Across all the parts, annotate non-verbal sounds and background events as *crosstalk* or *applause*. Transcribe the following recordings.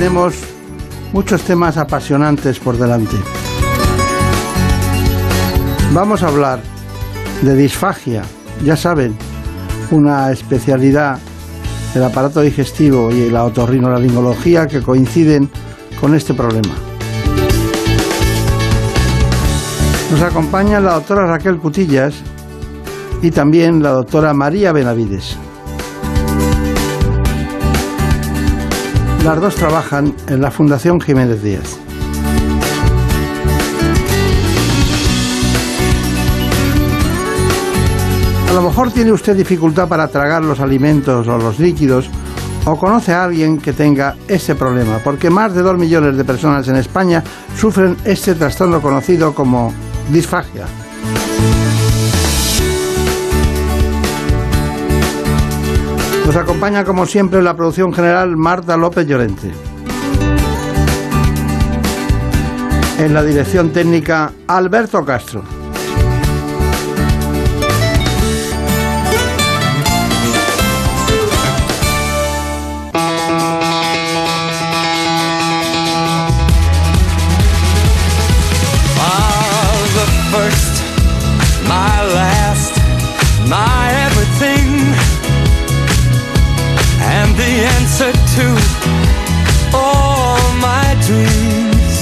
Tenemos muchos temas apasionantes por delante. Vamos a hablar de disfagia, ya saben, una especialidad del aparato digestivo y la otorrinolaringología que coinciden con este problema. Nos acompaña la doctora Raquel Cutillas y también la doctora María Benavides. Las dos trabajan en la Fundación Jiménez Díaz. A lo mejor tiene usted dificultad para tragar los alimentos o los líquidos o conoce a alguien que tenga ese problema, porque más de dos millones de personas en España sufren este trastorno conocido como disfagia. Nos acompaña como siempre la producción general Marta López Llorente. En la dirección técnica Alberto Castro. to all my dreams.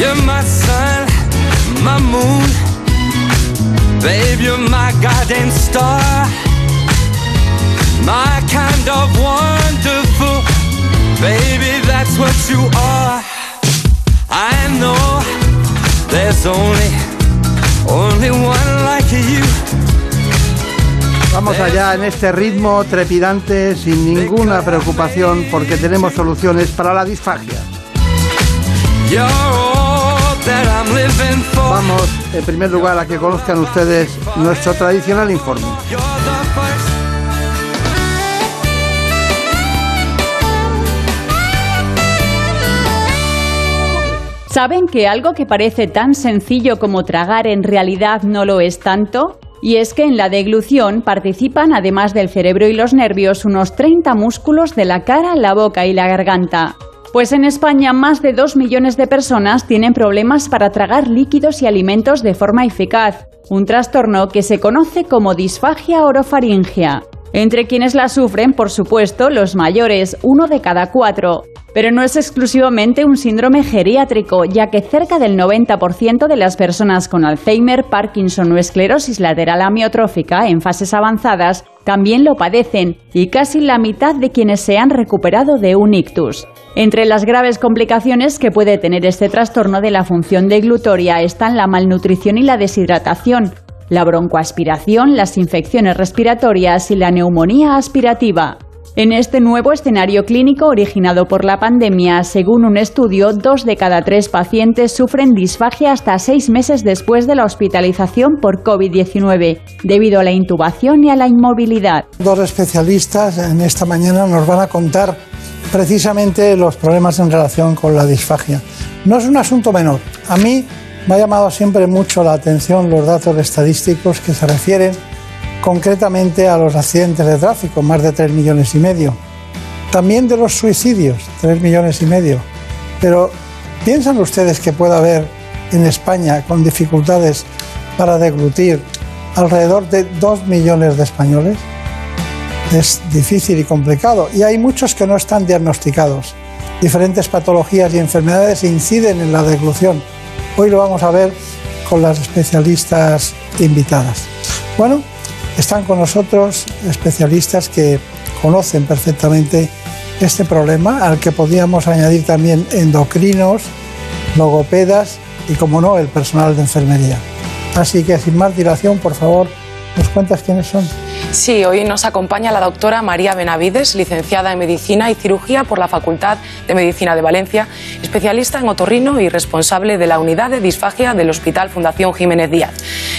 You're my sun, my moon. Babe, you're my guiding star. My kind of wonderful. Baby, that's what you are. I know there's only, only one like you. Vamos allá en este ritmo trepidante sin ninguna preocupación porque tenemos soluciones para la disfagia. Vamos en primer lugar a que conozcan ustedes nuestro tradicional informe. ¿Saben que algo que parece tan sencillo como tragar en realidad no lo es tanto? Y es que en la deglución participan, además del cerebro y los nervios, unos 30 músculos de la cara, la boca y la garganta. Pues en España más de 2 millones de personas tienen problemas para tragar líquidos y alimentos de forma eficaz, un trastorno que se conoce como disfagia orofaringia. Entre quienes la sufren, por supuesto, los mayores, uno de cada cuatro. Pero no es exclusivamente un síndrome geriátrico, ya que cerca del 90% de las personas con Alzheimer, Parkinson o esclerosis lateral amiotrófica en fases avanzadas también lo padecen y casi la mitad de quienes se han recuperado de un ictus. Entre las graves complicaciones que puede tener este trastorno de la función deglutoria están la malnutrición y la deshidratación, la broncoaspiración, las infecciones respiratorias y la neumonía aspirativa. En este nuevo escenario clínico originado por la pandemia, según un estudio, dos de cada tres pacientes sufren disfagia hasta seis meses después de la hospitalización por COVID-19, debido a la intubación y a la inmovilidad. Dos especialistas en esta mañana nos van a contar precisamente los problemas en relación con la disfagia. No es un asunto menor. A mí me ha llamado siempre mucho la atención los datos estadísticos que se refieren concretamente a los accidentes de tráfico, más de 3 millones y medio. También de los suicidios, 3 millones y medio. Pero ¿piensan ustedes que puede haber en España con dificultades para deglutir alrededor de 2 millones de españoles? Es difícil y complicado y hay muchos que no están diagnosticados. Diferentes patologías y enfermedades inciden en la deglución. Hoy lo vamos a ver con las especialistas invitadas. Bueno, están con nosotros especialistas que conocen perfectamente este problema, al que podríamos añadir también endocrinos, logopedas y, como no, el personal de enfermería. Así que sin más dilación, por favor, ¿nos cuentas quiénes son? Sí, hoy nos acompaña la doctora María Benavides, licenciada en Medicina y Cirugía por la Facultad de Medicina de Valencia, especialista en otorrino y responsable de la unidad de disfagia del Hospital Fundación Jiménez Díaz.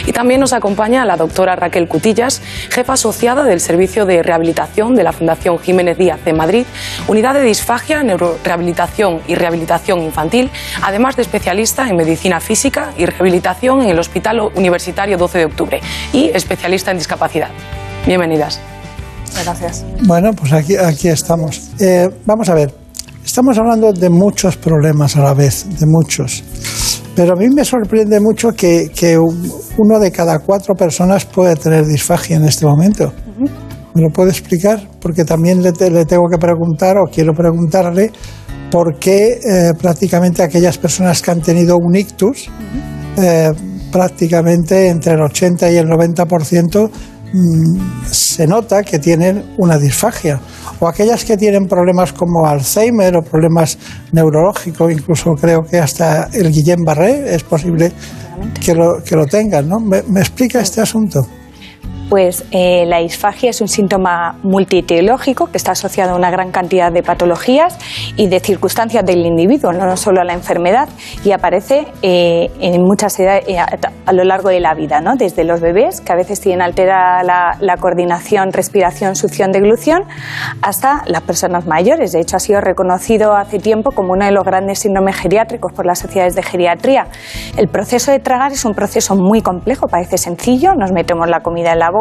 Y también nos acompaña la doctora Raquel Cutillas, jefa asociada del Servicio de Rehabilitación de la Fundación Jiménez Díaz de Madrid, unidad de disfagia, neurorehabilitación y rehabilitación infantil, además de especialista en Medicina Física y Rehabilitación en el Hospital Universitario 12 de Octubre y especialista en discapacidad. Bienvenidas. Gracias. Bueno, pues aquí, aquí estamos. Eh, vamos a ver, estamos hablando de muchos problemas a la vez, de muchos. Pero a mí me sorprende mucho que, que uno de cada cuatro personas puede tener disfagia en este momento. ¿Me lo puede explicar? Porque también le, le, tengo que preguntar o quiero preguntarle por qué eh, prácticamente aquellas personas que han tenido un ictus, eh, prácticamente entre el 80 y el 90% Mm, se nota que tienen una disfagia. O aquellas que tienen problemas como Alzheimer o problemas neurológicos, incluso creo que hasta el Guillain Barré es posible que lo, que lo tengan. ¿no? ¿Me, ¿Me explica este asunto? Pues eh, la disfagia es un síntoma multiteológico que está asociado a una gran cantidad de patologías y de circunstancias del individuo, no solo a la enfermedad, y aparece eh, en muchas edades eh, a, lo largo de la vida, ¿no? desde los bebés, que a veces tienen alterada la, la coordinación, respiración, succión, deglución, hasta las personas mayores. De hecho, ha sido reconocido hace tiempo como uno de los grandes síndromes geriátricos por las sociedades de geriatría. El proceso de tragar es un proceso muy complejo, parece sencillo, nos metemos la comida en la boca,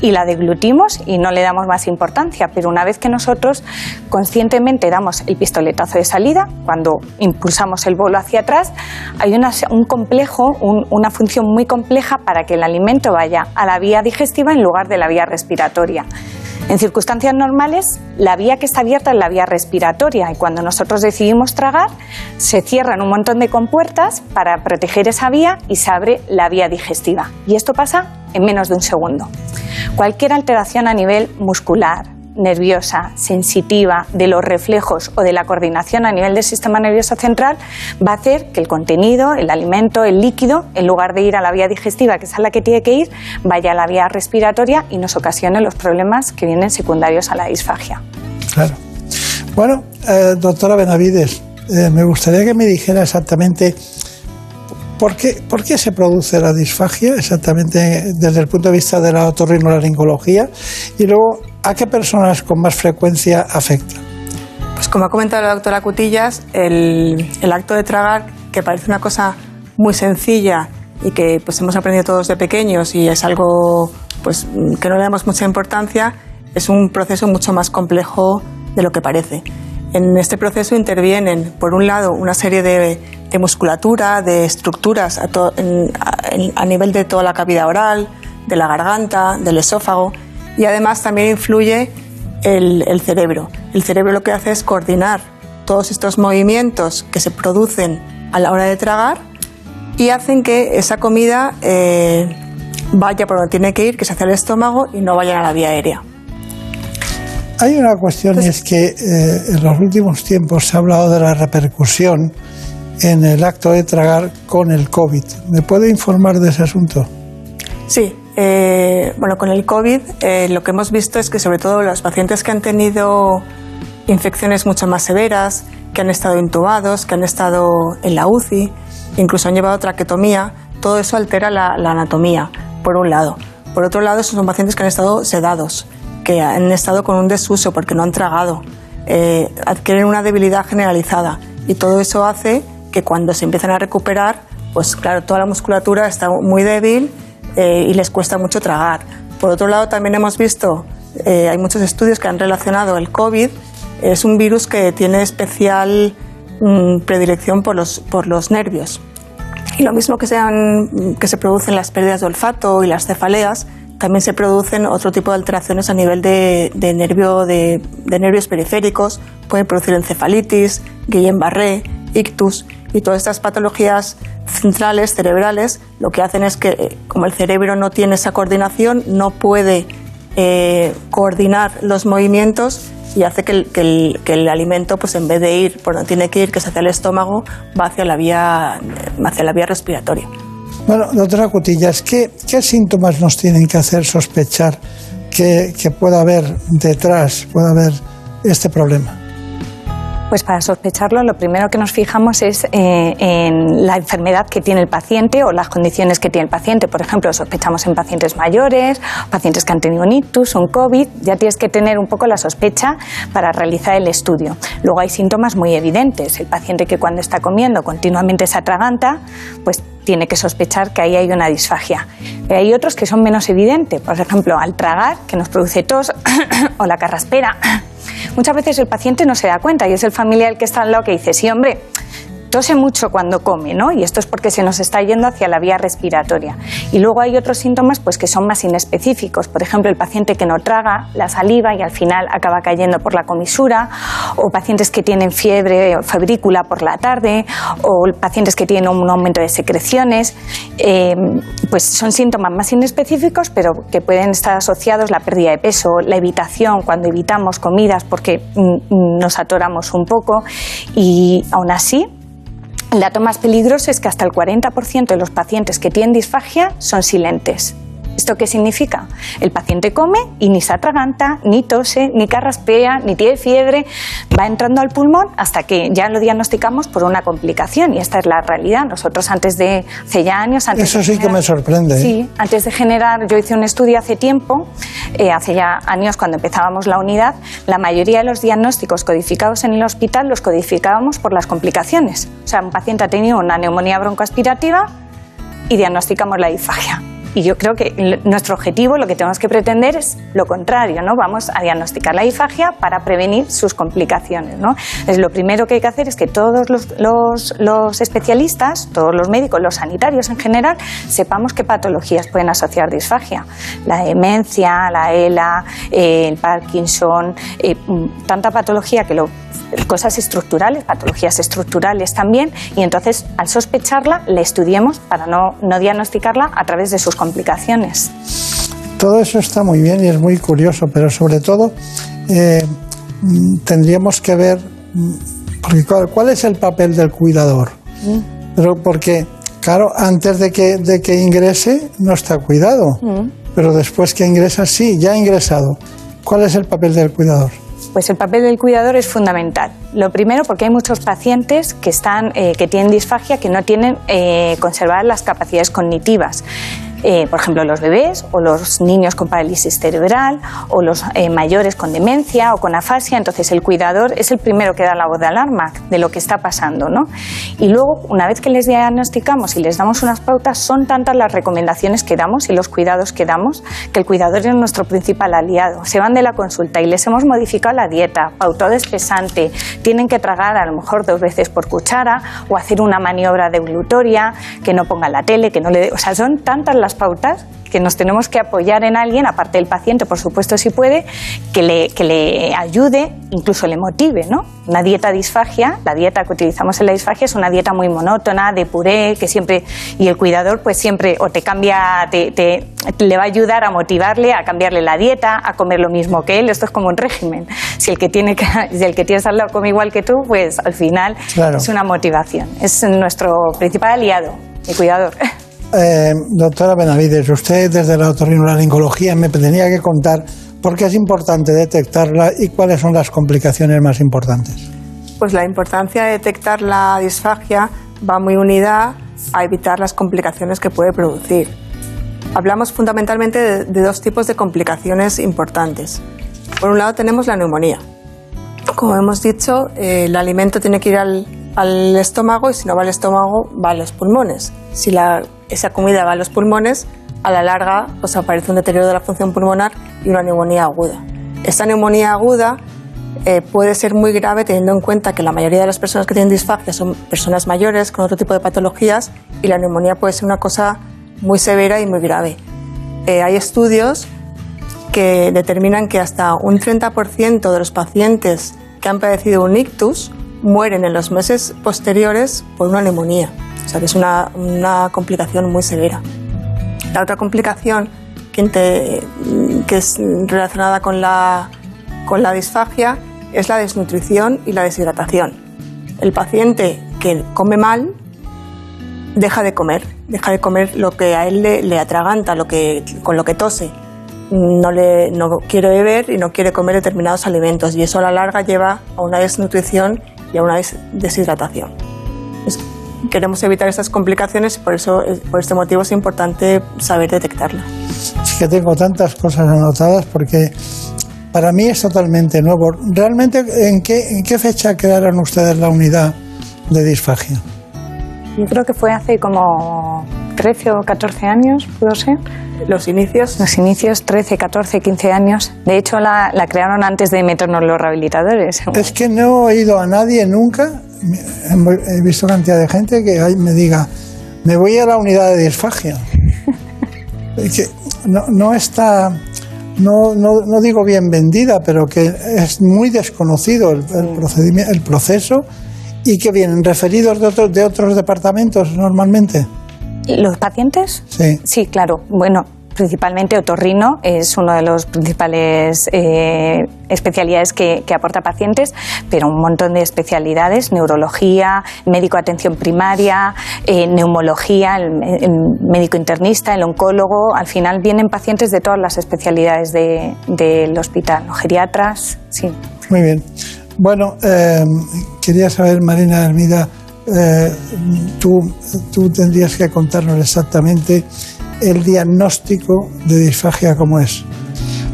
y la deglutimos y no le damos más importancia, pero una vez que nosotros conscientemente damos el pistoletazo de salida, cuando impulsamos el bolo hacia atrás, hay un complejo, una función muy compleja para que el alimento vaya a la vía digestiva en lugar de la vía respiratoria. En circunstancias normales, la vía que está abierta es la vía respiratoria y cuando nosotros decidimos tragar, se cierran un montón de compuertas para proteger esa vía y se abre la vía digestiva. Y esto pasa en menos de un segundo. Cualquier alteración a nivel muscular, nerviosa, sensitiva, de los reflejos o de la coordinación a nivel del sistema nervioso central, va a hacer que el contenido, el alimento, el líquido, en lugar de ir a la vía digestiva, que es a la que tiene que ir, vaya a la vía respiratoria y nos ocasione los problemas que vienen secundarios a la disfagia. Claro. Bueno, eh, doctora Benavides, eh, me gustaría que me dijera exactamente ¿Por qué, ¿Por qué, se produce la disfagia exactamente desde el punto de vista de la otorrinolaringología? Y luego, ¿a qué personas con más frecuencia afecta? Pues como ha comentado la doctora Cutillas, el, acto de tragar, que parece una cosa muy sencilla y que pues hemos aprendido todos de pequeños y es algo pues, que no le damos mucha importancia, es un proceso mucho más complejo de lo que parece. En este proceso intervienen, por un lado, una serie de, musculatura, de estructuras a, nivel de toda la cavidad oral, de la garganta, del esófago, y además también influye el, el cerebro. El cerebro lo que hace es coordinar todos estos movimientos que se producen a la hora de tragar y hacen que esa comida eh, vaya por donde tiene que ir, que es hacia el estómago y no vaya a la vía aérea. Hay una cuestión y es que eh, en los últimos tiempos se ha hablado de la repercusión en el acto de tragar con el COVID. ¿Me puede informar de ese asunto? Sí, eh, bueno, con el COVID eh, lo que hemos visto es que sobre todo los pacientes que han tenido infecciones mucho más severas, que han estado intubados, que han estado en la UCI, incluso han llevado traquetomía, todo eso altera la, anatomía, por un lado. Por otro lado, son pacientes que han estado sedados que han estado con un desuso porque no han tragado, eh, adquieren una debilidad generalizada y todo eso hace que cuando se empiezan a recuperar, pues claro, toda la musculatura está muy débil eh, y les cuesta mucho tragar. Por otro lado, también hemos visto, eh, hay muchos estudios que han relacionado el COVID, es un virus que tiene especial mmm, predilección por los, por los nervios. Y lo mismo que, sean, que se producen las pérdidas de olfato y las cefaleas, también se producen otro tipo de alteraciones a nivel de, de, nervio, de, de, nervios periféricos, pueden producir encefalitis, Guillain-Barré, ictus y todas estas patologías centrales, cerebrales, lo que hacen es que eh, como el cerebro no tiene esa coordinación, no puede eh, coordinar los movimientos y hace que el, que, el, alimento, pues en vez de ir por donde tiene que ir, que es hacia el estómago, va hacia la vía, hacia la vía respiratoria. Bueno, doctora Cutillas, ¿qué, ¿qué, síntomas nos tienen que hacer sospechar que, que pueda haber detrás, pueda haber este problema? Pues para sospecharlo, lo primero que nos fijamos es eh, en la enfermedad que tiene el paciente o las condiciones que tiene el paciente. Por ejemplo, sospechamos en pacientes mayores, pacientes que han tenido un ictus, un COVID. Ya tienes que tener un poco la sospecha para realizar el estudio. Luego hay síntomas muy evidentes. El paciente que cuando está comiendo continuamente se atraganta, pues tiene que sospechar que ahí hay una disfagia. Pero hay otros que son menos evidentes. Por ejemplo, al tragar, que nos produce tos, *coughs* o la carraspera, Muchas veces el paciente no se da cuenta y es el familiar que está al lado que dice, sí, hombre, tose mucho cuando come, ¿no? Y esto es porque se nos está yendo hacia la vía respiratoria. Y luego hay otros síntomas pues, que son más inespecíficos. Por ejemplo, el paciente que no traga la saliva y al final acaba cayendo por la comisura, o pacientes que tienen fiebre o febrícula por la tarde, o pacientes que tienen un aumento de secreciones. Eh, pues son síntomas más inespecíficos, pero que pueden estar asociados la pérdida de peso, la evitación cuando evitamos comidas porque mm, mm, nos atoramos un poco y aún así el dato más peligroso es que hasta el 40% de los pacientes que tienen disfagia son silentes. ¿Esto qué significa? El paciente come y ni se atraganta, ni tose, ni carraspea, ni tiene fiebre, va entrando al pulmón hasta que ya lo diagnosticamos por una complicación y esta es la realidad. Nosotros antes de, hace ya años... Antes Eso sí que me sorprende. ¿eh? Sí, antes de generar, yo hice un estudio hace tiempo, eh, hace ya años cuando empezábamos la unidad, la mayoría de los diagnósticos codificados en el hospital los codificábamos por las complicaciones. O sea, un paciente ha tenido una neumonía broncoaspirativa y diagnosticamos la disfagia y yo creo que nuestro objetivo, lo que tenemos que pretender es lo contrario, ¿no? Vamos a diagnosticar la disfagia para prevenir sus complicaciones, ¿no? Es lo primero que hay que hacer es que todos los, especialistas, todos los médicos, los sanitarios en general, sepamos qué patologías pueden asociar disfagia. La demencia, la ELA, eh, el Parkinson, eh, mm, tanta patología que lo cosas estructurales, patologías estructurales también, y entonces al sospecharla la estudiemos para no, no diagnosticarla a través de sus complicaciones. Todo eso está muy bien y es muy curioso, pero sobre todo eh, mm, tendríamos que ver, mm, porque ¿cuál, es el papel del cuidador? Mm. Pero porque, claro, antes de que, de que ingrese no está cuidado, pero después que ingresa sí, ya ha ingresado. ¿Cuál es el papel del cuidador? Pues el papel del cuidador es fundamental. Lo primero porque hay muchos pacientes que, están, eh, que tienen disfagia que no tienen eh, conservadas las capacidades cognitivas. Eh, por ejemplo, los bebés o los niños con parálisis cerebral o los eh, mayores con demencia o con afasia. Entonces, el cuidador es el primero que da la voz de alarma de lo que está pasando. ¿no? Y luego, una vez que les diagnosticamos y les damos unas pautas, son tantas las recomendaciones que damos y los cuidados que damos que el cuidador es nuestro principal aliado. Se van de la consulta y les hemos modificado la dieta, pautado espesante, tienen que tragar a lo mejor dos veces por cuchara o hacer una maniobra deglutoria, que no ponga la tele, que no le... O sea, son tantas las pautas que nos tenemos que apoyar en alguien, aparte del paciente, por supuesto, si puede, que le, que le ayude, incluso le motive, ¿no? Una dieta disfagia, la dieta que utilizamos en la disfagia es una dieta muy monótona, de puré, que siempre, y el cuidador pues siempre o te cambia, te, te, le va a ayudar a motivarle, a cambiarle la dieta, a comer lo mismo que él, esto es como un régimen. Si el que tiene que, *laughs* si el que tienes al lado come igual que tú, pues al final es una motivación. Es nuestro principal aliado, el cuidador. *laughs* Eh, doctora Benavides, usted desde la otorrinolaringología me tenía que contar por qué es importante detectarla y cuáles son las complicaciones más importantes. Pues la importancia de detectar la disfagia va muy unida a evitar las complicaciones que puede producir. Hablamos fundamentalmente de, dos tipos de complicaciones importantes. Por un lado tenemos la neumonía. Como hemos dicho, eh, el alimento tiene que ir al, al estómago y si no va al estómago va a los pulmones. Si la esa comida va a los pulmones, a la larga pues aparece un deterioro de la función pulmonar y una neumonía aguda. Esta neumonía aguda eh, puede ser muy grave teniendo en cuenta que la mayoría de las personas que tienen disfagia son personas mayores con otro tipo de patologías y la neumonía puede ser una cosa muy severa y muy grave. Eh, hay estudios que determinan que hasta un 30% de los pacientes que han padecido un ictus mueren en los meses posteriores por una neumonía. O sea que es una, una complicación muy severa. La otra complicación que, que es relacionada con la, con la disfagia es la desnutrición y la deshidratación. El paciente que come mal deja de comer, deja de comer lo que a él le, le atraganta, lo que, con lo que tose. no, le, no quiere beber y no quiere comer determinados alimentos y eso a la larga lleva a una desnutrición y a una deshidratación. Queremos evitar estas complicaciones y por, eso, por este motivo es importante saber detectarla. Es que tengo tantas cosas anotadas porque para mí es totalmente nuevo. ¿Realmente en qué, en qué fecha crearon ustedes la unidad de disfagia? Yo creo que fue hace como 13 o 14 años, pudo ser. ¿Los inicios? Los inicios, 13, 14, 15 años. De hecho, la, la crearon antes de meternos los rehabilitadores. *laughs* Es que no he oído a nadie nunca, he visto cantidad de gente que me diga, me voy a la unidad de disfagia. *laughs* que no, no está, no, no, no, digo bien vendida, pero que es muy desconocido el, el, procedimiento, el proceso y que vienen referidos de, otros de otros departamentos normalmente. ¿Los pacientes? Sí. Sí, claro. Bueno, principalmente otorrino es uno de los principales eh, especialidades que, aporta pacientes, pero un montón de especialidades, neurología, médico de atención primaria, eh, neumología, el, médico internista, el oncólogo, al final vienen pacientes de todas las especialidades del hospital, geriatras, sí. Muy bien. Bueno, eh, quería saber, Marina Hermida, eh, tú, tú tendrías que contarnos exactamente el diagnóstico de disfagia como es.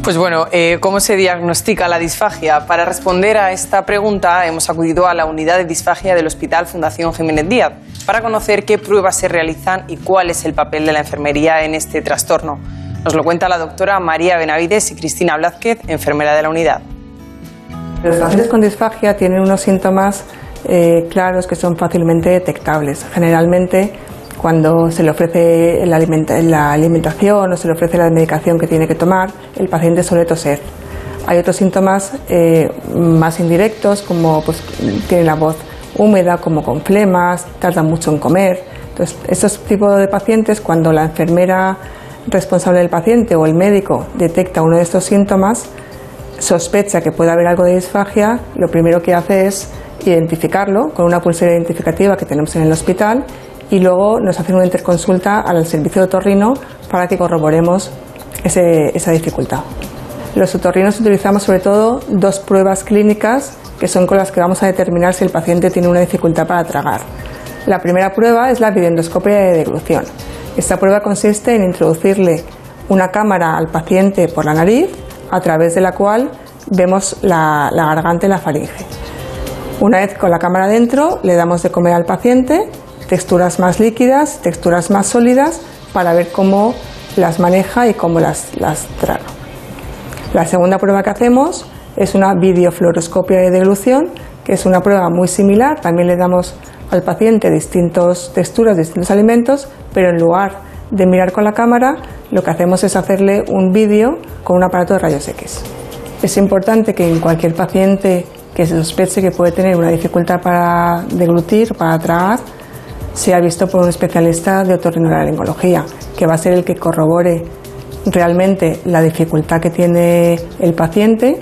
Pues bueno, eh, ¿cómo se diagnostica la disfagia? Para responder a esta pregunta hemos acudido a la unidad de disfagia del Hospital Fundación Jiménez Díaz para conocer qué pruebas se realizan y cuál es el papel de la enfermería en este trastorno. Nos lo cuenta la doctora María Benavides y Cristina Blázquez, enfermera de la unidad. Los pacientes con disfagia tienen unos síntomas eh, claros que son fácilmente detectables. Generalmente, cuando se le ofrece la, alimentación o se le ofrece la medicación que tiene que tomar, el paciente suele toser. Hay otros síntomas eh, más indirectos, como pues, tiene la voz húmeda, como con flemas, tarda mucho en comer. Entonces, estos tipos de pacientes, cuando la enfermera responsable del paciente o el médico detecta uno de estos síntomas, sospecha que puede haber algo de disfagia, lo primero que hace es identificarlo con una pulsera identificativa que tenemos en el hospital y luego nos hacen una interconsulta al servicio de otorrino para que corroboremos esa dificultad. Los otorrinos utilizamos sobre todo dos pruebas clínicas que son con las que vamos a determinar si el paciente tiene una dificultad para tragar. La primera prueba es la videoendoscopia de deglución. Esta prueba consiste en introducirle una cámara al paciente por la nariz a través de la cual vemos la, garganta y la faringe. Una vez con la cámara dentro, le damos de comer al paciente texturas más líquidas, texturas más sólidas, para ver cómo las maneja y cómo las, las traga. La segunda prueba que hacemos es una videofluoroscopia de deglución, que es una prueba muy similar. También le damos al paciente distintas texturas, distintos alimentos, pero en lugar de mirar con la cámara, lo que hacemos es hacerle un vídeo con un aparato de rayos X. Es importante que en cualquier paciente que se sospeche que puede tener una dificultad para deglutir, para tragar, sea visto por un especialista de otorrinolaringología, que va a ser el que corrobore realmente la dificultad que tiene el paciente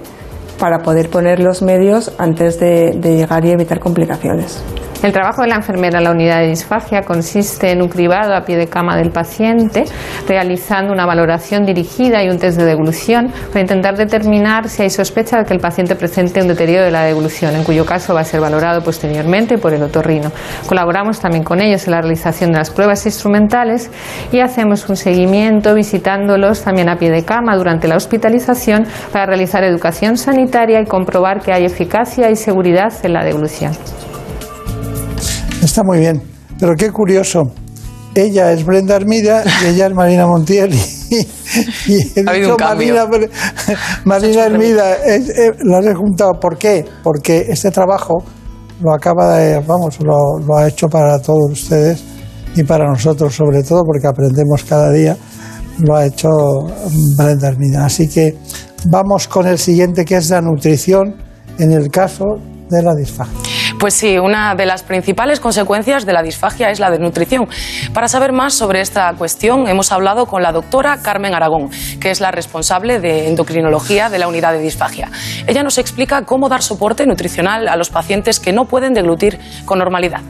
para poder poner los medios antes de llegar y evitar complicaciones. El trabajo de la enfermera en la unidad de disfagia consiste en un cribado a pie de cama del paciente, realizando una valoración dirigida y un test de deglución para intentar determinar si hay sospecha de que el paciente presente un deterioro de la deglución, en cuyo caso va a ser valorado posteriormente por el otorrino. Colaboramos también con ellos en la realización de las pruebas instrumentales y hacemos un seguimiento visitándolos también a pie de cama durante la hospitalización para realizar educación sanitaria y comprobar que hay eficacia y seguridad en la deglución. Está muy bien, pero qué curioso. Ella es Brenda Armida y ella es Marina Montiel. *laughs* Y, ha habido un Marina, Marina Hermida, lo he juntado. ¿Por qué? Porque este trabajo lo acaba de, vamos, lo, lo ha hecho para todos ustedes y para nosotros sobre todo, porque aprendemos cada día. Lo ha hecho Brenda Hermida. Así que vamos con el siguiente, que es la nutrición en el caso de la disfagia. Pues sí, una de las principales consecuencias de la disfagia es la desnutrición. Para saber más sobre esta cuestión, hemos hablado con la doctora Carmen Aragón, que es la responsable de endocrinología de la unidad de disfagia. Ella nos explica cómo dar soporte nutricional a los pacientes que no pueden deglutir con normalidad.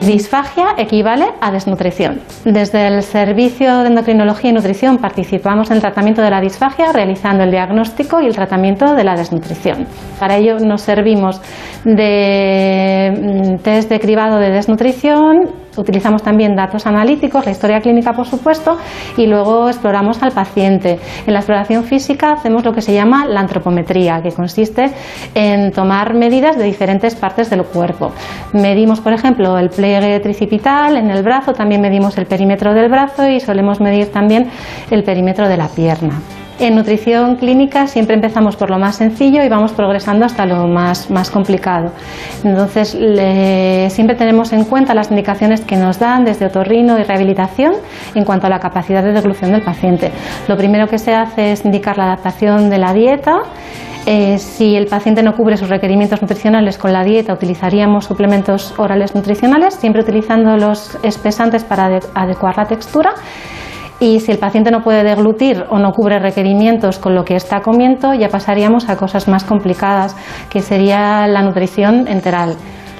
Disfagia equivale a desnutrición. Desde el Servicio de Endocrinología y Nutrición participamos en el tratamiento de la disfagia realizando el diagnóstico y el tratamiento de la desnutrición. Para ello nos servimos de mm, test de cribado de desnutrición, Utilizamos también datos analíticos, la historia clínica por supuesto, y luego exploramos al paciente. En la exploración física hacemos lo que se llama la antropometría, que consiste en tomar medidas de diferentes partes del cuerpo. Medimos, por ejemplo, el pliegue tricipital en el brazo, también medimos el perímetro del brazo y solemos medir también el perímetro de la pierna. En nutrición clínica siempre empezamos por lo más sencillo y vamos progresando hasta lo más, más complicado. Entonces, siempre tenemos en cuenta las indicaciones que nos dan desde otorrino y rehabilitación en cuanto a la capacidad de deglución del paciente. Lo primero que se hace es indicar la adaptación de la dieta. Eh, si el paciente no cubre sus requerimientos nutricionales con la dieta, utilizaríamos suplementos orales nutricionales, siempre utilizando los espesantes para adecuar la textura. Y si el paciente no puede deglutir o no cubre requerimientos con lo que está comiendo, ya pasaríamos a cosas más complicadas, que sería la nutrición enteral.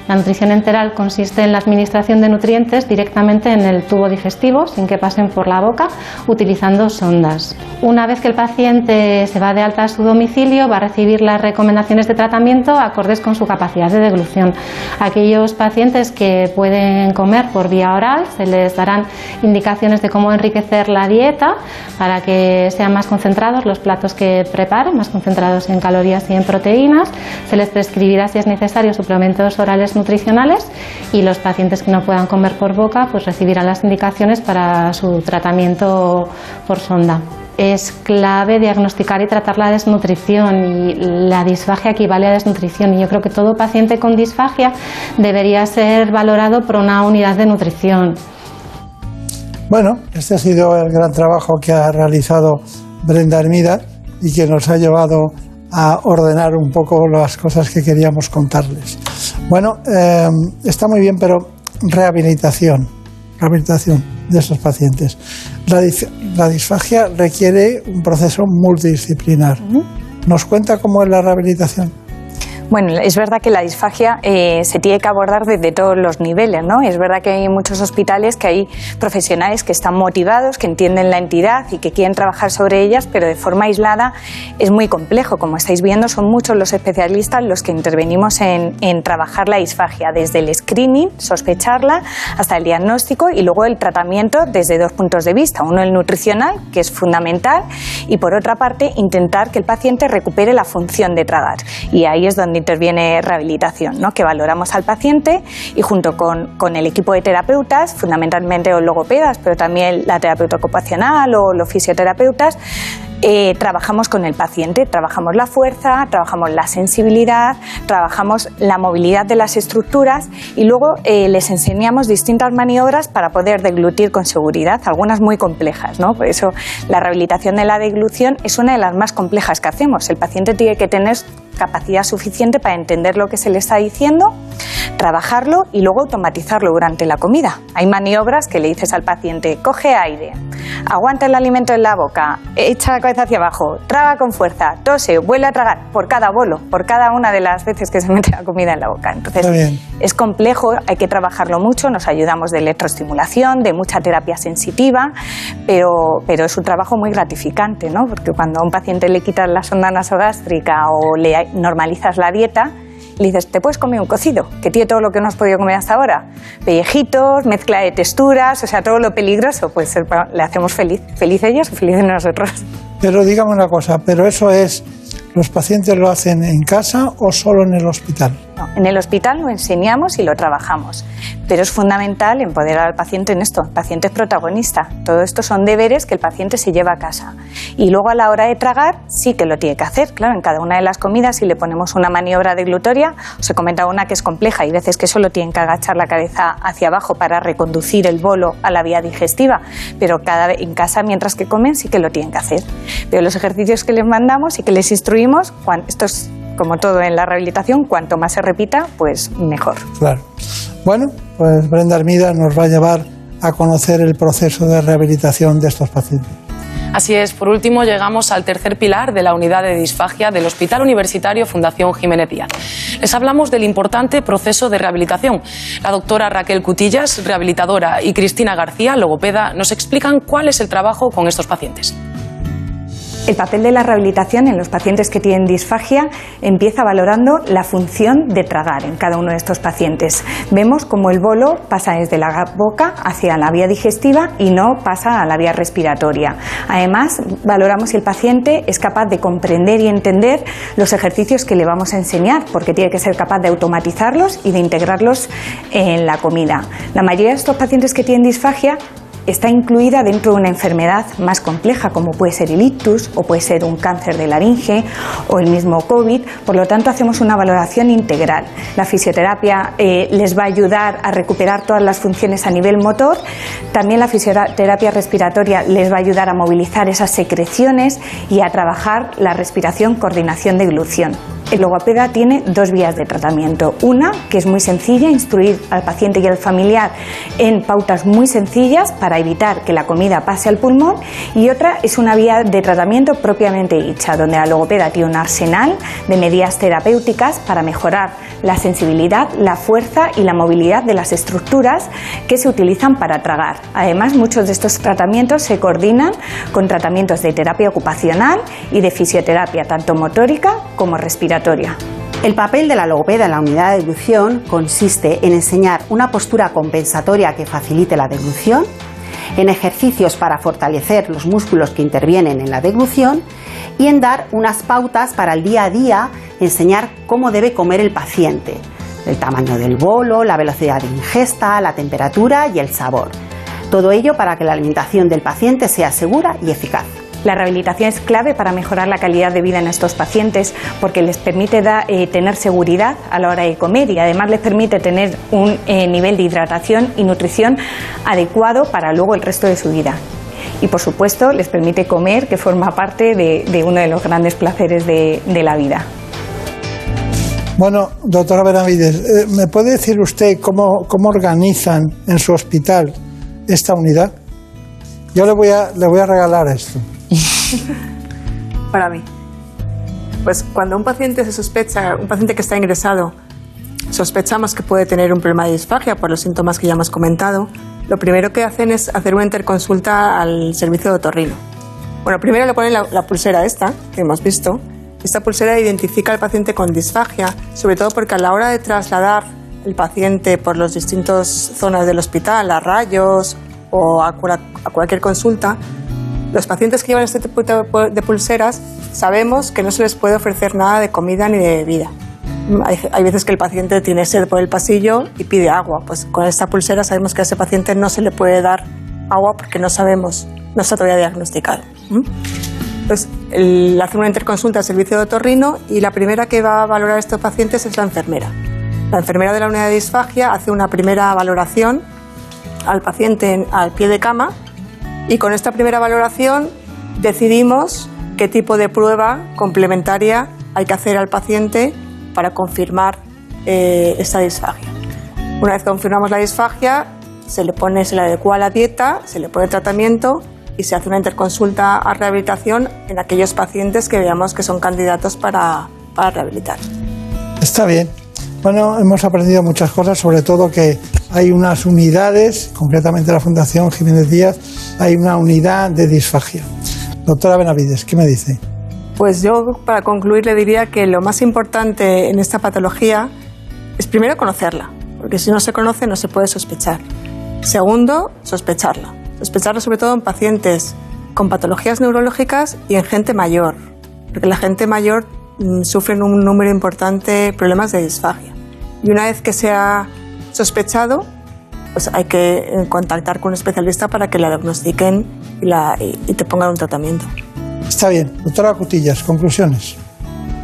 La nutrición enteral consiste en la administración de nutrientes directamente en el tubo digestivo, sin que pasen por la boca, utilizando sondas. Una vez que el paciente se va de alta a su domicilio, va a recibir las recomendaciones de tratamiento acordes con su capacidad de deglución. Aquellos pacientes que pueden comer por vía oral, se les darán indicaciones de cómo enriquecer la dieta para que sean más concentrados los platos que preparen, más concentrados en calorías y en proteínas. Se les prescribirá, si es necesario, suplementos orales nutricionales y los pacientes que no puedan comer por boca pues recibirán las indicaciones para su tratamiento por sonda. Es clave diagnosticar y tratar la desnutrición y la disfagia equivale a desnutrición y yo creo que todo paciente con disfagia debería ser valorado por una unidad de nutrición. Bueno, este ha sido el gran trabajo que ha realizado Brenda Hermida y que nos ha llevado a ordenar un poco las cosas que queríamos contarles. Bueno, eh, está muy bien, pero rehabilitación, rehabilitación de estos pacientes. La, disfagia requiere un proceso multidisciplinar. ¿Nos cuenta cómo es la rehabilitación? Bueno, es verdad que la disfagia eh, se tiene que abordar desde todos los niveles, ¿no? Es verdad que hay muchos hospitales que hay profesionales que están motivados, que entienden la entidad y que quieren trabajar sobre ellas, pero de forma aislada es muy complejo. Como estáis viendo, son muchos los especialistas los que intervenimos en, en trabajar la disfagia, desde el screening, sospecharla, hasta el diagnóstico y luego el tratamiento desde dos puntos de vista. Uno, el nutricional, que es fundamental, y por otra parte, intentar que el paciente recupere la función de tragar. Y ahí es donde interviene rehabilitación, ¿no? que valoramos al paciente y junto con, con, el equipo de terapeutas, fundamentalmente los logopedas, pero también la terapeuta ocupacional o los fisioterapeutas, eh, trabajamos con el paciente, trabajamos la fuerza, trabajamos la sensibilidad, trabajamos la movilidad de las estructuras y luego eh, les enseñamos distintas maniobras para poder deglutir con seguridad, algunas muy complejas. ¿no? Por eso la rehabilitación de la deglución es una de las más complejas que hacemos. El paciente tiene que tener capacidad suficiente para entender lo que se le está diciendo, trabajarlo y luego automatizarlo durante la comida. Hay maniobras que le dices al paciente, coge aire, aguanta el alimento en la boca, echa la cabeza hacia abajo, traga con fuerza, tose, vuelve a tragar por cada bolo, por cada una de las veces que se *laughs* mete la comida en la boca. Entonces, es complejo, hay que trabajarlo mucho, nos ayudamos de electroestimulación, de mucha terapia sensitiva, pero, pero es un trabajo muy gratificante, ¿no? Porque cuando a un paciente le quitas la sonda nasogástrica o le normalizas la dieta, le dices, te puedes comer un cocido, que tiene todo lo que no has podido comer hasta ahora. Pellejitos, mezcla de texturas, o sea, todo lo peligroso, pues le hacemos feliz. Feliz ellos y felices nosotros. Pero dígame una cosa, pero eso es ¿Los pacientes lo hacen en casa o solo en el hospital? en el hospital lo enseñamos y lo trabajamos, pero es fundamental empoderar al paciente en esto. El paciente es protagonista. Todo esto son deberes que el paciente se lleva a casa. Y luego a la hora de tragar sí que lo tiene que hacer. Claro, en cada una de las comidas si le ponemos una maniobra deglutoria, os he comentado una que es compleja y veces que solo tienen que agachar la cabeza hacia abajo para reconducir el bolo a la vía digestiva, pero cada, en casa mientras que comen sí que lo tienen que hacer. Pero los ejercicios que les mandamos y que les instruimos esto es como todo en la rehabilitación, cuanto más se repita, pues mejor. Claro. Bueno, pues Brenda Armida nos va a llevar a conocer el proceso de rehabilitación de estos pacientes. Así es, por último llegamos al tercer pilar de la unidad de disfagia del Hospital Universitario Fundación Jiménez Díaz. Les hablamos del importante proceso de rehabilitación. La doctora Raquel Cutillas, rehabilitadora, y Cristina García, logopeda, nos explican cuál es el trabajo con estos pacientes. El papel de la rehabilitación en los pacientes que tienen disfagia empieza valorando la función de tragar en cada uno de estos pacientes. Vemos cómo el bolo pasa desde la boca hacia la vía digestiva y no pasa a la vía respiratoria. Además, valoramos si el paciente es capaz de comprender y entender los ejercicios que le vamos a enseñar, porque tiene que ser capaz de automatizarlos y de integrarlos en la comida. La mayoría de estos pacientes que tienen disfagia está incluida dentro de una enfermedad más compleja como puede ser el ictus o puede ser un cáncer de laringe o el mismo COVID. Por lo tanto, hacemos una valoración integral. La fisioterapia eh, les va a ayudar a recuperar todas las funciones a nivel motor. También la fisioterapia respiratoria les va a ayudar a movilizar esas secreciones y a trabajar la respiración, coordinación de glución. El logopeda tiene dos vías de tratamiento. Una, que es muy sencilla, instruir al paciente y al familiar en pautas muy sencillas para evitar que la comida pase al pulmón. Y otra es una vía de tratamiento propiamente dicha, donde la logopeda tiene un arsenal de medidas terapéuticas para mejorar la sensibilidad, la fuerza y la movilidad de las estructuras que se utilizan para tragar. Además, muchos de estos tratamientos se coordinan con tratamientos de terapia ocupacional y de fisioterapia, tanto motórica como respiratoria el papel de la logopeda en la unidad de deglución consiste en enseñar una postura compensatoria que facilite la deglución, en ejercicios para fortalecer los músculos que intervienen en la deglución y en dar unas pautas para el día a día, enseñar cómo debe comer el paciente, el tamaño del bolo, la velocidad de ingesta, la temperatura y el sabor. Todo ello para que la alimentación del paciente sea segura y eficaz. La rehabilitación es clave para mejorar la calidad de vida en estos pacientes porque les permite eh, tener seguridad a la hora de comer y además les permite tener un eh, nivel de hidratación y nutrición adecuado para luego el resto de su vida. Y por supuesto les permite comer, que forma parte de, uno de los grandes placeres de, la vida. Bueno, doctora Benavides, eh, ¿me puede decir usted cómo, organizan en su hospital esta unidad? Yo le voy a, le voy a regalar esto. *laughs* Para mí. Pues cuando un paciente se sospecha, un paciente que está ingresado, sospechamos que puede tener un problema de disfagia por los síntomas que ya hemos comentado, lo primero que hacen es hacer una interconsulta al servicio de otorrino. Bueno, primero le ponen la, la pulsera esta, que hemos visto. Esta pulsera identifica al paciente con disfagia, sobre todo porque a la hora de trasladar el paciente por las distintas zonas del hospital, a rayos o a, cualquier consulta, los pacientes que llevan este tipo de pulseras sabemos que no se les puede ofrecer nada de comida ni de bebida. Hay, veces que el paciente tiene sed por el pasillo y pide agua. Pues con esta pulsera sabemos que a ese paciente no se le puede dar agua porque no sabemos, no está todavía diagnosticado. Entonces, el, hace una interconsulta al servicio de otorrino y la primera que va a valorar a estos pacientes es la enfermera. La enfermera de la unidad de disfagia hace una primera valoración al paciente al pie de cama y con esta primera valoración decidimos qué tipo de prueba complementaria hay que hacer al paciente para confirmar eh, esta disfagia. Una vez confirmamos la disfagia, se le pone, se le adecua la dieta, se le pone tratamiento y se hace una interconsulta a rehabilitación en aquellos pacientes que veamos que son candidatos para, para rehabilitar. Está bien. Bueno, hemos aprendido muchas cosas, sobre todo que hay unas unidades, concretamente la Fundación Jiménez Díaz, hay una unidad de disfagia. Doctora Benavides, ¿qué me dice? Pues yo, para concluir, le diría que lo más importante en esta patología es primero conocerla, porque si no se conoce no se puede sospechar. Segundo, sospecharla. Sospecharla sobre todo en pacientes con patologías neurológicas y en gente mayor, porque la gente mayor mm, sufre un número importante de problemas de disfagia. Y una vez que se ha sospechado, pues hay que eh, contactar con un especialista para que la diagnostiquen y, te pongan un tratamiento. Está bien. Doctora Cutillas, conclusiones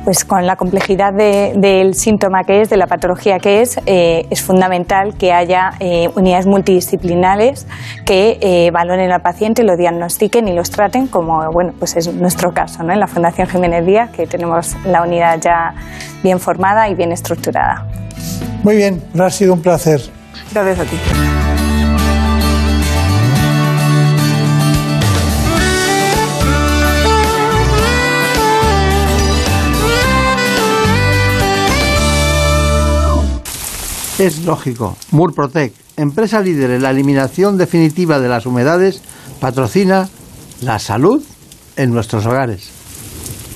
pues con la complejidad del síntoma que es, de la patología que es, eh, es fundamental que haya eh, unidades multidisciplinares que valoren al paciente, lo diagnostiquen y los traten, como bueno, pues es nuestro caso, ¿no? en la Fundación Jiménez Díaz, que tenemos la unidad ya bien formada y bien estructurada. Muy bien, ha sido un placer. Gracias a ti. Es lógico. Murprotec, empresa líder en la eliminación definitiva de las humedades, patrocina la salud en nuestros hogares.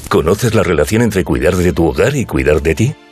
¿Conoces la relación entre cuidar de tu hogar y cuidar de ti?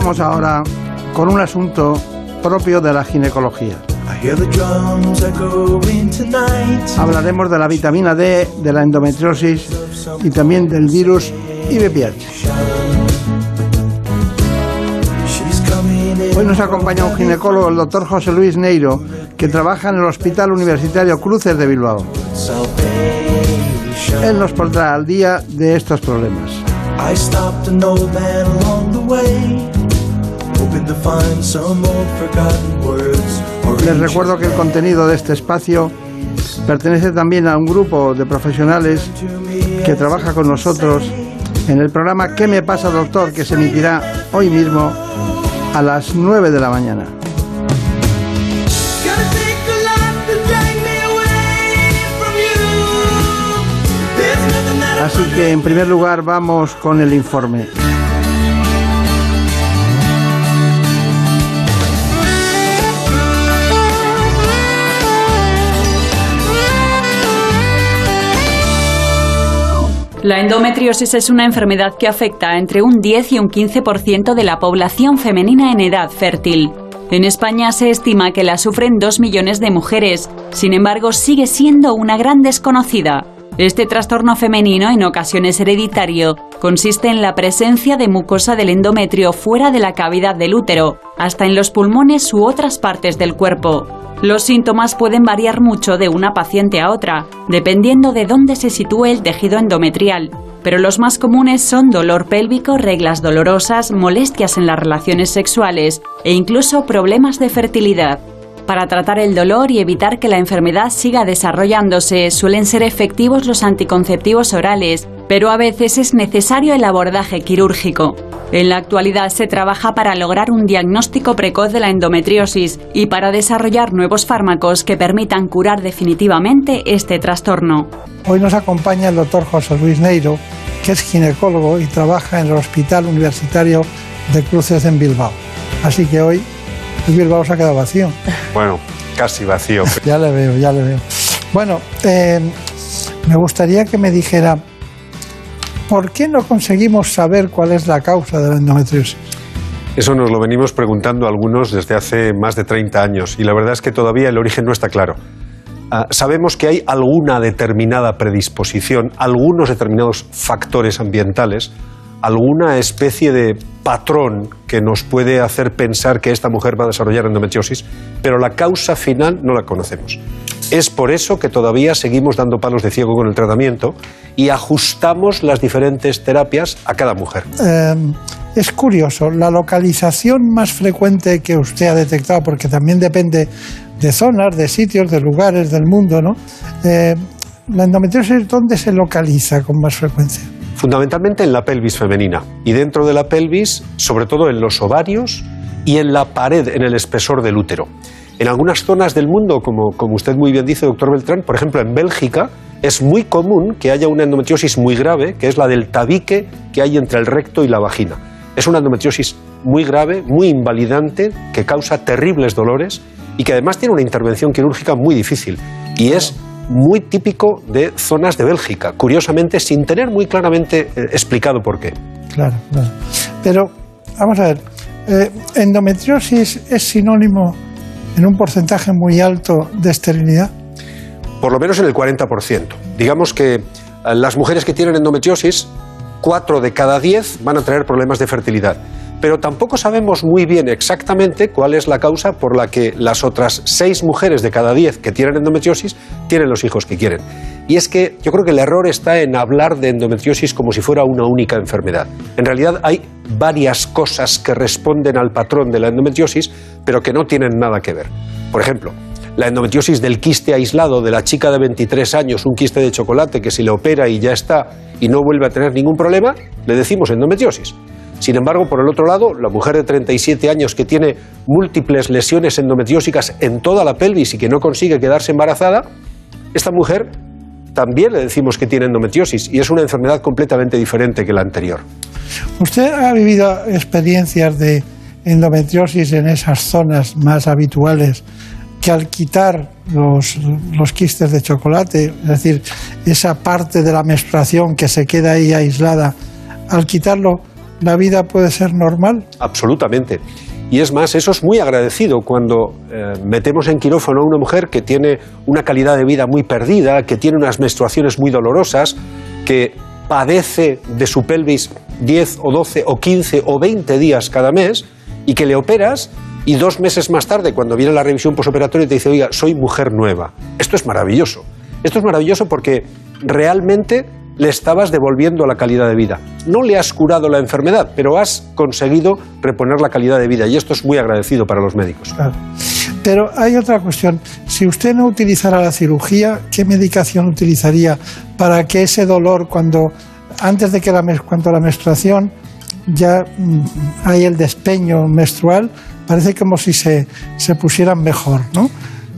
Vamos ahora con un asunto propio de la ginecología. Hablaremos de la vitamina D, de la endometriosis y también del virus IBPH. Hoy nos acompaña un ginecólogo, el doctor José Luis Neiro, que trabaja en el Hospital Universitario Cruces de Bilbao. Él nos pondrá al día de estos problemas. Les recuerdo que el contenido de este espacio pertenece también a un grupo de profesionales que trabaja con nosotros en el programa ¿Qué me pasa, doctor? que se emitirá hoy mismo a las 9 de la mañana. Así que en primer lugar vamos con el informe. La endometriosis es una enfermedad que afecta entre un 10 y un 15% de la población femenina en edad fértil. En España se estima que la sufren 2 millones de mujeres, sin embargo sigue siendo una gran desconocida. Este trastorno femenino, en ocasiones hereditario, consiste en la presencia de mucosa del endometrio fuera de la cavidad del útero, hasta en los pulmones u otras partes del cuerpo. Los síntomas pueden variar mucho de una paciente a otra, dependiendo de dónde se sitúe el tejido endometrial, pero los más comunes son dolor pélvico, reglas dolorosas, molestias en las relaciones sexuales e incluso problemas de fertilidad. Para tratar el dolor y evitar que la enfermedad siga desarrollándose, suelen ser efectivos los anticonceptivos orales, pero a veces es necesario el abordaje quirúrgico. En la actualidad se trabaja para lograr un diagnóstico precoz de la endometriosis y para desarrollar nuevos fármacos que permitan curar definitivamente este trastorno. Hoy nos acompaña el doctor José Luis Neiro, que es ginecólogo y trabaja en el Hospital Universitario de Cruces en Bilbao. Así que hoy Bilbao se ha quedado vacío. Bueno, casi vacío. *laughs* ya le veo, ya le veo. Bueno, eh, me gustaría que me dijera, ¿por qué no conseguimos saber cuál es la causa de la endometriosis? Eso nos lo venimos preguntando algunos desde hace más de 30 años y la verdad es que todavía el origen no está claro. Ah, sabemos que hay alguna determinada predisposición, algunos determinados factores ambientales, alguna especie de patrón que nos puede hacer pensar que esta mujer va a desarrollar endometriosis, pero la causa final no la conocemos. Es por eso que todavía seguimos dando palos de ciego con el tratamiento y ajustamos las diferentes terapias a cada mujer. Eh, es curioso, la localización más frecuente que usted ha detectado, porque también depende de zonas, de sitios, de lugares del mundo, ¿no? Eh, ¿La endometriosis dónde se localiza con más frecuencia? Fundamentalmente en la pelvis femenina y dentro de la pelvis, sobre todo en los ovarios y en la pared, en el espesor del útero. En algunas zonas del mundo, como, como usted muy bien dice, doctor Beltrán, por ejemplo en Bélgica, es muy común que haya una endometriosis muy grave, que es la del tabique que hay entre el recto y la vagina. Es una endometriosis muy grave, muy invalidante, que causa terribles dolores y que además tiene una intervención quirúrgica muy difícil. Y es muy típico de zonas de Bélgica, curiosamente sin tener muy claramente eh, explicado por qué. Claro, claro. Pero, vamos a ver, eh, endometriosis es sinónimo en un porcentaje muy alto de esterilidad. Por lo menos en el 40%. Digamos que eh, las mujeres que tienen endometriosis, 4 de cada 10 van a tener problemas de fertilidad. Pero tampoco sabemos muy bien exactamente cuál es la causa por la que las otras seis mujeres de cada diez que tienen endometriosis tienen los hijos que quieren. Y es que yo creo que el error está en hablar de endometriosis como si fuera una única enfermedad. En realidad hay varias cosas que responden al patrón de la endometriosis, pero que no tienen nada que ver. Por ejemplo, la endometriosis del quiste aislado de la chica de 23 años, un quiste de chocolate que si le opera y ya está y no vuelve a tener ningún problema, le decimos endometriosis. Sin embargo, por el otro lado, la mujer de 37 años que tiene múltiples lesiones endometriósicas en toda la pelvis y que no consigue quedarse embarazada, esta mujer también le decimos que tiene endometriosis y es una enfermedad completamente diferente que la anterior. ¿Usted ha vivido experiencias de endometriosis en esas zonas más habituales que al quitar los, los, quistes de chocolate, es decir, esa parte de la menstruación que se queda ahí aislada, al quitarlo, la vida puede ser normal? Absolutamente. Y es más, eso es muy agradecido cuando eh, metemos en quirófano a una mujer que tiene una calidad de vida muy perdida, que tiene unas menstruaciones muy dolorosas, que padece de su pelvis 10 o 12 o 15 o 20 días cada mes y que le operas y dos meses más tarde, cuando viene la revisión posoperatoria, te dice, oiga, soy mujer nueva. Esto es maravilloso. Esto es maravilloso porque realmente le estabas devolviendo la calidad de vida. No le has curado la enfermedad, pero has conseguido reponer la calidad de vida y esto es muy agradecido para los médicos. Pero hay otra cuestión. Si usted no utilizara la cirugía, ¿qué medicación utilizaría para que ese dolor, cuando antes de que la, cuando la menstruación ya mm, hay el despeño menstrual, parece como si se, se pusieran mejor, ¿no?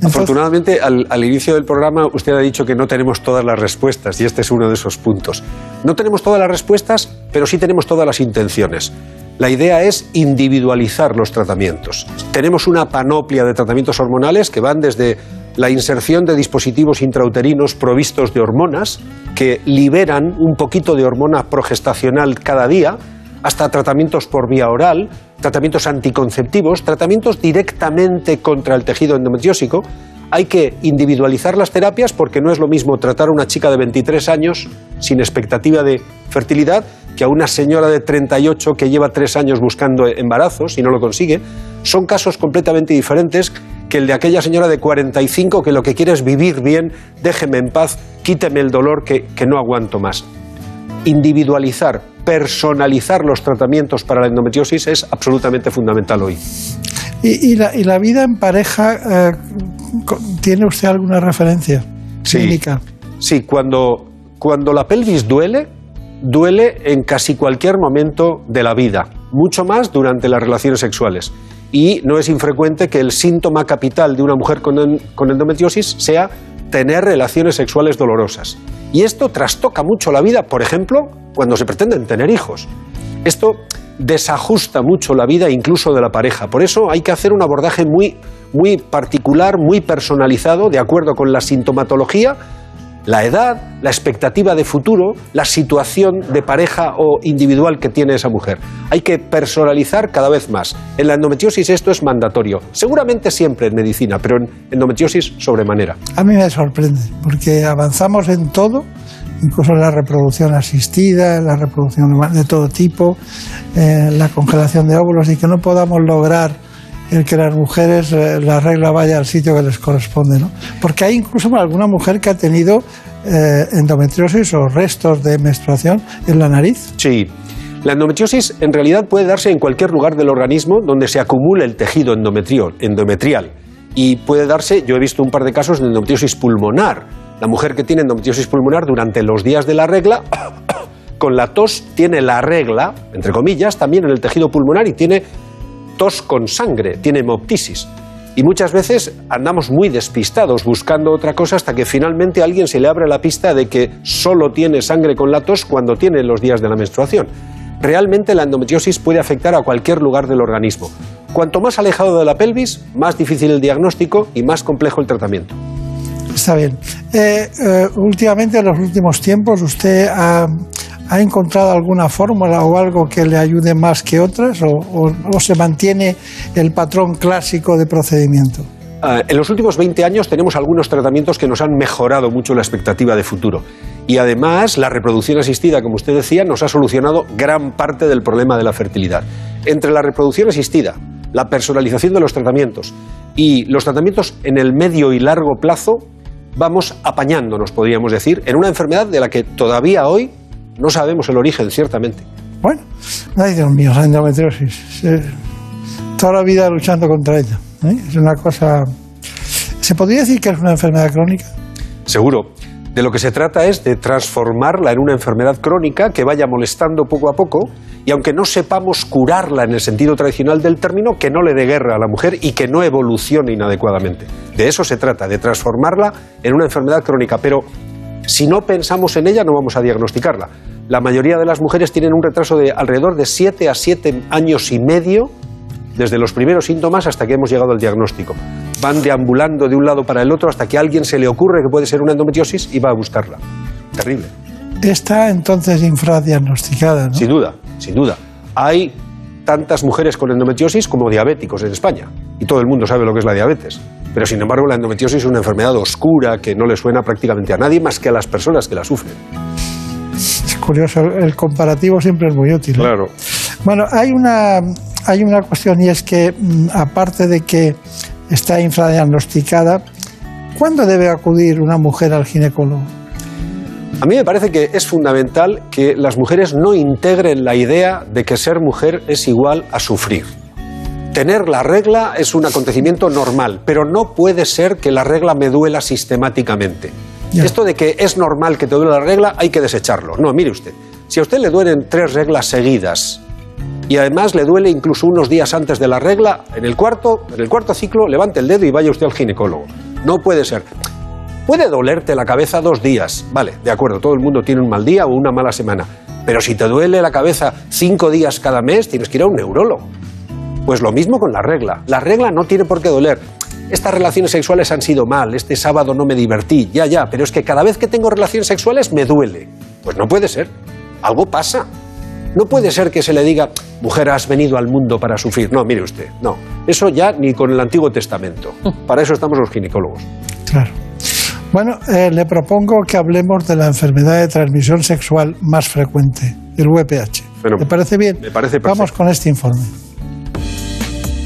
Afortunadamente, al, inicio del programa usted ha dicho que no tenemos todas las respuestas y este es uno de esos puntos. No tenemos todas las respuestas, pero sí tenemos todas las intenciones. La idea es individualizar los tratamientos. Tenemos una panoplia de tratamientos hormonales que van desde la inserción de dispositivos intrauterinos provistos de hormonas que liberan un poquito de hormona progestacional cada día, hasta tratamientos por vía oral, tratamientos anticonceptivos, tratamientos directamente contra el tejido endometriósico. Hay que individualizar las terapias porque no es lo mismo tratar a una chica de 23 años sin expectativa de fertilidad que a una señora de 38 que lleva tres años buscando embarazos y no lo consigue. Son casos completamente diferentes que el de aquella señora de 45 que lo que quiere es vivir bien, déjeme en paz, quíteme el dolor que, que no aguanto más. Individualizar personalizar los tratamientos para la endometriosis es absolutamente fundamental hoy. ¿Y, la, vida en pareja eh, tiene usted alguna referencia sí, Sí, cuando, cuando la pelvis duele, duele en casi cualquier momento de la vida, mucho más durante las relaciones sexuales. Y no es infrecuente que el síntoma capital de una mujer con, con endometriosis sea tener relaciones sexuales dolorosas. Y esto trastoca mucho la vida, por ejemplo, cuando se pretenden tener hijos. Esto desajusta mucho la vida incluso de la pareja. Por eso hay que hacer un abordaje muy, muy particular, muy personalizado, de acuerdo con la sintomatología la edad, la expectativa de futuro, la situación de pareja o individual que tiene esa mujer. Hay que personalizar cada vez más. En la endometriosis esto es mandatorio. Seguramente siempre en medicina, pero en endometriosis sobremanera. A mí me sorprende, porque avanzamos en todo, incluso en la reproducción asistida, en la reproducción de todo tipo, en la congelación de óvulos, y que no podamos lograr el que las mujeres eh, la regla vaya al sitio que les corresponde, ¿no? Porque hay incluso alguna mujer que ha tenido eh, endometriosis o restos de menstruación en la nariz. Sí. La endometriosis en realidad puede darse en cualquier lugar del organismo donde se acumule el tejido endometrial. Y puede darse, yo he visto un par de casos de endometriosis pulmonar. La mujer que tiene endometriosis pulmonar durante los días de la regla, *coughs* con la tos, tiene la regla, entre comillas, también en el tejido pulmonar y tiene tos con sangre, tiene hemoptisis. Y muchas veces andamos muy despistados buscando otra cosa hasta que finalmente alguien se le abre la pista de que solo tiene sangre con la tos cuando tiene los días de la menstruación. Realmente la endometriosis puede afectar a cualquier lugar del organismo. Cuanto más alejado de la pelvis, más difícil el diagnóstico y más complejo el tratamiento. Está bien. Eh, eh, últimamente, en los últimos tiempos, usted ha, ¿Ha encontrado alguna fórmula o algo que le ayude más que otras o, se mantiene el patrón clásico de procedimiento? Ah, en los últimos 20 años tenemos algunos tratamientos que nos han mejorado mucho la expectativa de futuro. Y además la reproducción asistida, como usted decía, nos ha solucionado gran parte del problema de la fertilidad. entre la reproducción asistida, la personalización de los tratamientos y los tratamientos en el medio y largo plazo, vamos apañándonos, podríamos decir, en una enfermedad de la que todavía hoy no sabemos el origen, ciertamente. Bueno, ay Dios mío, la endometriosis. Eh, toda la vida luchando contra ella. ¿eh? Es una cosa... ¿Se podría decir que es una enfermedad crónica? Seguro. De lo que se trata es de transformarla en una enfermedad crónica que vaya molestando poco a poco y aunque no sepamos curarla en el sentido tradicional del término, que no le dé guerra a la mujer y que no evolucione inadecuadamente. De eso se trata, de transformarla en una enfermedad crónica. Pero si no pensamos en ella, no vamos a diagnosticarla. La mayoría de las mujeres tienen un retraso de alrededor de 7 a 7 años y medio desde los primeros síntomas hasta que hemos llegado al diagnóstico. Van deambulando de un lado para el otro hasta que a alguien se le ocurre que puede ser una endometriosis y va a buscarla. Terrible. Está entonces infradiagnosticada, ¿no? Sin duda, sin duda. Hay tantas mujeres con endometriosis como diabéticos en España. Y todo el mundo sabe lo que es la diabetes. Pero sin embargo la endometriosis es una enfermedad oscura que no le suena prácticamente a nadie más que a las personas que la sufren. Es curioso, el comparativo siempre es muy útil. ¿eh? Claro. Bueno, hay una, hay una cuestión y es que, mm, aparte de que está infradiagnosticada, ¿cuándo debe acudir una mujer al ginecólogo? A mí me parece que es fundamental que las mujeres no integren la idea de que ser mujer es igual a sufrir. Tener la regla es un acontecimiento normal, pero no puede ser que la regla me duela sistemáticamente. Esto de que es normal que te duele la regla hay que desecharlo. No, mire usted, si a usted le duelen tres reglas seguidas y además le duele incluso unos días antes de la regla, en el cuarto, en el cuarto ciclo, levante el dedo y vaya usted al ginecólogo. No puede ser. Puede dolerte la cabeza dos días, vale, de acuerdo, todo el mundo tiene un mal día o una mala semana, pero si te duele la cabeza cinco días cada mes, tienes que ir a un neurólogo. Pues lo mismo con la regla. La regla no tiene por qué doler. Estas relaciones sexuales han sido mal, este sábado no me divertí, ya, ya, pero es que cada vez que tengo relaciones sexuales me duele. Pues no puede ser. Algo pasa. No puede ser que se le diga, mujer, has venido al mundo para sufrir. No, mire usted, no. Eso ya ni con el Antiguo Testamento. Para eso estamos los ginecólogos. Claro. Bueno, eh, le propongo que hablemos de la enfermedad de transmisión sexual más frecuente, el VPH. Bueno, ¿Le parece bien? me parece Vamos con este informe.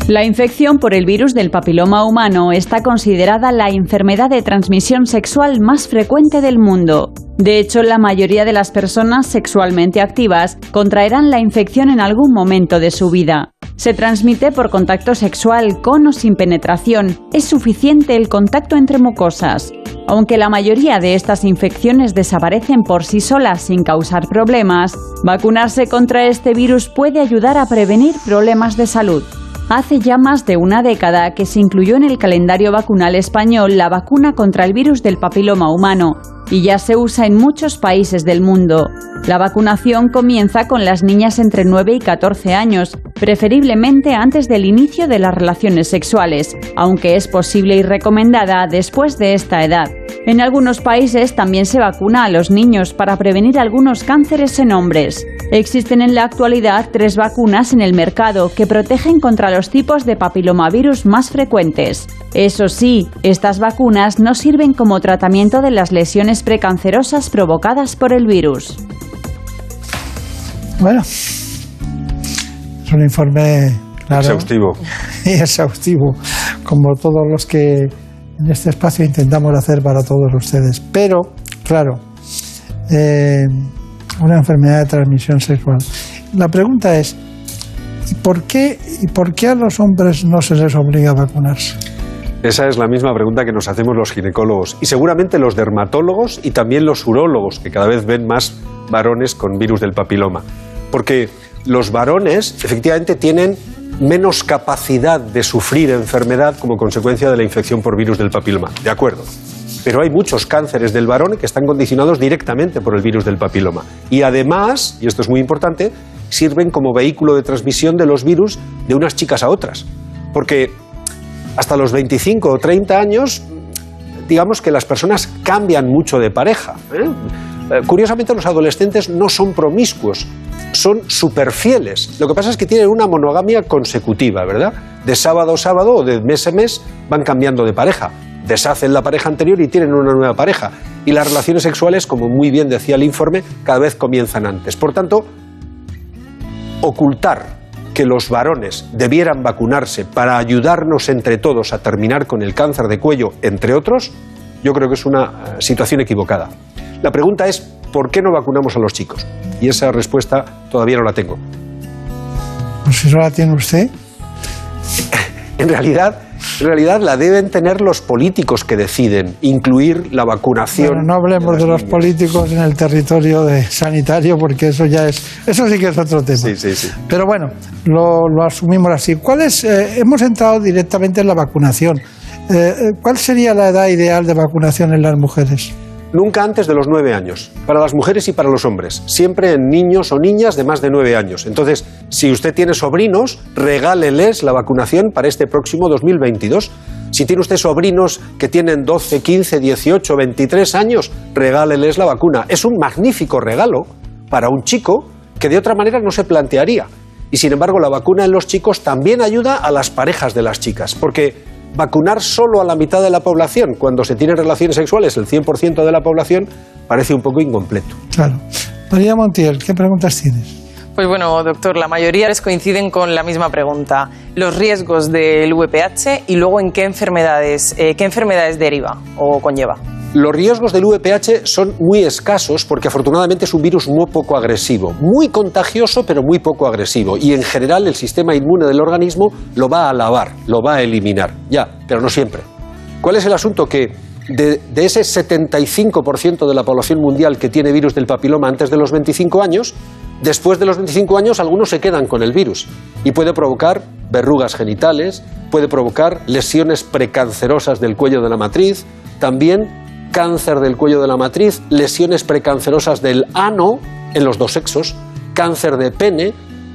La infección por el virus del papiloma humano está considerada la enfermedad de transmisión sexual más frecuente del mundo. De hecho, la mayoría de las personas sexualmente activas contraerán la infección en algún momento de su vida. Se transmite por contacto sexual con o sin penetración. Es suficiente el contacto entre mucosas. Aunque la mayoría de estas infecciones desaparecen por sí solas sin causar problemas, vacunarse contra este virus puede ayudar a prevenir problemas de salud. Hace ya más de una década que se incluyó en el calendario vacunal español la vacuna contra el virus del papiloma humano y ya se usa en muchos países del mundo. La vacunación comienza con las niñas entre 9 y 14 años, preferiblemente antes del inicio de las relaciones sexuales, aunque es posible y recomendada después de esta edad. En algunos países también se vacuna a los niños para prevenir algunos cánceres en hombres. Existen en la actualidad tres vacunas en el mercado que protegen contra los tipos de papilomavirus más frecuentes. Eso sí, estas vacunas no sirven como tratamiento de las lesiones precancerosas provocadas por el virus. Bueno, es un informe claro Exhaustivo. *laughs* y exhaustivo, como todos los que en este espacio intentamos hacer para todos ustedes. Pero, claro, eh, una enfermedad de transmisión sexual. La pregunta es, ¿y por qué, y por qué a los hombres no se les obliga a vacunarse? Esa es la misma pregunta que nos hacemos los ginecólogos y seguramente los dermatólogos y también los urólogos, que cada vez ven más varones con virus del papiloma. Porque los varones efectivamente tienen menos capacidad de sufrir enfermedad como consecuencia de la infección por virus del papiloma. De acuerdo. Pero hay muchos cánceres del varón que están condicionados directamente por el virus del papiloma. Y además, y esto es muy importante, sirven como vehículo de transmisión de los virus de unas chicas a otras. Porque hasta los 25 o 30 años, digamos que las personas cambian mucho de pareja. ¿eh? Eh, Curiosamente, los adolescentes no son promiscuos, son superfieles. Lo que pasa es que tienen una monogamia consecutiva, ¿verdad? De sábado a sábado o de mes a mes van cambiando de pareja. Deshacen la pareja anterior y tienen una nueva pareja. Y las relaciones sexuales, como muy bien decía el informe, cada vez comienzan antes. Por tanto, ocultar que los varones debieran vacunarse para ayudarnos entre todos a terminar con el cáncer de cuello, entre otros, yo creo que es una eh, situación equivocada. La pregunta es, ¿por qué no vacunamos a los chicos? Y esa respuesta todavía no la tengo. Pues si no la tiene usted. *laughs* en realidad, en realidad la deben tener los políticos que deciden incluir la vacunación. Bueno, no hablemos de, los políticos en el territorio de sanitario porque eso ya es, eso sí que es otro tema. Sí, sí, sí. Pero bueno, lo, lo asumimos así. ¿Cuál es? eh, hemos entrado directamente en la vacunación. Eh, eh, ¿Cuál sería la edad ideal de vacunación en las mujeres? Nunca antes de los nueve años, para las mujeres y para los hombres, siempre en niños o niñas de más de nueve años. Entonces, si usted tiene sobrinos, regáleles la vacunación para este próximo 2022. Si tiene usted sobrinos que tienen 12, 15, 18, 23 años, regáleles la vacuna. Es un magnífico regalo para un chico que de otra manera no se plantearía. Y sin embargo, la vacuna en los chicos también ayuda a las parejas de las chicas, porque vacunar solo a la mitad de la población cuando se tienen relaciones sexuales, el 100% de la población, parece un poco incompleto. Claro. María Montiel, ¿qué preguntas tienes? Pues bueno, doctor, la mayoría les coinciden con la misma pregunta. Los riesgos del VPH y luego en qué enfermedades, eh, qué enfermedades deriva o conlleva. Los riesgos del VPH son muy escasos porque afortunadamente es un virus muy poco agresivo, muy contagioso pero muy poco agresivo y en general el sistema inmune del organismo lo va a lavar, lo va a eliminar, ya, pero no siempre. ¿Cuál es el asunto? Que de, de ese 75% de la población mundial que tiene virus del papiloma antes de los 25 años, después de los 25 años algunos se quedan con el virus y puede provocar verrugas genitales, puede provocar lesiones precancerosas del cuello de la matriz, también cáncer del cuello de la matriz, lesiones precancerosas del ano en los dos sexos, cáncer de pene,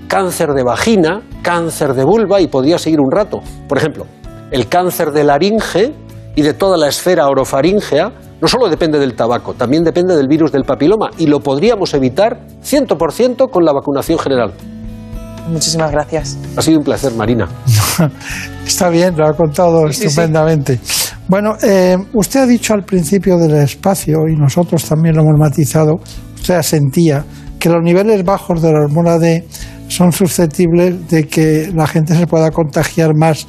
cáncer de vagina, cáncer de vulva y podría seguir un rato. Por ejemplo, el cáncer de laringe y de toda la esfera orofaríngea no solo depende del tabaco, también depende del virus del papiloma y lo podríamos evitar 100% con la vacunación general. Muchísimas gracias. Ha sido un placer, Marina. *laughs* Está bien, lo ha contado Sí, sí. estupendamente. Bueno, eh, usted ha dicho al principio del espacio, y nosotros también lo hemos matizado, usted asentía que los niveles bajos de la hormona D son susceptibles de que la gente se pueda contagiar más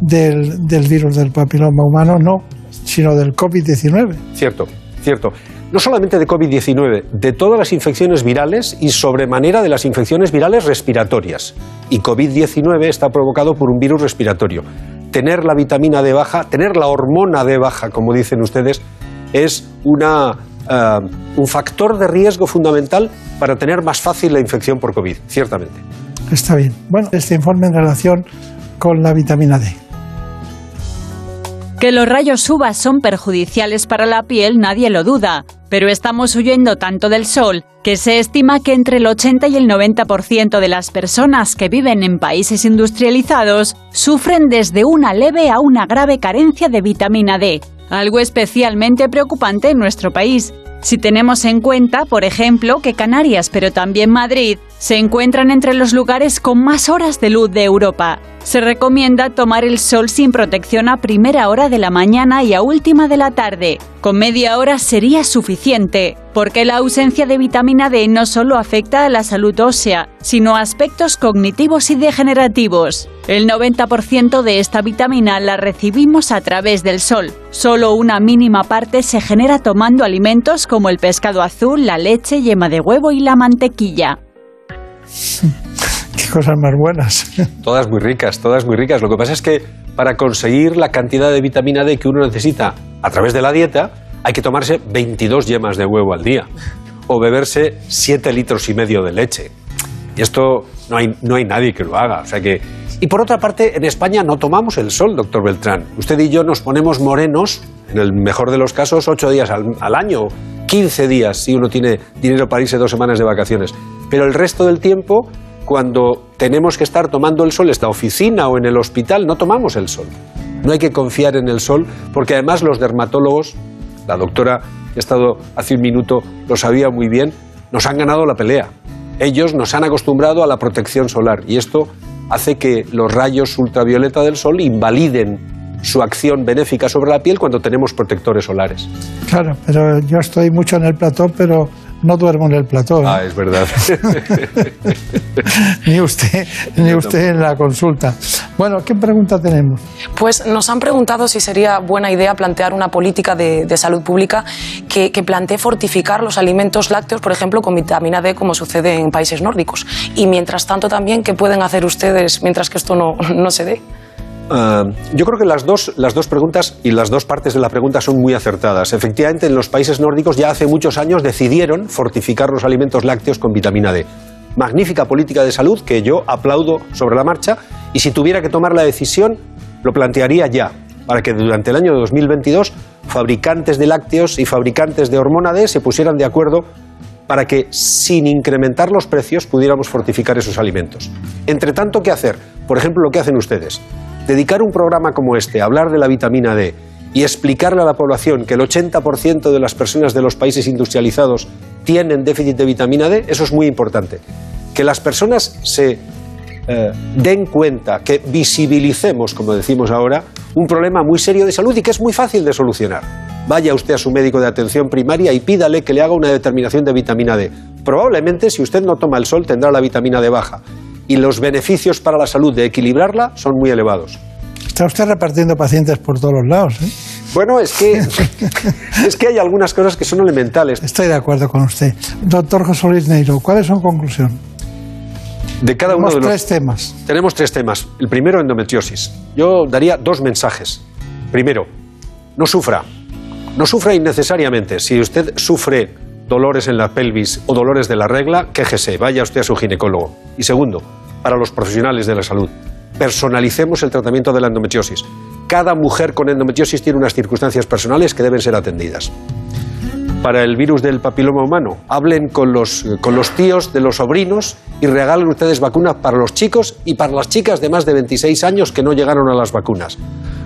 del, del virus del papiloma humano, no, sino del COVID-19. Cierto, cierto. No solamente de COVID-19, de todas las infecciones virales y sobremanera de las infecciones virales respiratorias. Y COVID-19 está provocado por un virus respiratorio. Tener la vitamina D baja, tener la hormona D baja, como dicen ustedes, es una, eh, un factor de riesgo fundamental para tener más fácil la infección por COVID, ciertamente. Está bien. Bueno, este informe en relación con la vitamina D. Que los rayos UVA son perjudiciales para la piel nadie lo duda, pero estamos huyendo tanto del sol que se estima que entre el 80 y el 90% de las personas que viven en países industrializados sufren desde una leve a una grave carencia de vitamina D, algo especialmente preocupante en nuestro país. Si tenemos en cuenta, por ejemplo, que Canarias, pero también Madrid, se encuentran entre los lugares con más horas de luz de Europa. Se recomienda tomar el sol sin protección a primera hora de la mañana y a última de la tarde. Con media hora sería suficiente, porque la ausencia de vitamina D no solo afecta a la salud ósea, sino a aspectos cognitivos y degenerativos. El 90% de esta vitamina la recibimos a través del sol. Solo una mínima parte se genera tomando alimentos como el pescado azul, la leche, yema de huevo y la mantequilla. *laughs* Qué cosas más buenas. *laughs* Todas muy ricas, todas muy ricas. Lo que pasa es que para conseguir la cantidad de vitamina D que uno necesita a través de la dieta, hay que tomarse 22 yemas de huevo al día o beberse 7 litros y medio de leche. Y esto no hay, no hay nadie que lo haga. O sea que... Y por otra parte, en España no tomamos el sol, doctor Beltrán. Usted y yo nos ponemos morenos, en el mejor de los casos, 8 días al año, 15 días si uno tiene dinero para irse dos semanas de vacaciones. Pero el resto del tiempo, cuando tenemos que estar tomando el sol en la oficina o en el hospital, no tomamos el sol. No hay que confiar en el sol, porque además los dermatólogos, la doctora que ha estado hace un minuto lo sabía muy bien, nos han ganado la pelea. Ellos nos han acostumbrado a la protección solar y esto hace que los rayos ultravioleta del sol invaliden su acción benéfica sobre la piel cuando tenemos protectores solares. Claro, pero yo estoy mucho en el platón, pero no duermo en el plató. ¿eh? Ah, es verdad. *laughs* ni usted, ni usted en la consulta. Bueno, ¿qué pregunta tenemos? Pues nos han preguntado si sería buena idea plantear una política de, de salud pública que, que, plantee fortificar los alimentos lácteos, por ejemplo, con vitamina D, como sucede en países nórdicos. Y mientras tanto también, ¿qué pueden hacer ustedes mientras que esto no, no se dé? Uh, yo creo que las dos, las dos preguntas y las dos partes de la pregunta son muy acertadas. Efectivamente, en los países nórdicos ya hace muchos años decidieron fortificar los alimentos lácteos con vitamina D. Magnífica política de salud que yo aplaudo sobre la marcha y si tuviera que tomar la decisión lo plantearía ya, para que durante el año 2022 fabricantes de lácteos y fabricantes de hormona D se pusieran de acuerdo para que sin incrementar los precios pudiéramos fortificar esos alimentos. Entre tanto, ¿qué hacer? Por ejemplo, lo que hacen ustedes dedicar un programa como este a hablar de la vitamina D y explicarle a la población que el 80% de las personas de los países industrializados tienen déficit de vitamina D, eso es muy importante. Que las personas se eh, den cuenta, que visibilicemos, como decimos ahora, un problema muy serio de salud y que es muy fácil de solucionar. Vaya usted a su médico de atención primaria y pídale que le haga una determinación de vitamina D. Probablemente, si usted no toma el sol, tendrá la vitamina D baja y los beneficios para la salud de equilibrarla son muy elevados. Está usted repartiendo pacientes por todos los lados. ¿eh? Bueno, es que, *laughs* es que hay algunas cosas que son elementales. Estoy de acuerdo con usted. Doctor José Luis Neiro, ¿cuál es su conclusión? De cada Tenemos uno de los tres temas. Tenemos tres temas. El primero, endometriosis. Yo daría dos mensajes. Primero, no sufra. No sufra innecesariamente. Si usted sufre dolores en la pelvis o dolores de la regla, quéjese, vaya usted a su ginecólogo. Y segundo, para los profesionales de la salud, personalicemos el tratamiento de la endometriosis. Cada mujer con endometriosis tiene unas circunstancias personales que deben ser atendidas. Para el virus del papiloma humano, hablen con los, con los tíos de los sobrinos y regalen ustedes vacunas para los chicos y para las chicas de más de 26 años que no llegaron a las vacunas.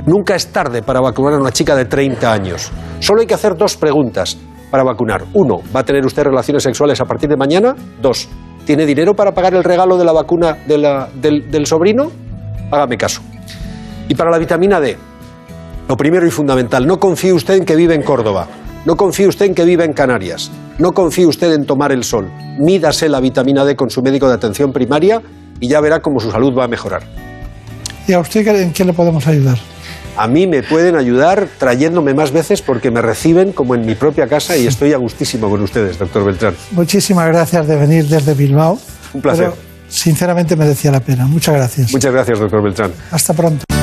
Nunca es tarde para vacunar a una chica de 30 años. Solo hay que hacer dos preguntas para vacunar. Uno, ¿va a tener usted relaciones sexuales a partir de mañana? Dos, ¿tiene dinero para pagar el regalo de la vacuna de la- del, del sobrino? Hágame caso. Y para la vitamina D, lo primero y fundamental, no confíe usted en que vive en Córdoba, no confíe usted en que vive en Canarias, no confíe usted en tomar el sol. Mídase la vitamina D con su médico de atención primaria y ya verá cómo su salud va a mejorar. ¿Y a usted en qué le podemos ayudar? A mí me pueden ayudar trayéndome más veces porque me reciben como en mi propia casa y estoy a gustísimo con ustedes, doctor Beltrán. Muchísimas gracias de venir desde Bilbao. Un placer. Pero, sinceramente merecía la pena. Muchas gracias. Muchas gracias, doctor Beltrán. Hasta pronto.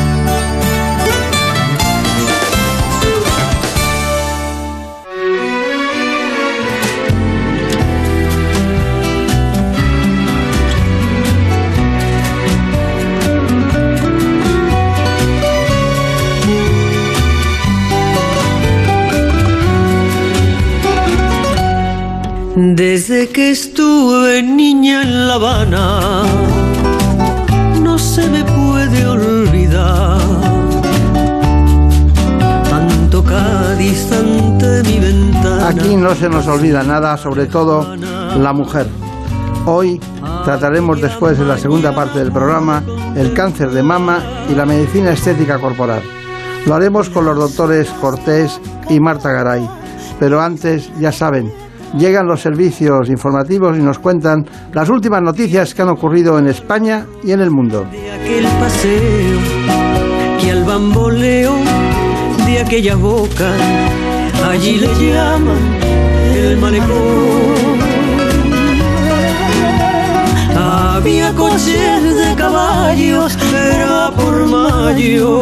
Desde que estuve niña en La Habana, no se me puede olvidar. Tanto Cádiz ante mi ventana. Aquí no se nos olvida nada, sobre todo la mujer. Hoy trataremos después de la segunda parte del programa el cáncer de mama y la medicina estética corporal. Lo haremos con los doctores Cortés y Marta Garay. Pero antes, ya saben, llegan los servicios informativos y nos cuentan las últimas noticias que han ocurrido en España y en el mundo. aquel paseo y al bamboleo de aquella boca, allí le llaman el malecón. Había coches de caballos, era por mayo.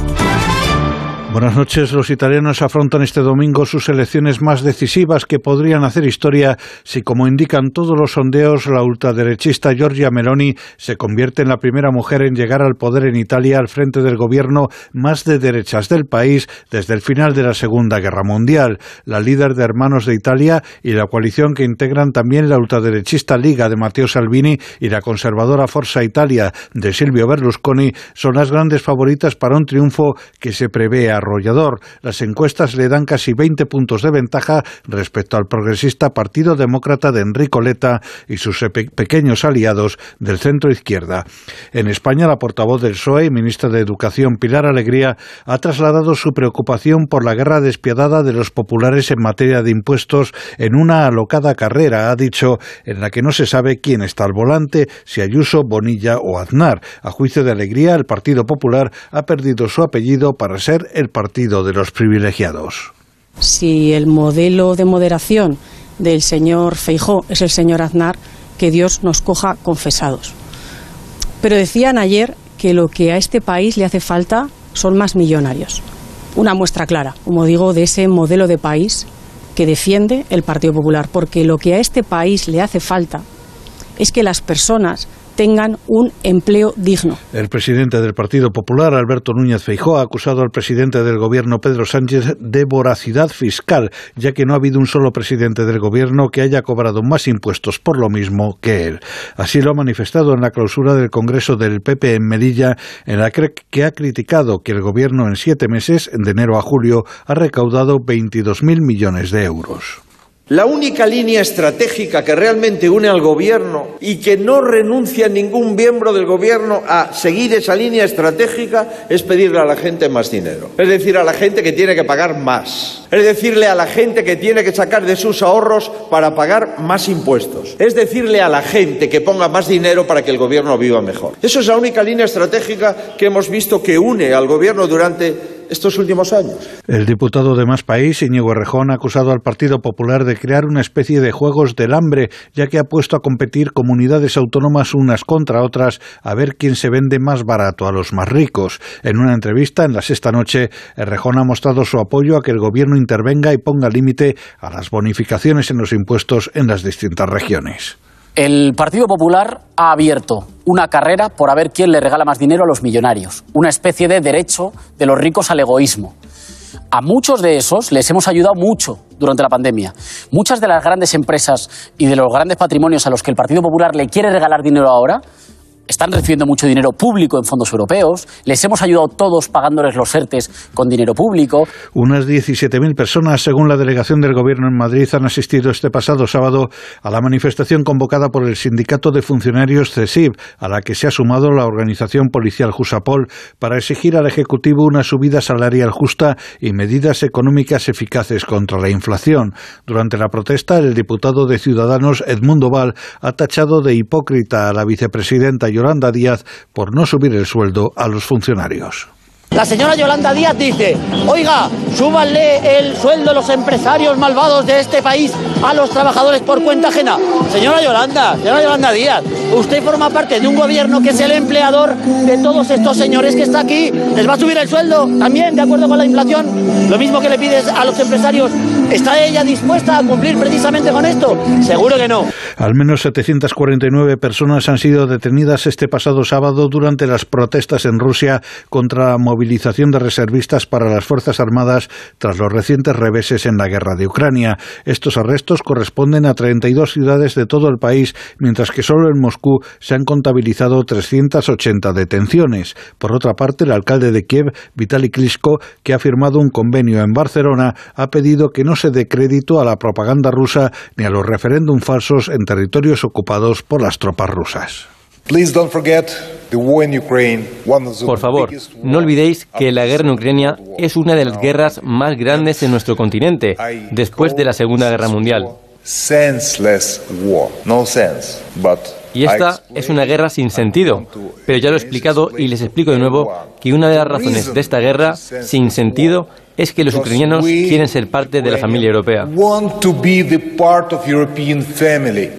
Buenas noches. Los italianos afrontan este domingo sus elecciones más decisivas que podrían hacer historia si, como indican todos los sondeos, la ultraderechista Giorgia Meloni se convierte en la primera mujer en llegar al poder en Italia al frente del gobierno más de derechas del país desde el final de la Segunda Guerra Mundial. La líder de Hermanos de Italia y la coalición que integran también la ultraderechista Liga de Matteo Salvini y la conservadora Forza Italia de Silvio Berlusconi son las grandes favoritas para un triunfo que se prevé a arrollador. Las encuestas le dan casi 20 puntos de ventaja respecto al progresista Partido Demócrata de Enrico Leta y sus pequeños aliados del centro izquierda. En España, la portavoz del PSOE ministra de Educación, Pilar Alegría, ha trasladado su preocupación por la guerra despiadada de los populares en materia de impuestos en una alocada carrera, ha dicho, en la que no se sabe quién está al volante, si Ayuso, Bonilla o Aznar. A juicio de Alegría, el Partido Popular ha perdido su apellido para ser el partido de los privilegiados. Si el modelo de moderación del señor Feijó es el señor Aznar, que Dios nos coja confesados. Pero decían ayer que lo que a este país le hace falta son más millonarios. Una muestra clara, como digo, de ese modelo de país que defiende el Partido Popular, porque lo que a este país le hace falta es que las personas tengan un empleo digno. El presidente del Partido Popular, Alberto Núñez Feijóo, ha acusado al presidente del gobierno, Pedro Sánchez, de voracidad fiscal, ya que no ha habido un solo presidente del gobierno que haya cobrado más impuestos por lo mismo que él. Así lo ha manifestado en la clausura del Congreso del PP en Melilla, en la que ha criticado que el gobierno en siete meses, de enero a julio, ha recaudado 22.000 millones de euros. La única línea estratégica que realmente une al Gobierno y que no renuncia ningún miembro del Gobierno a seguir esa línea estratégica es pedirle a la gente más dinero. Es decir, a la gente que tiene que pagar más. Es decirle a la gente que tiene que sacar de sus ahorros para pagar más impuestos. Es decirle a la gente que ponga más dinero para que el Gobierno viva mejor. Eso es la única línea estratégica que hemos visto que une al Gobierno durante estos últimos años. El diputado de Más País, Íñigo Errejón, ha acusado al Partido Popular de crear una especie de juegos del hambre, ya que ha puesto a competir comunidades autónomas unas contra otras a ver quién se vende más barato a los más ricos. En una entrevista en la sexta noche, Errejón ha mostrado su apoyo a que el gobierno intervenga y ponga límite a las bonificaciones en los impuestos en las distintas regiones. El Partido Popular ha abierto una carrera por a ver quién le regala más dinero a los millonarios, una especie de derecho de los ricos al egoísmo. A muchos de esos les hemos ayudado mucho durante la pandemia. Muchas de las grandes empresas y de los grandes patrimonios a los que el Partido Popular le quiere regalar dinero ahora están recibiendo mucho dinero público en fondos europeos, les hemos ayudado todos pagándoles los ERTES con dinero público. Unas 17.000 personas, según la delegación del Gobierno en Madrid, han asistido este pasado sábado a la manifestación convocada por el Sindicato de Funcionarios CESIB, a la que se ha sumado la organización policial Jusapol, para exigir al Ejecutivo una subida salarial justa y medidas económicas eficaces contra la inflación. Durante la protesta, el diputado de Ciudadanos, Edmundo Val, ha tachado de hipócrita a la vicepresidenta Yolanda Díaz por no subir el sueldo a los funcionarios. La señora Yolanda Díaz dice, oiga, súbanle el sueldo a los empresarios malvados de este país a los trabajadores por cuenta ajena. Señora Yolanda, señora Yolanda Díaz, usted forma parte de un gobierno que es el empleador de todos estos señores que está aquí. ¿Les va a subir el sueldo también de acuerdo con la inflación? Lo mismo que le pides a los empresarios. ¿Está ella dispuesta a cumplir precisamente con esto? Seguro que no. Al menos 749 personas han sido detenidas este pasado sábado durante las protestas en Rusia contra la movilización de reservistas para las Fuerzas Armadas tras los recientes reveses en la guerra de Ucrania. Estos arrestos corresponden a 32 ciudades de todo el país, mientras que solo en Moscú se han contabilizado 380 detenciones. Por otra parte, el alcalde de Kiev, Vitaly Klitschko, que ha firmado un convenio en Barcelona, ha pedido que no se dé crédito a la propaganda rusa ni a los referéndums falsos en territorios ocupados por las tropas rusas. Por favor, no olvidéis que la guerra en Ucrania es una de las guerras más grandes en nuestro continente, después de la Segunda Guerra Mundial. Y esta es una guerra sin sentido, pero ya lo he explicado y les explico de nuevo que una de las razones de esta guerra sin sentido es que los ucranianos quieren ser parte de la familia europea.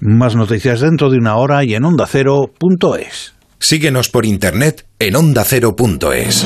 Más noticias dentro de una hora y en ondacero.es. Síguenos por internet en ondacero.es.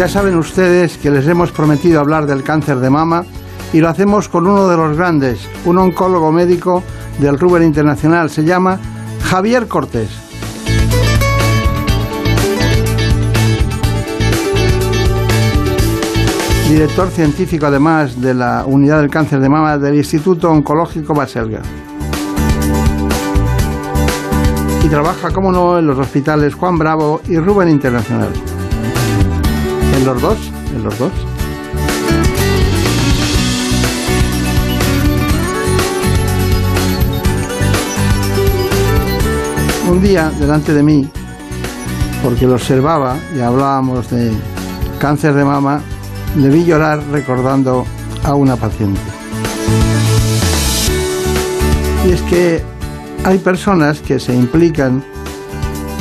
Ya saben ustedes que les hemos prometido hablar del cáncer de mama y lo hacemos con uno de los grandes, un oncólogo médico del Ruber Internacional. Se llama Javier Cortés. Director científico además de la Unidad del Cáncer de Mama del Instituto Oncológico Baselga. Y trabaja, como no, en los hospitales Juan Bravo y Ruber Internacional. En los dos, en los dos. Un día, delante de mí, porque lo observaba y hablábamos de cáncer de mama, le vi llorar recordando a una paciente. Y es que hay personas que se implican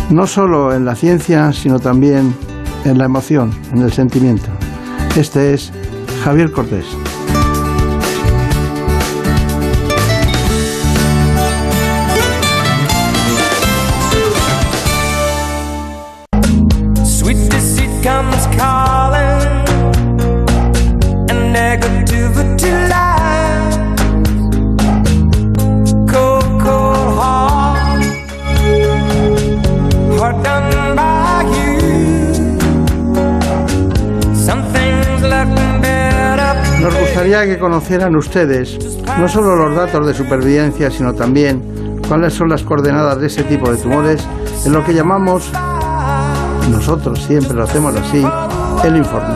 no solo en la ciencia, sino también en la emoción, en el sentimiento. Este es Javier Cortés. Que conocieran ustedes no solo los datos de supervivencia, sino también cuáles son las coordenadas de ese tipo de tumores en lo que llamamos, nosotros siempre lo hacemos así, el informe.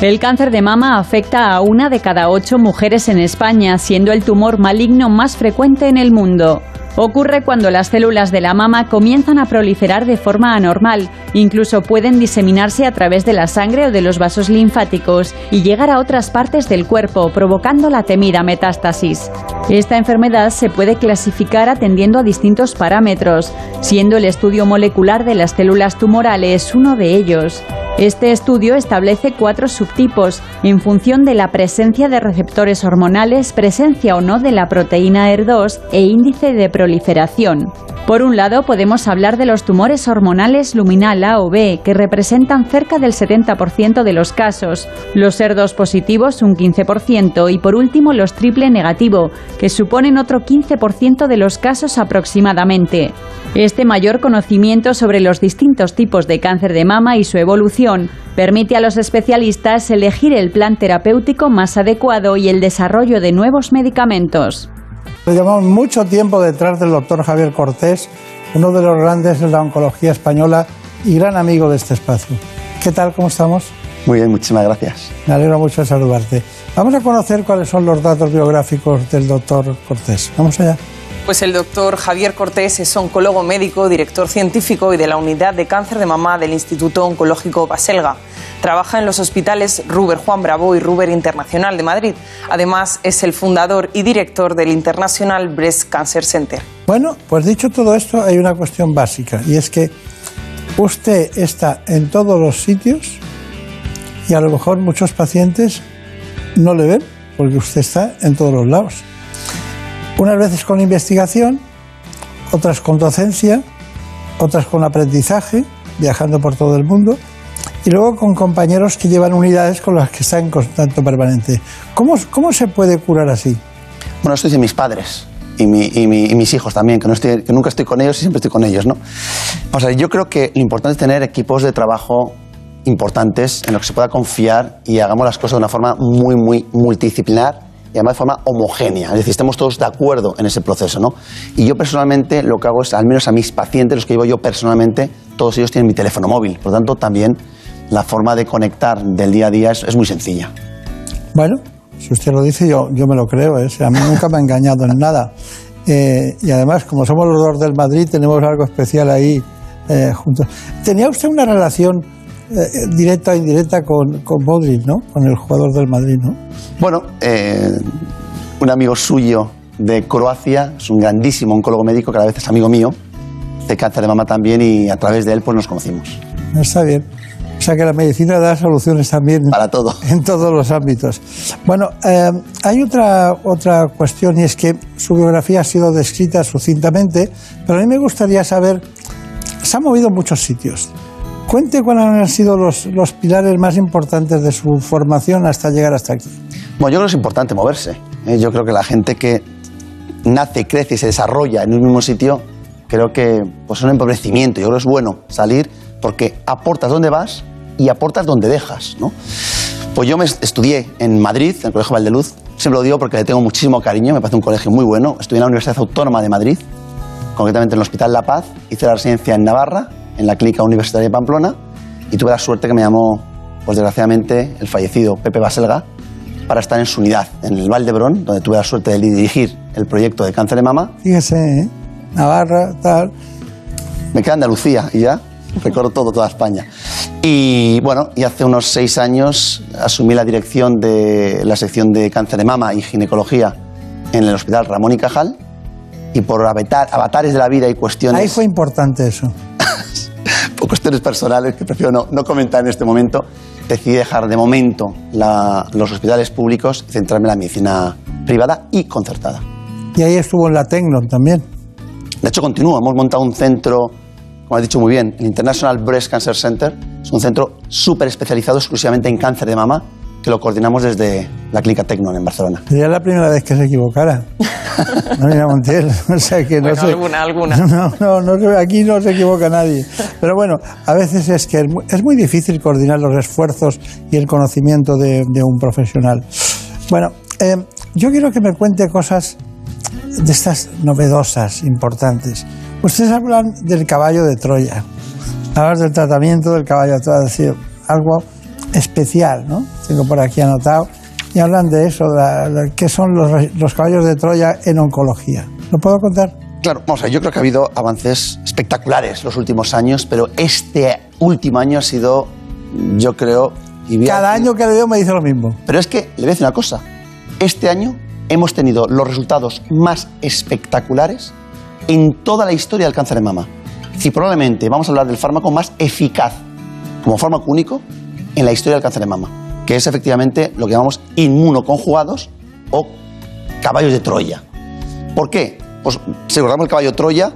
El cáncer de mama afecta a una de cada ocho mujeres en España, siendo el tumor maligno más frecuente en el mundo. Ocurre cuando las células de la mama comienzan a proliferar de forma anormal, incluso pueden diseminarse a través de la sangre o de los vasos linfáticos y llegar a otras partes del cuerpo, provocando la temida metástasis. Esta enfermedad se puede clasificar atendiendo a distintos parámetros, siendo el estudio molecular de las células tumorales uno de ellos. Este estudio establece cuatro subtipos en función de la presencia de receptores hormonales, presencia o no de la proteína ER2 e índice de proliferación. Por un lado, podemos hablar de los tumores hormonales luminal A o B, que representan cerca del 70% de los casos, los ER2 positivos un 15% y por último los triple negativo, que suponen otro 15% de los casos aproximadamente. Este mayor conocimiento sobre los distintos tipos de cáncer de mama y su evolución permite a los especialistas elegir el plan terapéutico más adecuado y el desarrollo de nuevos medicamentos. Le llevamos mucho tiempo detrás del doctor Javier Cortés, uno de los grandes de la oncología española y gran amigo de este espacio. ¿Qué tal? ¿Cómo estamos? Muy bien, muchísimas gracias. Me alegro mucho de saludarte. Vamos a conocer cuáles son los datos biográficos del doctor Cortés. Vamos allá. Pues el doctor Javier Cortés es oncólogo médico, director científico y de la unidad de cáncer de mama del Instituto Oncológico Baselga. Trabaja en los hospitales Ruber Juan Bravo y Ruber Internacional de Madrid. Además, es el fundador y director del International Breast Cancer Center. Bueno, pues dicho todo esto, hay una cuestión básica y es que usted está en todos los sitios y a lo mejor muchos pacientes no le ven porque usted está en todos los lados. Unas veces con investigación, otras con docencia, otras con aprendizaje, viajando por todo el mundo, y luego con compañeros que llevan unidades con las que está en contacto permanente. ¿Cómo, cómo se puede curar así? Bueno, esto dicen mis padres y, mi- y mi- y mis hijos también, que, no estoy- que nunca estoy con ellos y siempre estoy con ellos, ¿no? O sea, yo creo que lo importante es tener equipos de trabajo importantes en los que se pueda confiar y hagamos las cosas de una forma muy, muy multidisciplinar y además de forma homogénea. Es decir, estemos todos de acuerdo en ese proceso, ¿no? Y yo personalmente lo que hago es, al menos a mis pacientes, los que llevo yo personalmente, todos ellos tienen mi teléfono móvil. Por lo tanto, también la forma de conectar del día a día es, es muy sencilla. Bueno, si usted lo dice, yo, yo me lo creo, ¿eh? A mí nunca me ha engañado en nada. eh, y además, como somos los dos del Madrid, tenemos algo especial ahí eh, juntos. ¿Tenía usted una relación eh, directa o indirecta con, con Modric, ¿no? Con el jugador del Madrid, ¿no? Bueno, eh, un amigo suyo de Croacia, es un grandísimo oncólogo médico que a la vez es amigo mío, de cáncer de mama también, y a través de él pues nos conocimos. Está bien. O sea que la medicina da soluciones también Para todo. *laughs* en todos los ámbitos. Bueno, eh, hay otra, otra cuestión y es que su biografía ha sido descrita sucintamente, pero a mí me gustaría saber, se ha movido en muchos sitios. Cuente cuáles han sido los, los pilares más importantes de su formación hasta llegar hasta aquí. Bueno, yo creo que es importante moverse. ¿eh? Yo creo que la gente que nace, crece y se desarrolla en un mismo sitio, creo que pues, es un empobrecimiento. Yo creo que es bueno salir porque aportas donde vas y aportas donde dejas. ¿no? Pues yo me est- estudié en Madrid, en el Colegio Valdeluz. Siempre lo digo porque le tengo muchísimo cariño, me parece un colegio muy bueno. Estudié en la Universidad Autónoma de Madrid, concretamente en el Hospital La Paz. Hice la residencia en Navarra, en la Clínica Universitaria de Pamplona, y tuve la suerte que me llamó, pues desgraciadamente, el fallecido Pepe Baselga, para estar en su unidad, en el Valdebrón, donde tuve la suerte de dirigir el proyecto de cáncer de mama. Fíjese, ¿eh? Navarra, tal. Me queda Andalucía y ya recorro todo, toda España. Y bueno, y hace unos seis años asumí la dirección de la sección de cáncer de mama y ginecología en el Hospital Ramón y Cajal. Y por avatar- avatares de la vida y cuestiones, Ahí fue importante eso. *laughs* por cuestiones personales que prefiero no, no comentar en este momento, decidí dejar de momento la- los hospitales públicos y centrarme en la medicina privada y concertada. Y ahí estuvo en la Tecnon también. De hecho, continúa. Hemos montado un centro, como has dicho muy bien, el International Breast Cancer Center. Es un centro súper especializado exclusivamente en cáncer de mama, que lo coordinamos desde la Clínica Tecnon en Barcelona. Sería la primera vez que se equivocara. *laughs* Marina Montiel. O sea que no Bueno, sé. alguna, alguna. *laughs* No, no, no aquí no se equivoca nadie. Pero bueno, a veces es que es muy, es muy difícil coordinar los esfuerzos y el conocimiento de, de un profesional. Bueno, eh, yo quiero que me cuente cosas de estas novedosas, importantes. Ustedes hablan del caballo de Troya. Hablan del tratamiento del caballo de Troya, es decir, algo especial, ¿no? Tengo por aquí anotado. Y hablan de eso, la- qué son los, caballos de Troya en oncología. ¿Lo puedo contar? Claro, vamos a ver, yo creo que ha habido avances espectaculares los últimos años, pero este último año ha sido, yo creo... y Cada año que le veo me dice lo mismo. Pero es que, le voy a decir una cosa, este año hemos tenido los resultados más espectaculares en toda la historia del cáncer de mama. Y probablemente vamos a hablar del fármaco más eficaz como fármaco único en la historia del cáncer de mama, que es efectivamente lo que llamamos inmunoconjugados o caballos de Troya. ¿Por qué? Pues si recordamos el caballo Troya,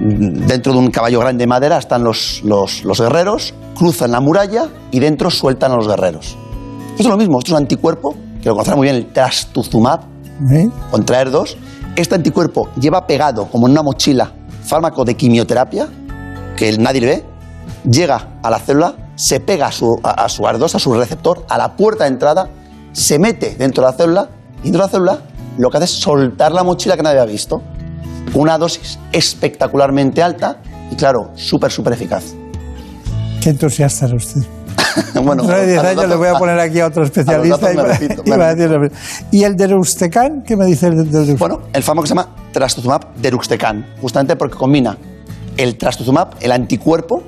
dentro de un caballo grande de madera están los, los- los guerreros, cruzan la muralla y dentro sueltan a los guerreros. Esto es lo mismo, esto es un anticuerpo, que lo conocerá muy bien el trastuzumab, ¿Eh? contra ER2. Este anticuerpo lleva pegado, como en una mochila, fármaco de quimioterapia, que nadie le ve, llega a la célula, se pega a su, a, a su AR2, a su receptor, a la puerta de entrada, se mete dentro de la célula, y dentro de la célula lo que hace es soltar la mochila que nadie había visto. Una dosis espectacularmente alta y, claro, súper, súper eficaz. Qué entusiasta es usted. *laughs* bueno, Dentro de 10 a los años le voy a poner aquí a otro especialista a y, datos me va- repito, *laughs* y me va a decir lo mismo. ¿Y el deruxtecan? ¿Qué me dice el deruxtecan? Bueno, el fármaco se llama trastuzumab deruxtecan, justamente porque combina el trastuzumab, el anticuerpo,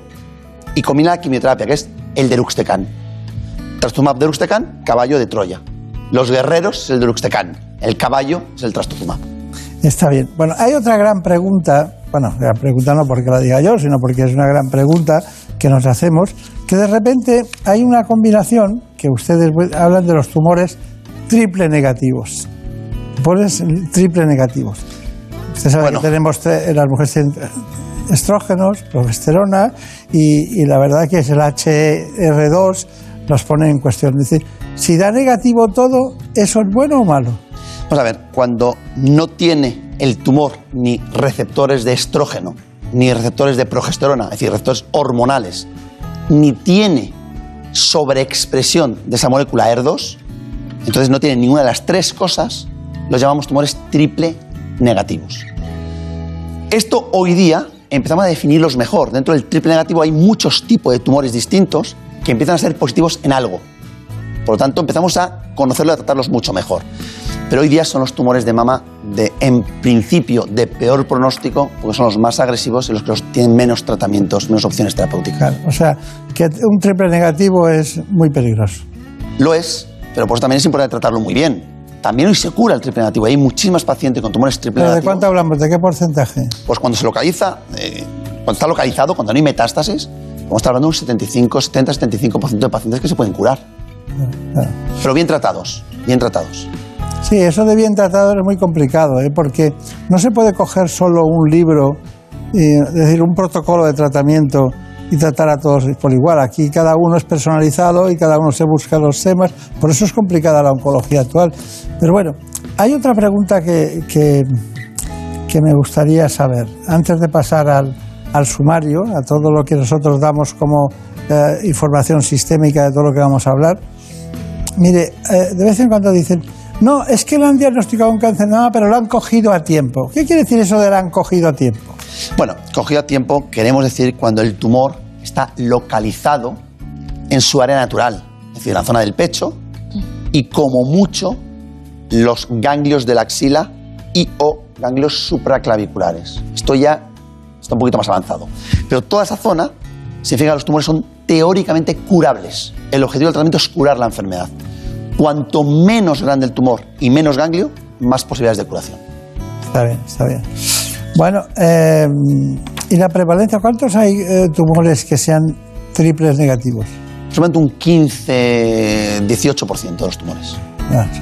y combina la quimioterapia, que es el deruxtecan. Trastuzumab deruxtecan, caballo de Troya. Los guerreros es el deruxtecan, el caballo es el trastuzumab. Está bien. Bueno, hay otra gran pregunta, bueno, gran pregunta no porque la diga yo, sino porque es una gran pregunta que nos hacemos, que de repente hay una combinación que ustedes hablan de los tumores triple negativos. Tumores triple negativos. Usted sabe que tenemos las mujeres tienen estrógenos, progesterona y, y la verdad que es el HR2 nos pone en cuestión. Es decir, si da negativo todo, ¿eso es bueno o malo? Vamos a ver, cuando no tiene el tumor ni receptores de estrógeno, ni receptores de progesterona, es decir, receptores hormonales, ni tiene sobreexpresión de esa molécula ER2, entonces no tiene ninguna de las tres cosas, los llamamos tumores triple negativos. Esto hoy día empezamos a definirlos mejor. Dentro del triple negativo hay muchos tipos de tumores distintos que empiezan a ser positivos en algo. Por lo tanto, empezamos a conocerlos y a tratarlos mucho mejor. Pero hoy día son los tumores de mama de, en principio, de peor pronóstico, porque son los más agresivos y los que los tienen menos tratamientos, menos opciones terapéuticas. O sea, que un triple negativo es muy peligroso. Lo es, pero por eso también es importante tratarlo muy bien. También hoy se cura el triple negativo. Hay muchísimas pacientes con tumores triple ¿Pero de negativos. cuánto hablamos? ¿De qué porcentaje? Pues cuando se localiza, eh, cuando está localizado, cuando no hay metástasis, vamos a estar hablando de un 75, 70, 75% de pacientes que se pueden curar. Pero bien tratados, bien tratados. Sí, eso de bien tratado es muy complicado, ¿eh? porque no se puede coger solo un libro, y, es decir, un protocolo de tratamiento y tratar a todos por igual. Aquí cada uno es personalizado y cada uno se busca los temas, por eso es complicada la oncología actual. Pero bueno, hay otra pregunta que, que, que me gustaría saber, antes de pasar al, al sumario, a todo lo que nosotros damos como eh, información sistémica de todo lo que vamos a hablar. Mire, eh, de vez en cuando dicen, no, es que le han diagnosticado un cáncer de mama, pero lo han cogido a tiempo. ¿Qué quiere decir eso de lo han cogido a tiempo? Bueno, cogido a tiempo queremos decir cuando el tumor está localizado en su área natural, es decir, en la zona del pecho y como mucho los ganglios de la axila y o ganglios supraclaviculares. Esto ya está un poquito más avanzado. Pero toda esa zona significa que los tumores son teóricamente curables. El objetivo del tratamiento es curar la enfermedad. Cuanto menos grande el tumor y menos ganglio, más posibilidades de curación. Está bien, está bien. Bueno, eh, ¿y la prevalencia? ¿Cuántos hay eh, tumores que sean triples negativos? Solamente un 15-18% de los tumores. Ah, sí.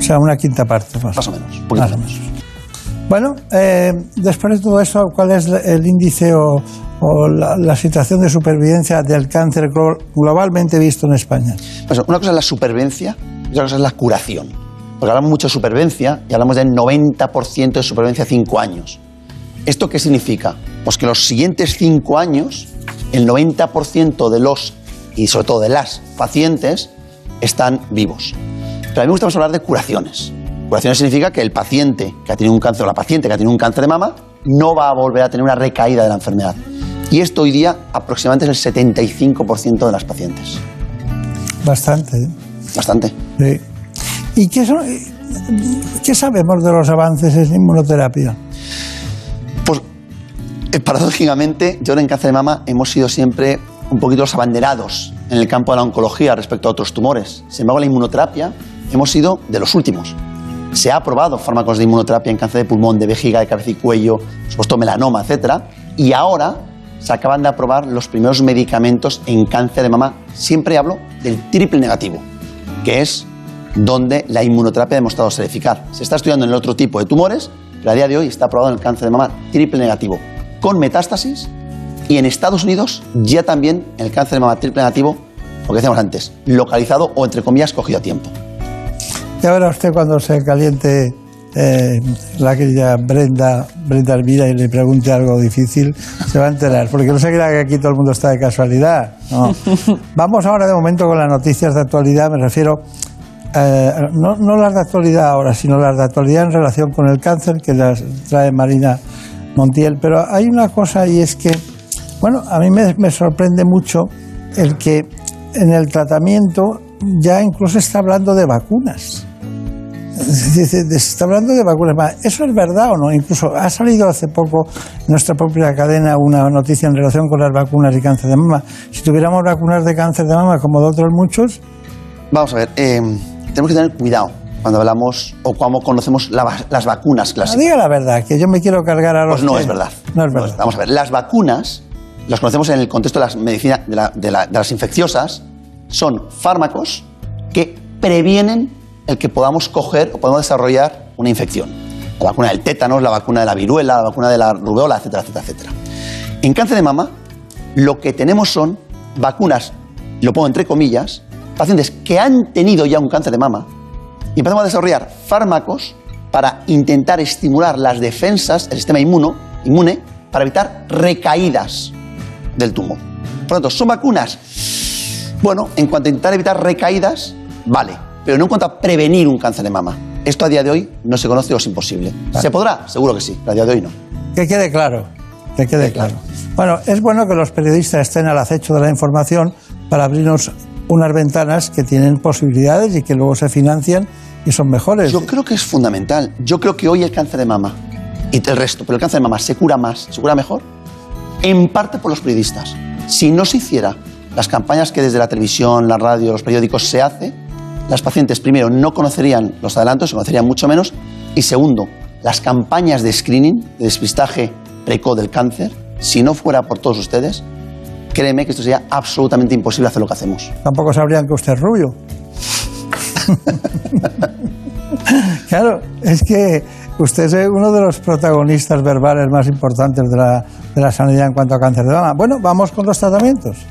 O sea, una quinta parte. Más, Más o menos, Más o menos. Bueno, eh, después de todo eso, ¿cuál es el índice o, o la, la situación de supervivencia del cáncer glo- globalmente visto en España? Pues una cosa es la supervivencia y otra cosa es la curación. Porque hablamos mucho de supervivencia y hablamos del 90% de supervivencia a 5 años. ¿Esto qué significa? Pues que los siguientes 5 años, el 90% de los, y sobre todo de las pacientes, están vivos. Pero a mí me gusta más hablar de curaciones. Curaciones significa que el paciente que ha tenido un cáncer o la paciente que ha tenido un cáncer de mama no va a volver a tener una recaída de la enfermedad. Y esto hoy día aproximadamente es el 75% de las pacientes. Bastante. ¿eh? Bastante. Sí. ¿Y qué, son- qué sabemos de los avances en inmunoterapia? Eh, paradójicamente, yo en cáncer de mama hemos sido siempre un poquito los abanderados en el campo de la oncología respecto a otros tumores. Sin embargo, la inmunoterapia hemos sido de los últimos. Se ha aprobado fármacos de inmunoterapia en cáncer de pulmón, de vejiga, de cabeza y cuello, por supuesto melanoma, etc. Y ahora se acaban de aprobar los primeros medicamentos en cáncer de mama. Siempre hablo del triple negativo, que es donde la inmunoterapia ha demostrado ser eficaz. Se está estudiando en el otro tipo de tumores, pero a día de hoy está aprobado en el cáncer de mama triple negativo, con metástasis, y en Estados Unidos ya también el cáncer de mama triple negativo, lo que decíamos antes, localizado o entre comillas cogido a tiempo. Ya verá usted cuando se caliente eh, la querida Brenda, Brenda Elvira y le pregunte algo difícil, se va a enterar, porque no se crea que aquí todo el mundo está de casualidad. no. *laughs* Vamos ahora de momento con las noticias de actualidad, me refiero, eh, no, no las de actualidad ahora, sino las de actualidad en relación con el cáncer que las trae Marina Montiel. Pero hay una cosa y es que, bueno, a mí me, me sorprende mucho el que en el tratamiento ya incluso está hablando de vacunas. Se está hablando de vacunas. ¿Eso es verdad o no? Incluso ha salido hace poco en nuestra propia cadena una noticia en relación con las vacunas de cáncer de mama. Si tuviéramos vacunas de cáncer de mama como de otros muchos, Vamos a ver, eh, tenemos que tener cuidado cuando hablamos o cuando conocemos la las vacunas no, clásicas. diga la verdad, que yo me quiero cargar a los Pues no que- es verdad. No es verdad. Vamos a ver, las vacunas, las conocemos en el contexto de las medicinas, de, la- de la- de las infecciosas, son fármacos que previenen el que podamos coger o podamos desarrollar una infección. La vacuna del tétanos, la vacuna de la viruela, la vacuna de la rubeola, etcétera, etcétera, etcétera. En cáncer de mama, lo que tenemos son vacunas, lo pongo entre comillas, pacientes que han tenido ya un cáncer de mama y empezamos a desarrollar fármacos para intentar estimular las defensas, el sistema inmuno, inmune, para evitar recaídas del tumor. Por lo tanto, son vacunas, bueno, en cuanto a intentar evitar recaídas, vale, pero no en cuanto a prevenir un cáncer de mama. Esto a día de hoy no se conoce o es imposible. ¿Se podrá? Seguro que sí, pero a día de hoy no. Que quede claro, que quede claro. Bueno, es bueno que los periodistas estén al acecho de la información para abrirnos unas ventanas que tienen posibilidades y que luego se financian y son mejores. Yo creo que es fundamental. Yo creo que hoy el cáncer de mama y el resto, pero el cáncer de mama se cura más, se cura mejor, en parte por los periodistas. Si no se hiciera las campañas que desde la televisión, la radio, los periódicos se hace, las pacientes primero no conocerían los adelantos, se conocerían mucho menos, y segundo, las campañas de screening, de despistaje precoz del cáncer, si no fuera por todos ustedes, créeme que esto sería absolutamente imposible hacer lo que hacemos. Tampoco sabrían que usted es rubio. *laughs* claro, es que usted es uno de los protagonistas verbales más importantes de la, de la sanidad en cuanto a cáncer de mama. Bueno, vamos con los tratamientos.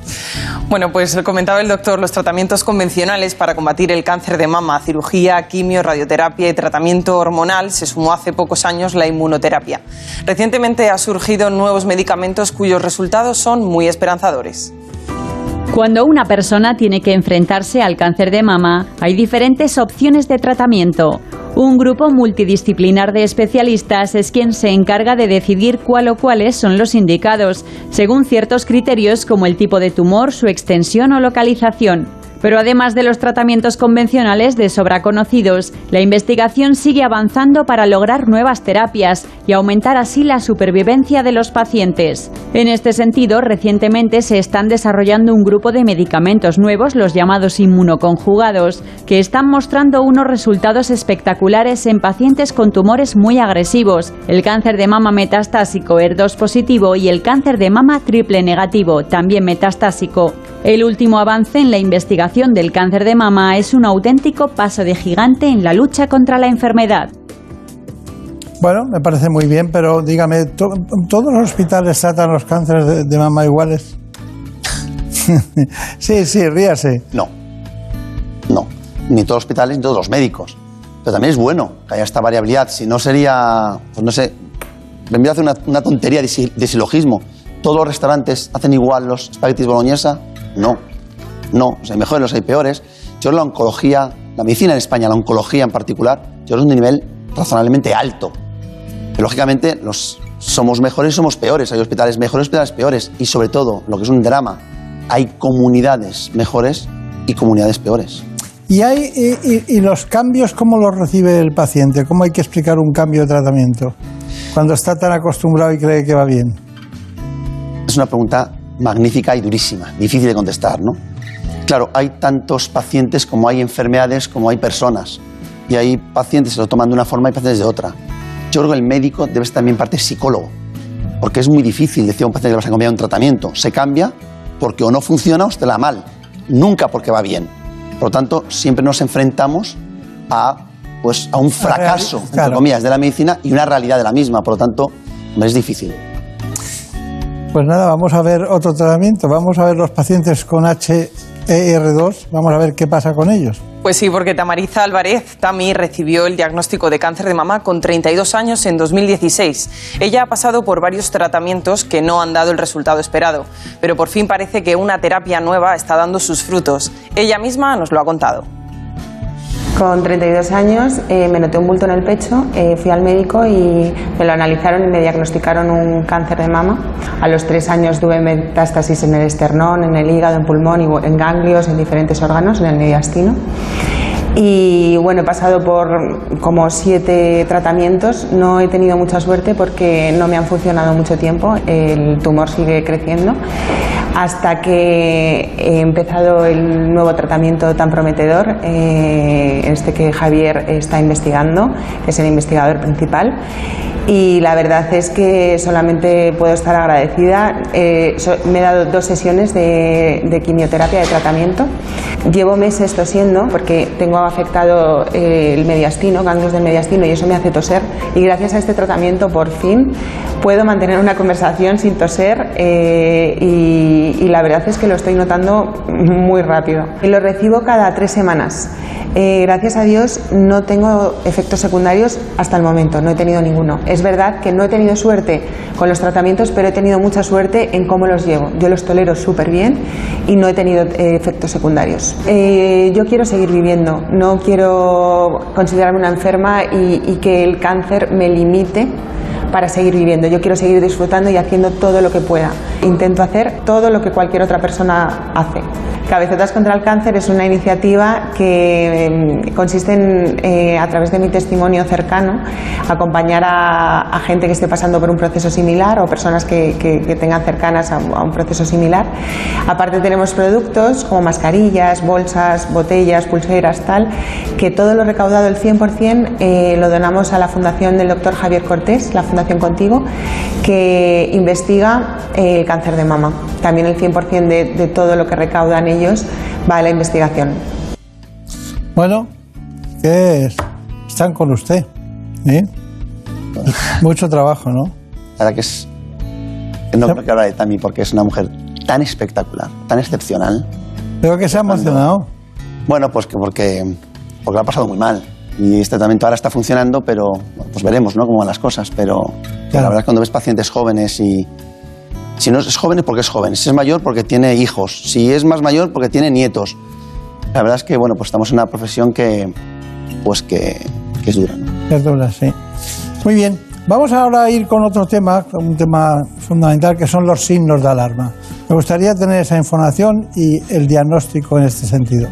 Bueno, pues comentaba el doctor, los tratamientos convencionales para combatir el cáncer de mama, cirugía, quimio, radioterapia y tratamiento hormonal, se sumó hace pocos años la inmunoterapia. Recientemente ha surgido nuevos medicamentos cuyos resultados son muy esperanzadores. Cuando una persona tiene que enfrentarse al cáncer de mama, hay diferentes opciones de tratamiento. Un grupo multidisciplinar de especialistas es quien se encarga de decidir cuál o cuáles son los indicados, según ciertos criterios como el tipo de tumor, su extensión o localización. Pero además de los tratamientos convencionales de sobra conocidos, la investigación sigue avanzando para lograr nuevas terapias y aumentar así la supervivencia de los pacientes. En este sentido, recientemente se están desarrollando un grupo de medicamentos nuevos, los llamados inmunoconjugados, que están mostrando unos resultados espectaculares en pacientes con tumores muy agresivos, el cáncer de mama metastásico ER2 positivo y el cáncer de mama triple negativo, también metastásico. El último avance en la investigación del cáncer de mama es un auténtico paso de gigante en la lucha contra la enfermedad. Bueno, me parece muy bien, pero dígame, ¿to- ¿todos los hospitales tratan los cánceres de, de mama iguales? *laughs* sí, sí, ríase. No, no. Ni todos los hospitales ni todos los médicos. Pero también es bueno que haya esta variabilidad. Si no sería, pues no sé, de hacer una, una tontería de silogismo, ¿todos los restaurantes hacen igual los espaguetis boloñesa? No, no. O sea, hay mejores, los hay peores. Yo la oncología, la medicina en España, la oncología en particular, yo es un nivel razonablemente alto. Pero, lógicamente, los, somos mejores y somos peores. Hay hospitales mejores, hospitales peores. Y sobre todo, lo que es un drama, hay comunidades mejores y comunidades peores. ¿Y, hay, y, y- y los cambios cómo los recibe el paciente? ¿Cómo hay que explicar un cambio de tratamiento? Cuando está tan acostumbrado y cree que va bien. Es una pregunta magnífica y durísima, difícil de contestar, ¿no? Claro, hay tantos pacientes como hay enfermedades, como hay personas. Y hay pacientes que lo toman de una forma y pacientes de otra. Yo creo que el médico debe ser también parte psicólogo, porque es muy difícil decir a un paciente que le vas a cambiar un tratamiento. Se cambia porque o no funciona o está la mal, nunca porque va bien. Por lo tanto, siempre nos enfrentamos a, pues, a un fracaso, entre claro. comillas, de la medicina y una realidad de la misma. Por lo tanto, es difícil. Pues nada, vamos a ver otro tratamiento. Vamos a ver los pacientes con HER2. Vamos a ver qué pasa con ellos. Pues sí, porque Tamariza Álvarez, Tami, recibió el diagnóstico de cáncer de mama con 32 años en 2016. Ella ha pasado por varios tratamientos que no han dado el resultado esperado, pero por fin parece que una terapia nueva está dando sus frutos. Ella misma nos lo ha contado. Con 32 años eh, me noté un bulto en el pecho, eh, fui al médico y me lo analizaron y me diagnosticaron un cáncer de mama. A los tres años tuve metástasis en el esternón, en el hígado, en pulmón, en ganglios, en diferentes órganos, en el mediastino. Y bueno, he pasado por como siete tratamientos. No he tenido mucha suerte porque no me han funcionado mucho tiempo. El tumor sigue creciendo. Hasta que he empezado el nuevo tratamiento tan prometedor, eh, este que Javier está investigando, que es el investigador principal. Y la verdad es que solamente puedo estar agradecida. Eh, so- me he dado dos sesiones de, de quimioterapia, de tratamiento. Llevo meses tosiendo porque tengo afectado eh, el mediastino, ganglios del mediastino, y eso me hace toser. Y gracias a este tratamiento, por fin, puedo mantener una conversación sin toser eh, y, la verdad es que lo estoy notando muy rápido. Lo recibo cada tres semanas. Eh, gracias a Dios no tengo efectos secundarios hasta el momento, no he tenido ninguno. Es verdad que no he tenido suerte con los tratamientos, pero he tenido mucha suerte en cómo los llevo. Yo los tolero súper bien y no he tenido eh, efectos secundarios. Yo quiero seguir viviendo, no quiero considerarme una enferma y, y que el cáncer me limite para seguir viviendo. Yo quiero seguir disfrutando y haciendo todo lo que pueda. Intento hacer todo lo que cualquier otra persona hace. Cabezotas contra el Cáncer es una iniciativa que eh, consiste en, eh, a través de mi testimonio cercano, acompañar a, gente que esté pasando por un proceso similar o personas que, tengan cercanas a, un proceso similar. Aparte tenemos productos como mascarillas, bolsas, botellas, pulseras, tal, que todo lo recaudado, el 100%, eh, lo donamos a la fundación del doctor Javier Cortés, la Contigo, que investiga el cáncer de mama. También el 100% de, de todo lo que recaudan ellos va a la investigación. Bueno, ¿qué es? Están con usted. ¿eh? Mucho trabajo, ¿no? La verdad que es. que No creo que hablar de Tami porque es una mujer tan espectacular, tan excepcional. Veo que se ha emocionado. Bueno, pues que porque, porque lo ha pasado muy mal. Y este tratamiento ahora está funcionando, pero bueno, pues veremos ¿no? cómo van las cosas. Pero la verdad es cuando ves pacientes jóvenes y. Si no es joven es porque es joven, si es mayor porque tiene hijos, si es más mayor porque tiene nietos. La verdad es que bueno, pues estamos en una profesión que, pues que, que es dura. ¿no? Es dura, sí. Muy bien. Vamos ahora a ir con otro tema, un tema fundamental, que son los signos de alarma. Me gustaría tener esa información y el diagnóstico en este sentido.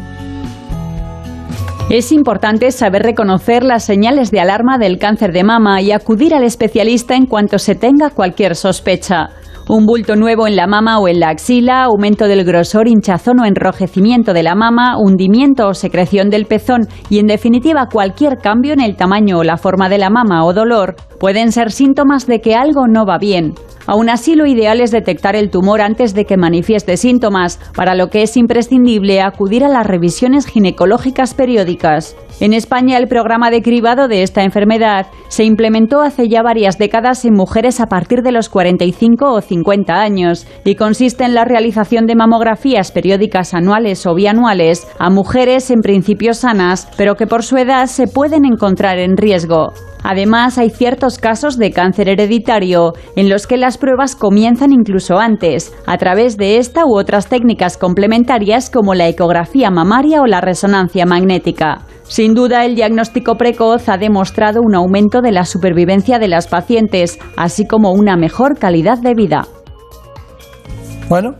Es importante saber reconocer las señales de alarma del cáncer de mama y acudir al especialista en cuanto se tenga cualquier sospecha. Un bulto nuevo en la mama o en la axila, aumento del grosor, hinchazón o enrojecimiento de la mama, hundimiento o secreción del pezón y, en definitiva, cualquier cambio en el tamaño o la forma de la mama o dolor pueden ser síntomas de que algo no va bien. Aún así, lo ideal es detectar el tumor antes de que manifieste síntomas, para lo que es imprescindible acudir a las revisiones ginecológicas periódicas. En España, el programa de cribado de esta enfermedad se implementó hace ya varias décadas en mujeres a partir de los 45 o 50 años y consiste en la realización de mamografías periódicas anuales o bianuales a mujeres en principio sanas, pero que por su edad se pueden encontrar en riesgo. Además, hay ciertos casos de cáncer hereditario en los que las pruebas comienzan incluso antes, a través de esta u otras técnicas complementarias como la ecografía mamaria o la resonancia magnética. Sin duda, el diagnóstico precoz ha demostrado un aumento de la supervivencia de las pacientes, así como una mejor calidad de vida. Bueno,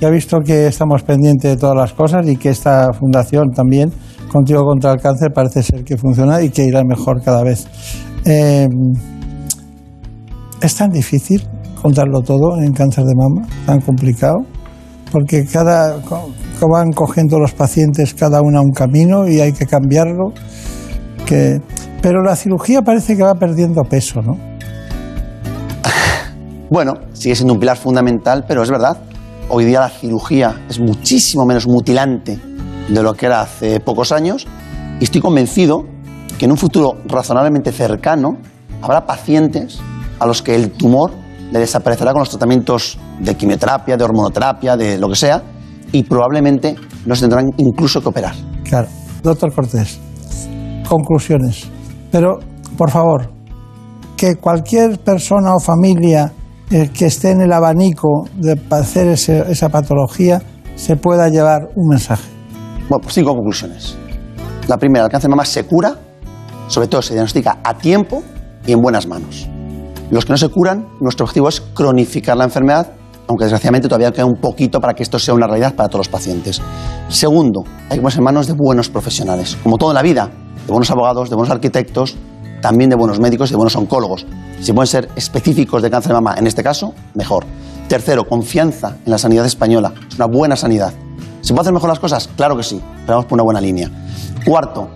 ya he visto que estamos pendientes de todas las cosas y que esta fundación también, Contigo contra el Cáncer, parece ser que funciona y que irá mejor cada vez. Eh, es tan difícil contarlo todo en cáncer de mama, tan complicado, porque cada van cogiendo los pacientes cada una un camino y hay que cambiarlo. Que, pero la cirugía parece que va perdiendo peso, ¿no? *laughs* Bueno, sigue siendo un pilar fundamental, pero es verdad. Hoy día la cirugía es muchísimo menos mutilante de lo que era hace pocos años y estoy convencido que en un futuro razonablemente cercano habrá pacientes a los que el tumor le desaparecerá con los tratamientos de quimioterapia, de hormonoterapia, de lo que sea, y probablemente no se tendrán incluso que operar. Claro. Doctor Cortés, conclusiones. Pero, por favor, que cualquier persona o familia eh, que esté en el abanico de padecer esa patología se pueda llevar un mensaje. Bueno, pues cinco conclusiones. La primera, el cáncer de mama se cura, sobre todo se diagnostica a tiempo y en buenas manos. Los que no se curan, nuestro objetivo es cronificar la enfermedad, aunque desgraciadamente todavía queda un poquito para que esto sea una realidad para todos los pacientes. Segundo, hay que ponerse en manos de buenos profesionales, como todo en la vida, de buenos abogados, de buenos arquitectos, también de buenos médicos y de buenos oncólogos. Si pueden ser específicos de cáncer de mama, en este caso, mejor. Tercero, confianza en la sanidad española. Es una buena sanidad. ¿Se puede hacer mejor las cosas? Claro que sí, pero vamos por una buena línea. Cuarto,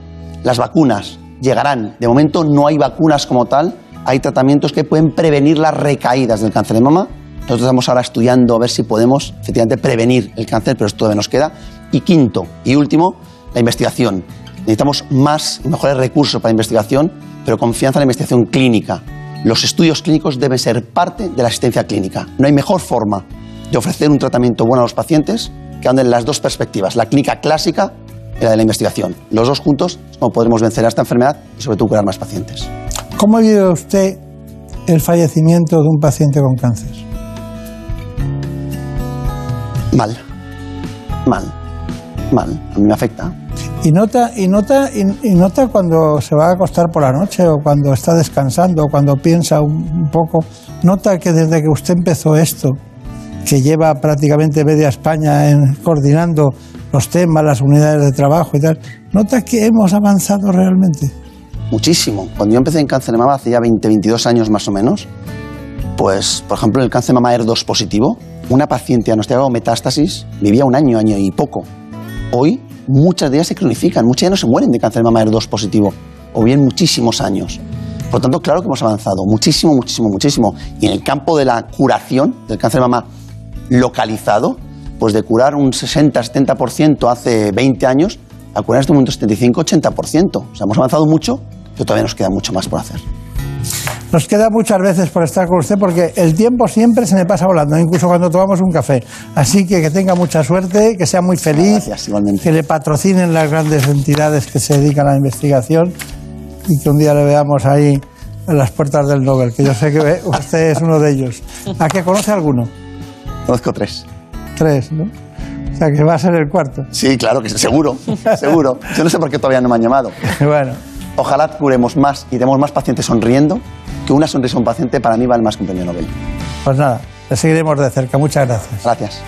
las vacunas llegarán. De momento no hay vacunas como tal, hay tratamientos que pueden prevenir las recaídas del cáncer de mama. Nosotros estamos ahora estudiando a ver si podemos efectivamente prevenir el cáncer, pero esto todavía nos queda. Y quinto y último, la investigación. Necesitamos más y mejores recursos para la investigación, pero confianza en la investigación clínica. Los estudios clínicos deben ser parte de la asistencia clínica. No hay mejor forma de ofrecer un tratamiento bueno a los pacientes que anden las dos perspectivas, la clínica clásica y la de la investigación. Los dos juntos es como podremos vencer a esta enfermedad y sobre todo curar más pacientes. ¿Cómo vive usted el fallecimiento de un paciente con cáncer? Mal, mal, mal. A mí me afecta. Y nota, y nota, y, y nota cuando se va a acostar por la noche o cuando está descansando o cuando piensa un, un poco. Nota que desde que usted empezó esto, que lleva prácticamente media España en- coordinando los temas, las unidades de trabajo y tal, nota que hemos avanzado realmente. Muchísimo. Cuando yo empecé en cáncer de mama hace ya 20, 22 años más o menos, pues, por ejemplo, en el cáncer de mama ER2 positivo, una paciente diagnosticada con metástasis vivía un año, año y poco. Hoy, muchas de ellas se cronifican, muchas ya no se mueren de cáncer de mama ER2 positivo, o bien muchísimos años. Por lo tanto, claro que hemos avanzado muchísimo, muchísimo, muchísimo. Y en el campo de la curación del cáncer de mama localizado, pues de curar un 60-70% hace 20 años, a curar en este momento 75-80%. O sea, hemos avanzado mucho, pero todavía nos queda mucho más por hacer. Nos queda muchas veces por estar con usted porque el tiempo siempre se me pasa volando, incluso cuando tomamos un café. Así que que tenga mucha suerte, que sea muy feliz, que le patrocinen las grandes entidades que se dedican a la investigación y que un día le veamos ahí en las puertas del Nobel, que yo sé que usted es uno de ellos. ¿A qué conoce alguno? Conozco tres. Tres, ¿no? O sea, que va a ser el cuarto. Sí, claro que seguro, seguro. Yo no sé por qué todavía no me han llamado. *laughs* Bueno. Ojalá curemos más y demos más pacientes sonriendo, que una sonrisa a un paciente para mí vale más que un premio Nobel. Pues nada, le seguiremos de cerca. Muchas gracias. Gracias.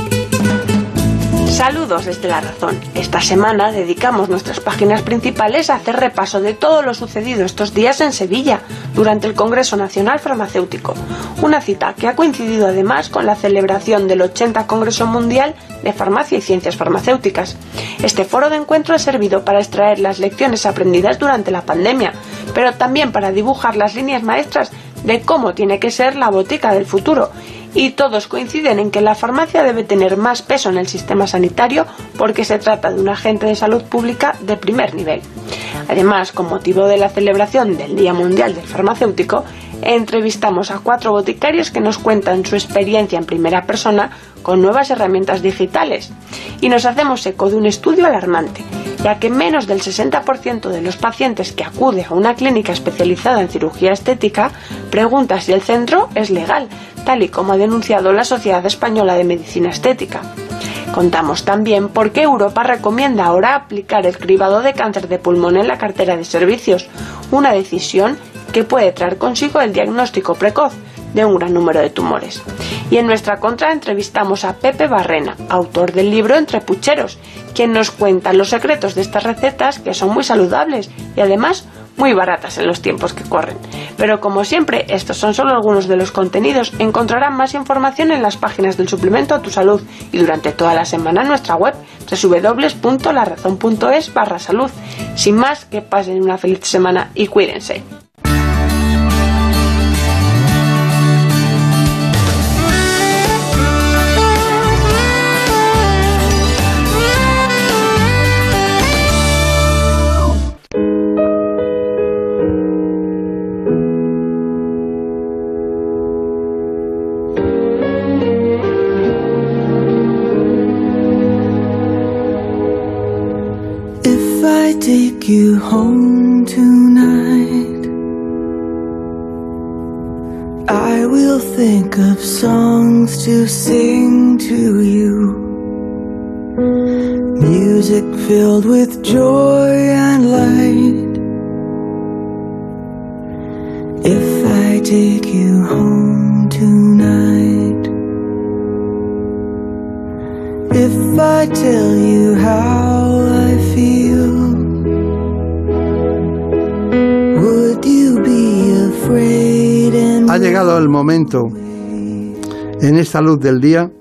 Saludos desde La Razón. Esta semana dedicamos nuestras páginas principales a hacer repaso de todo lo sucedido estos días en Sevilla durante el Congreso Nacional Farmacéutico. Una cita que ha coincidido además con la celebración del 80 Congreso Mundial de Farmacia y Ciencias Farmacéuticas. Este foro de encuentro ha servido para extraer las lecciones aprendidas durante la pandemia, pero también para dibujar las líneas maestras de cómo tiene que ser la botica del futuro y todos coinciden en que la farmacia debe tener más peso en el sistema sanitario porque se trata de un agente de salud pública de primer nivel. Además, con motivo de la celebración del Día Mundial del Farmacéutico, entrevistamos a cuatro boticarios que nos cuentan su experiencia en primera persona con nuevas herramientas digitales y nos hacemos eco de un estudio alarmante, ya que menos del 60% de los pacientes que acude a una clínica especializada en cirugía estética pregunta si el centro es legal, tal y como ha denunciado la Sociedad Española de Medicina Estética. Contamos también por qué Europa recomienda ahora aplicar el cribado de cáncer de pulmón en la cartera de servicios, una decisión que puede traer consigo el diagnóstico precoz de un gran número de tumores. Y en nuestra contra entrevistamos a Pepe Barrena, autor del libro Entre Pucheros, quien nos cuenta los secretos de estas recetas que son muy saludables y además muy baratas en los tiempos que corren. Pero como siempre, estos son solo algunos de los contenidos. Encontrarán más información en las páginas del suplemento a tu salud y durante toda la semana en nuestra web www.larazón.es barra salud. Sin más, que pasen una feliz semana y cuídense. Take you home tonight, I will think of songs to sing to you. Music filled with joy and light. If I take you home tonight, if I tell you how llegado el momento en esta luz del día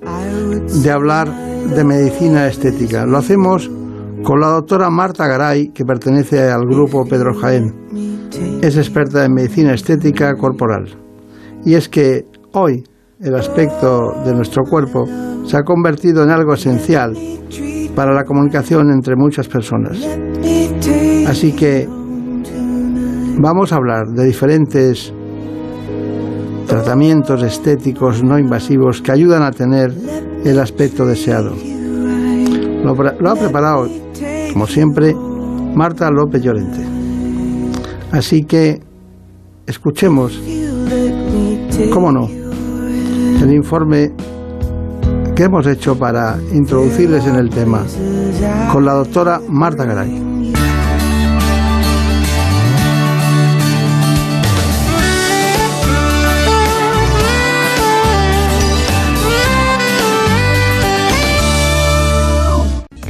de hablar de medicina estética. Lo hacemos con la doctora Marta Garay, que pertenece al grupo Pedro Jaén. Es experta en medicina estética corporal. Y es que hoy el aspecto de nuestro cuerpo se ha convertido en algo esencial para la comunicación entre muchas personas. Así que vamos a hablar de diferentes tratamientos estéticos no invasivos que ayudan a tener el aspecto deseado. Lo, ha preparado, como siempre, Marta López Llorente. Así que escuchemos, cómo no, el informe que hemos hecho para introducirles en el tema con la doctora Marta Garay.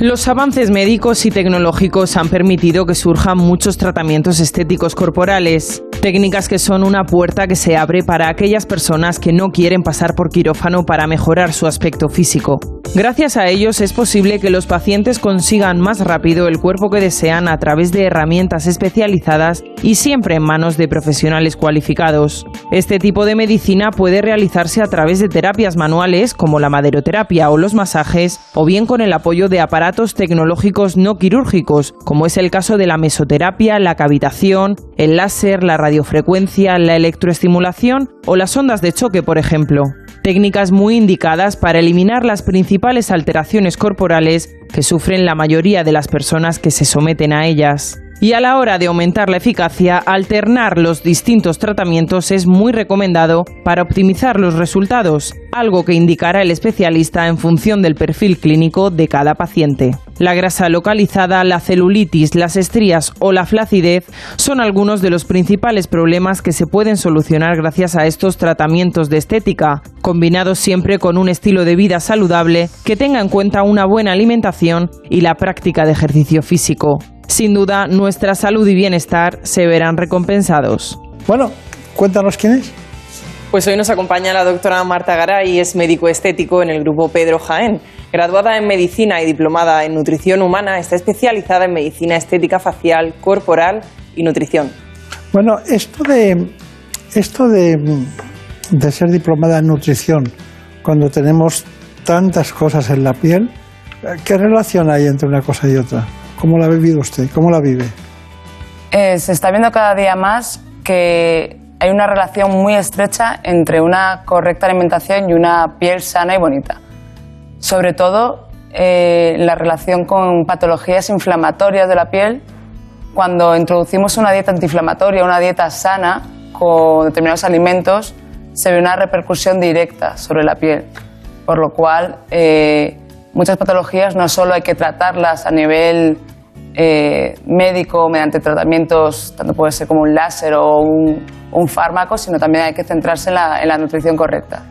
Los avances médicos y tecnológicos han permitido que surjan muchos tratamientos estéticos corporales, técnicas que son una puerta que se abre para aquellas personas que no quieren pasar por quirófano para mejorar su aspecto físico. Gracias a ellos es posible que los pacientes consigan más rápido el cuerpo que desean a través de herramientas especializadas y siempre en manos de profesionales cualificados. Este tipo de medicina puede realizarse a través de terapias manuales como la maderoterapia o los masajes o bien con el apoyo de aparatos tecnológicos no quirúrgicos, como es el caso de la mesoterapia, la cavitación, el láser, la radiofrecuencia, la electroestimulación o las ondas de choque, por ejemplo. Técnicas muy indicadas para eliminar las principales alteraciones corporales que sufren la mayoría de las personas que se someten a ellas. Y a la hora de aumentar la eficacia, alternar los distintos tratamientos es muy recomendado para optimizar los resultados, algo que indicará el especialista en función del perfil clínico de cada paciente. La grasa localizada, la celulitis, las estrías o la flacidez son algunos de los principales problemas que se pueden solucionar gracias a estos tratamientos de estética, combinados siempre con un estilo de vida saludable que tenga en cuenta una buena alimentación y la práctica de ejercicio físico. Sin duda, nuestra salud y bienestar se verán recompensados. Bueno, cuéntanos quién es. Pues hoy nos acompaña la doctora Marta Garay, es médico estético en el grupo Pedro Jaén. Graduada en medicina y diplomada en nutrición humana, está especializada en medicina estética facial, corporal y nutrición. Bueno, esto de, esto de, de ser diplomada en nutrición, cuando tenemos tantas cosas en la piel, ¿qué relación hay entre una cosa y otra? ¿Cómo la ha vivido usted? ¿Cómo la vive? Eh, se está viendo cada día más que hay una relación muy estrecha entre una correcta alimentación y una piel sana y bonita. Sobre todo eh, la relación con patologías inflamatorias de la piel. Cuando introducimos una dieta antiinflamatoria, una dieta sana con determinados alimentos, se ve una repercusión directa sobre la piel. Por lo cual, eh, muchas patologías no solo hay que tratarlas a nivel eh, médico mediante tratamientos, tanto puede ser como un láser o un, un fármaco, sino también hay que centrarse en la, en la nutrición correcta.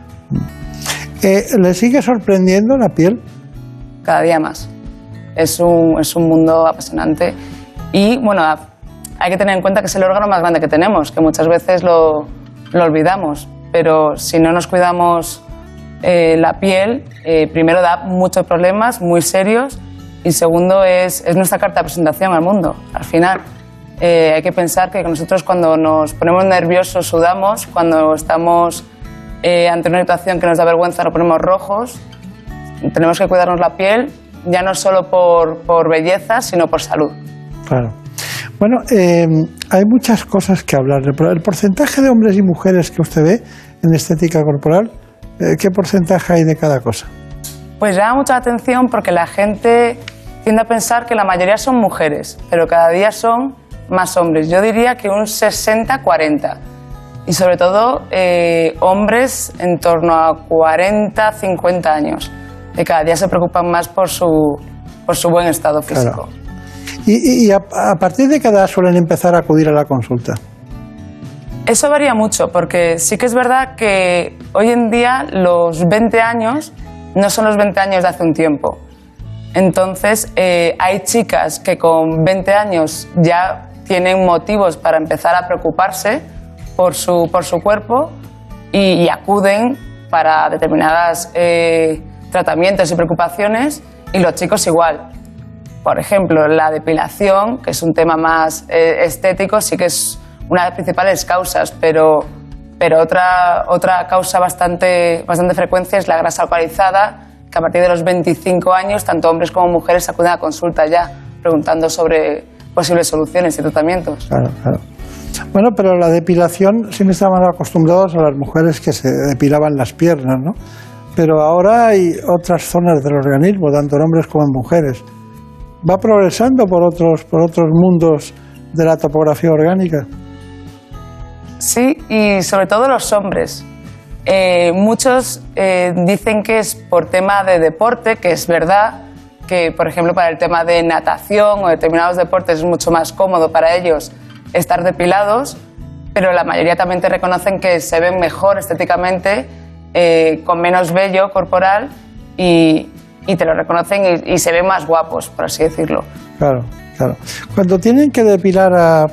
Eh, ¿Le sigue sorprendiendo la piel? Cada día más. Es un, es un mundo apasionante y bueno, hay que tener en cuenta que es el órgano más grande que tenemos, que muchas veces lo, lo olvidamos, pero si no nos cuidamos eh, la piel, eh, primero da muchos problemas muy serios y segundo es, es nuestra carta de presentación al mundo. Al final eh, hay que pensar que nosotros cuando nos ponemos nerviosos sudamos, cuando estamos eh, ante una situación que nos da vergüenza nos ponemos rojos. Tenemos que cuidarnos la piel ya no solo por, por belleza, sino por salud. Claro. Bueno, eh, hay muchas cosas que hablar. El porcentaje de hombres y mujeres que usted ve en estética corporal, eh, ¿qué porcentaje hay de cada cosa? Pues llama mucha atención porque la gente tiende a pensar que la mayoría son mujeres, pero cada día son más hombres. Yo diría que un 60-40. Y sobre todo eh, hombres en torno a 40-50 años, que cada día se preocupan más por su, por su buen estado físico. Claro. ¿Y, y a, a, partir de qué edad suelen empezar a acudir a la consulta? Eso varía mucho, porque sí que es verdad que hoy en día los 20 años no son los 20 años de hace un tiempo. Entonces, eh, hay chicas que con 20 años ya tienen motivos para empezar a preocuparse por su, por su cuerpo y, acuden para determinadas eh, tratamientos y preocupaciones y los chicos igual. Por ejemplo, la depilación, que es un tema más eh, estético, sí que es una de las principales causas, pero, pero otra, otra causa bastante, bastante frecuente es la grasa localizada, que a partir de los 25 años, tanto hombres como mujeres acuden a consulta ya, preguntando sobre posibles soluciones y tratamientos. Claro, claro. Bueno, pero la depilación siempre estaban acostumbrados a las mujeres que se depilaban las piernas, ¿no? Pero ahora hay otras zonas del organismo, tanto en hombres como en mujeres. Va progresando por otros, por otros mundos de la topografía orgánica. Sí, y sobre todo los hombres. Eh, muchos eh, dicen que es por tema de deporte, que es verdad, que por ejemplo para el tema de natación o determinados deportes es mucho más cómodo para ellos estar depilados, pero la mayoría también te reconocen que se ven mejor estéticamente, eh, con menos vello corporal y, te lo reconocen y, se ven más guapos, por así decirlo. Claro, claro. Cuando tienen que depilar a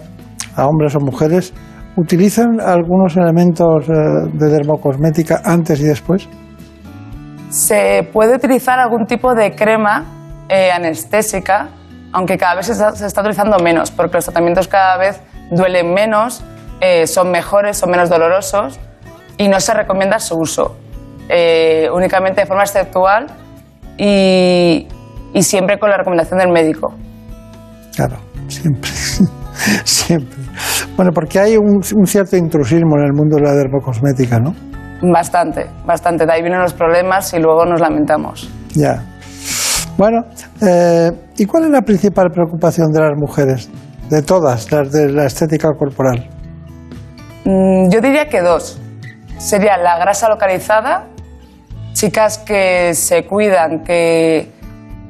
hombres o mujeres, ¿utilizan algunos elementos eh, de dermocosmética antes y después? Se puede utilizar algún tipo de crema eh, anestésica, aunque cada vez se está, se está utilizando menos, porque los tratamientos cada vez duelen menos, eh, son mejores, son menos dolorosos y no se recomienda su uso, eh, únicamente de forma exceptual y, y siempre con la recomendación del médico. Claro, siempre. *laughs* siempre. Bueno, porque hay un, un cierto intrusismo en el mundo de la dermocosmética, ¿no? Bastante, bastante. De ahí vienen los problemas y luego nos lamentamos. Ya. Bueno, eh, ¿y cuál es la principal preocupación de las mujeres? De todas, las de la estética corporal. Mm, Yo diría que dos. Sería la grasa localizada, chicas que se cuidan, que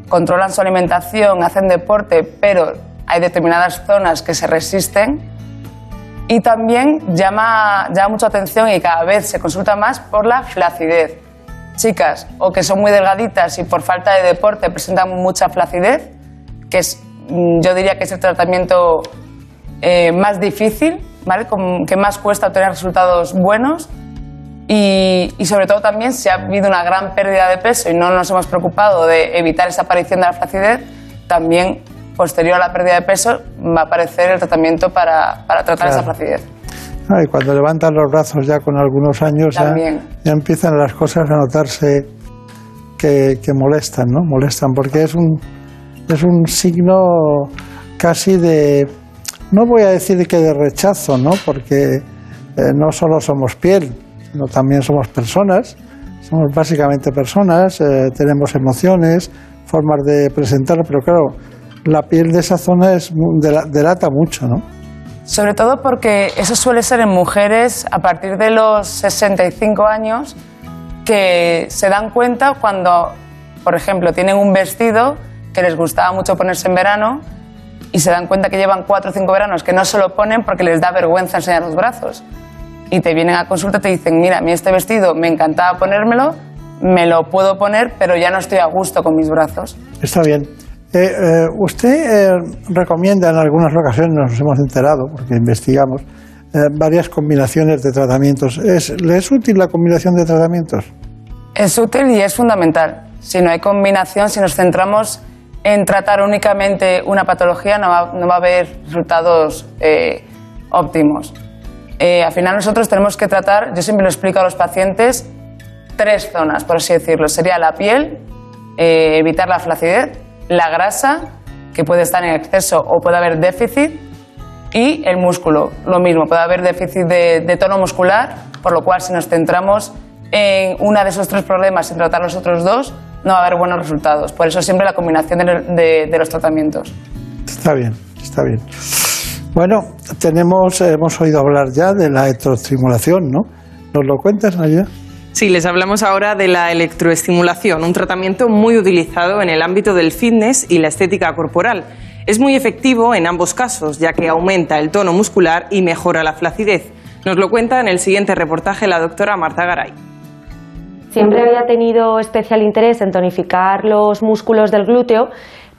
controlan su alimentación, hacen deporte, pero hay determinadas zonas que se resisten. Y también llama, llama mucha atención y cada vez se consulta más por la flacidez. Chicas o que son muy delgaditas y por falta de deporte presentan mucha flacidez, que es, mm, yo diría que es el tratamiento eh, más difícil, ¿vale? Que más cuesta obtener resultados buenos. Y, y sobre todo también si ha habido una gran pérdida de peso y no nos hemos preocupado de evitar esa aparición de la flacidez, también posterior a la pérdida de peso va a aparecer el tratamiento para, para tratar esa flacidez. Ah, y cuando levantan los brazos ya con algunos años, ya empiezan las cosas a notarse que, que molestan, ¿no? Molestan, porque es un, es un signo casi de, no voy a decir que de rechazo, ¿no? Porque eh, no solo somos piel, sino también somos personas, somos básicamente personas, eh, tenemos emociones, formas de presentar, pero claro, la piel de esa zona es, delata mucho, ¿no? Sobre todo porque eso suele ser en mujeres a partir de los 65 años que se dan cuenta cuando, por ejemplo, tienen un vestido que les gustaba mucho ponerse en verano y se dan cuenta que llevan cuatro o cinco veranos que no se lo ponen porque les da vergüenza enseñar los brazos. Y te vienen a consulta y te dicen, mira, a mí este vestido me encantaba ponérmelo, me lo puedo poner, pero ya no estoy a gusto con mis brazos. Está bien. Eh, eh, usted eh, recomienda en algunas ocasiones, nos hemos enterado, porque investigamos, varias combinaciones de tratamientos. ¿Es, ¿Le es útil la combinación de tratamientos? Es útil y es fundamental. Si no hay combinación, si nos centramos en tratar únicamente una patología, no va, no va a haber resultados óptimos. Al final nosotros tenemos que tratar, yo siempre lo explico a los pacientes, tres zonas, por así decirlo. Sería la piel, evitar la flacidez, la grasa, que puede estar en exceso o puede haber déficit, y el músculo, lo mismo, puede haber déficit de, tono muscular, por lo cual si nos centramos en una de esos tres problemas sin tratar los otros dos, no va a haber buenos resultados. Por eso siempre la combinación de, los tratamientos. Está bien, está bien. Bueno, tenemos, hemos oído hablar ya de la electroestimulación, ¿no? ¿Nos lo cuentas, Nadia? Sí, les hablamos ahora de la electroestimulación, un tratamiento muy utilizado en el ámbito del fitness y la estética corporal. Es muy efectivo en ambos casos, ya que aumenta el tono muscular y mejora la flacidez. Nos lo cuenta en el siguiente reportaje la doctora Marta Garay. Siempre había tenido especial interés en tonificar los músculos del glúteo,